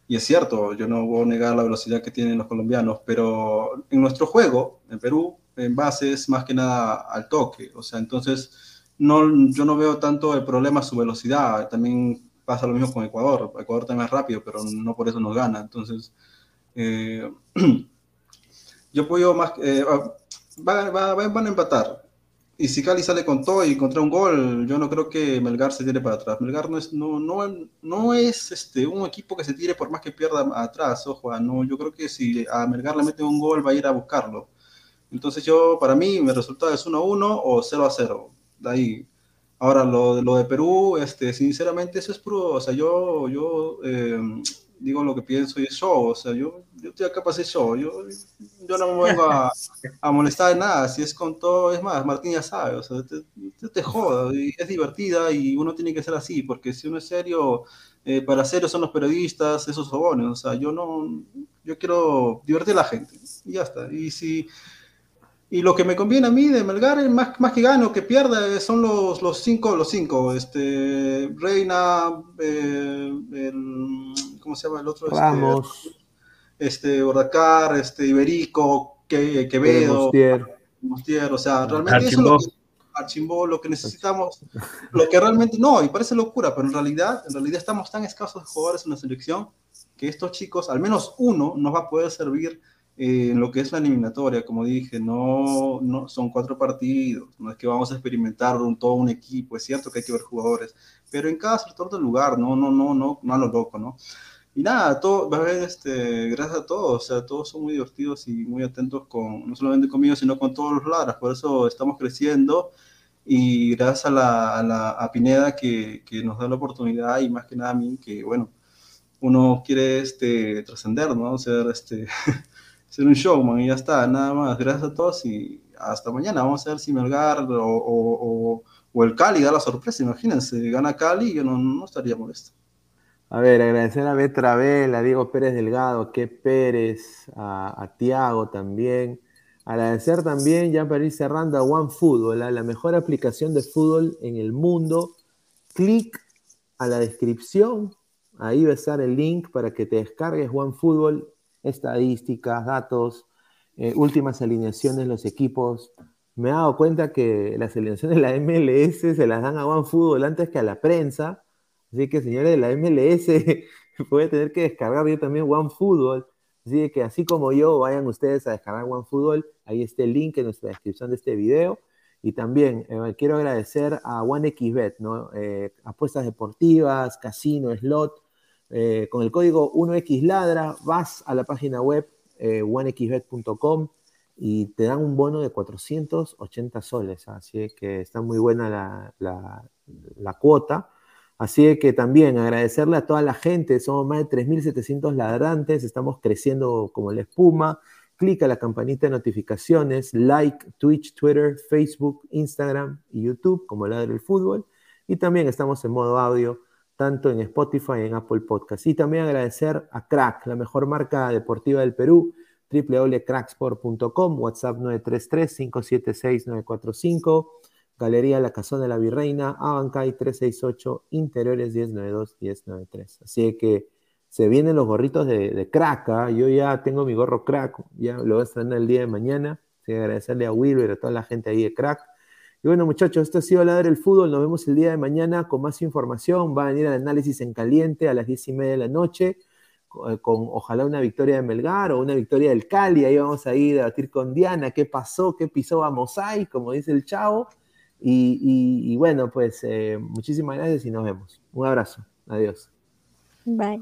y es cierto, yo no voy a negar la velocidad que tienen los colombianos, pero en nuestro juego, en Perú, en base es más que nada al toque. O sea, entonces no, yo no veo tanto el problema su velocidad. También pasa lo mismo con Ecuador. Ecuador también es rápido, pero no por eso nos gana. Entonces, eh, yo apoyo más. Eh, van a empatar. Y si Cali sale con todo y contra un gol, yo no creo que Melgar se tire para atrás. Melgar no es, no, no, no es este, un equipo que se tire por más que pierda atrás, ojo, ah, no, yo creo que si a Melgar le mete un gol va a ir a buscarlo. Entonces yo, para mí, mi resultado es 1-1 o 0-0. De ahí. Ahora, lo, lo de Perú, este, sinceramente, eso es puro, o sea, yo, yo eh, digo lo que pienso y es show, o sea, yo, yo estoy acá para hacer show, yo, yo no me vengo a, a, molestar de nada, si es con todo, es más, Martín ya sabe, o sea, te, te, te joda, y es divertida y uno tiene que ser así, porque si uno es serio, eh, para serio son los periodistas, esos sobones, o sea, yo no, yo quiero divertir a la gente, y ya está, y si y lo que me conviene a mí de Melgar, más, más que gano que pierda, son los, los cinco, los cinco. Este, Reina, eh, el, ¿cómo se llama el otro? Este, Ramos. Este, Bordacar, este, Iberico, que, Quevedo, Mostier. o sea, realmente eso es lo que, Archimbó, lo que necesitamos, lo que realmente, no, y parece locura, pero en realidad, en realidad estamos tan escasos de jugadores en la selección que estos chicos, al menos uno, nos va a poder servir eh, en lo que es la eliminatoria, como dije, no, no son cuatro partidos, no es que vamos a experimentar un, todo un equipo, es cierto que hay que ver jugadores, pero en cada sector del lugar, no, no, no, no, no a lo loco, ¿no? Y nada, todo, va a ver, este, gracias a todos, o sea, todos son muy divertidos y muy atentos con, no solamente conmigo, sino con todos los ladras, por eso estamos creciendo y gracias a la, a la a Pineda que, que, nos da la oportunidad y más que nada a mí, que bueno, uno quiere este, trascender, ¿no? Ser, este, ser un showman y ya está, nada más, gracias a todos y hasta mañana, vamos a ver si Melgar o, o, el Cali da la sorpresa, imagínense, gana Cali, yo no, no estaría molesto. A ver, agradecer a Betrabel, a Diego Pérez Delgado, a Ke Pérez, a, Tiago también. Agradecer también, ya para ir cerrando, a OneFootball, la mejor aplicación de fútbol en el mundo. Clic a la descripción, ahí va a estar el link para que te descargues OneFootball, estadísticas, datos, eh, últimas alineaciones, los equipos. Me he dado cuenta que las alineaciones de la MLS se las dan a OneFootball antes que a la prensa Así que, señores de la MLS, voy a tener que descargar yo también OneFootball. Así que, así como yo, vayan ustedes a descargar OneFootball. Ahí está el link en nuestra descripción de este video. Y también eh, quiero agradecer a OneXBet, ¿no? Eh, apuestas deportivas, casino, slot. Eh, con el código 1XLadra vas a la página web eh, onexbet.com y te dan un bono de 480 soles. Así que está muy buena la, la, cuota. Así que también agradecerle a toda la gente, somos más de 3.700 ladrantes, estamos creciendo como la espuma. Clica la campanita de notificaciones, like Twitch, Twitter, Facebook, Instagram y YouTube como Ladre el Fútbol. Y también estamos en modo audio, tanto en Spotify y en Apple Podcast. Y también agradecer a Crack, la mejor marca deportiva del Perú, www.cracksport.com, WhatsApp 933-576-945. Galería La Casona de la Virreina, Abancay 368, Interiores 1092-1093. Así que se vienen los gorritos de, de crack. ¿ah? Yo ya tengo mi gorro crack, ya lo voy a estrenar el día de mañana. Así agradecerle a Wilber y a toda la gente ahí de crack. Bueno, muchachos, esto ha sido la del fútbol. Nos vemos el día de mañana con más información. Va a venir el análisis en caliente a las 10 y media de la noche. Con, con, ojalá una victoria de Melgar o una victoria del Cali. Ahí vamos a ir a debatir con Diana qué pasó, qué pisó a Mosai, como dice el chavo. Y, bueno, pues eh, muchísimas gracias y nos vemos. Un abrazo. Adiós. Bye.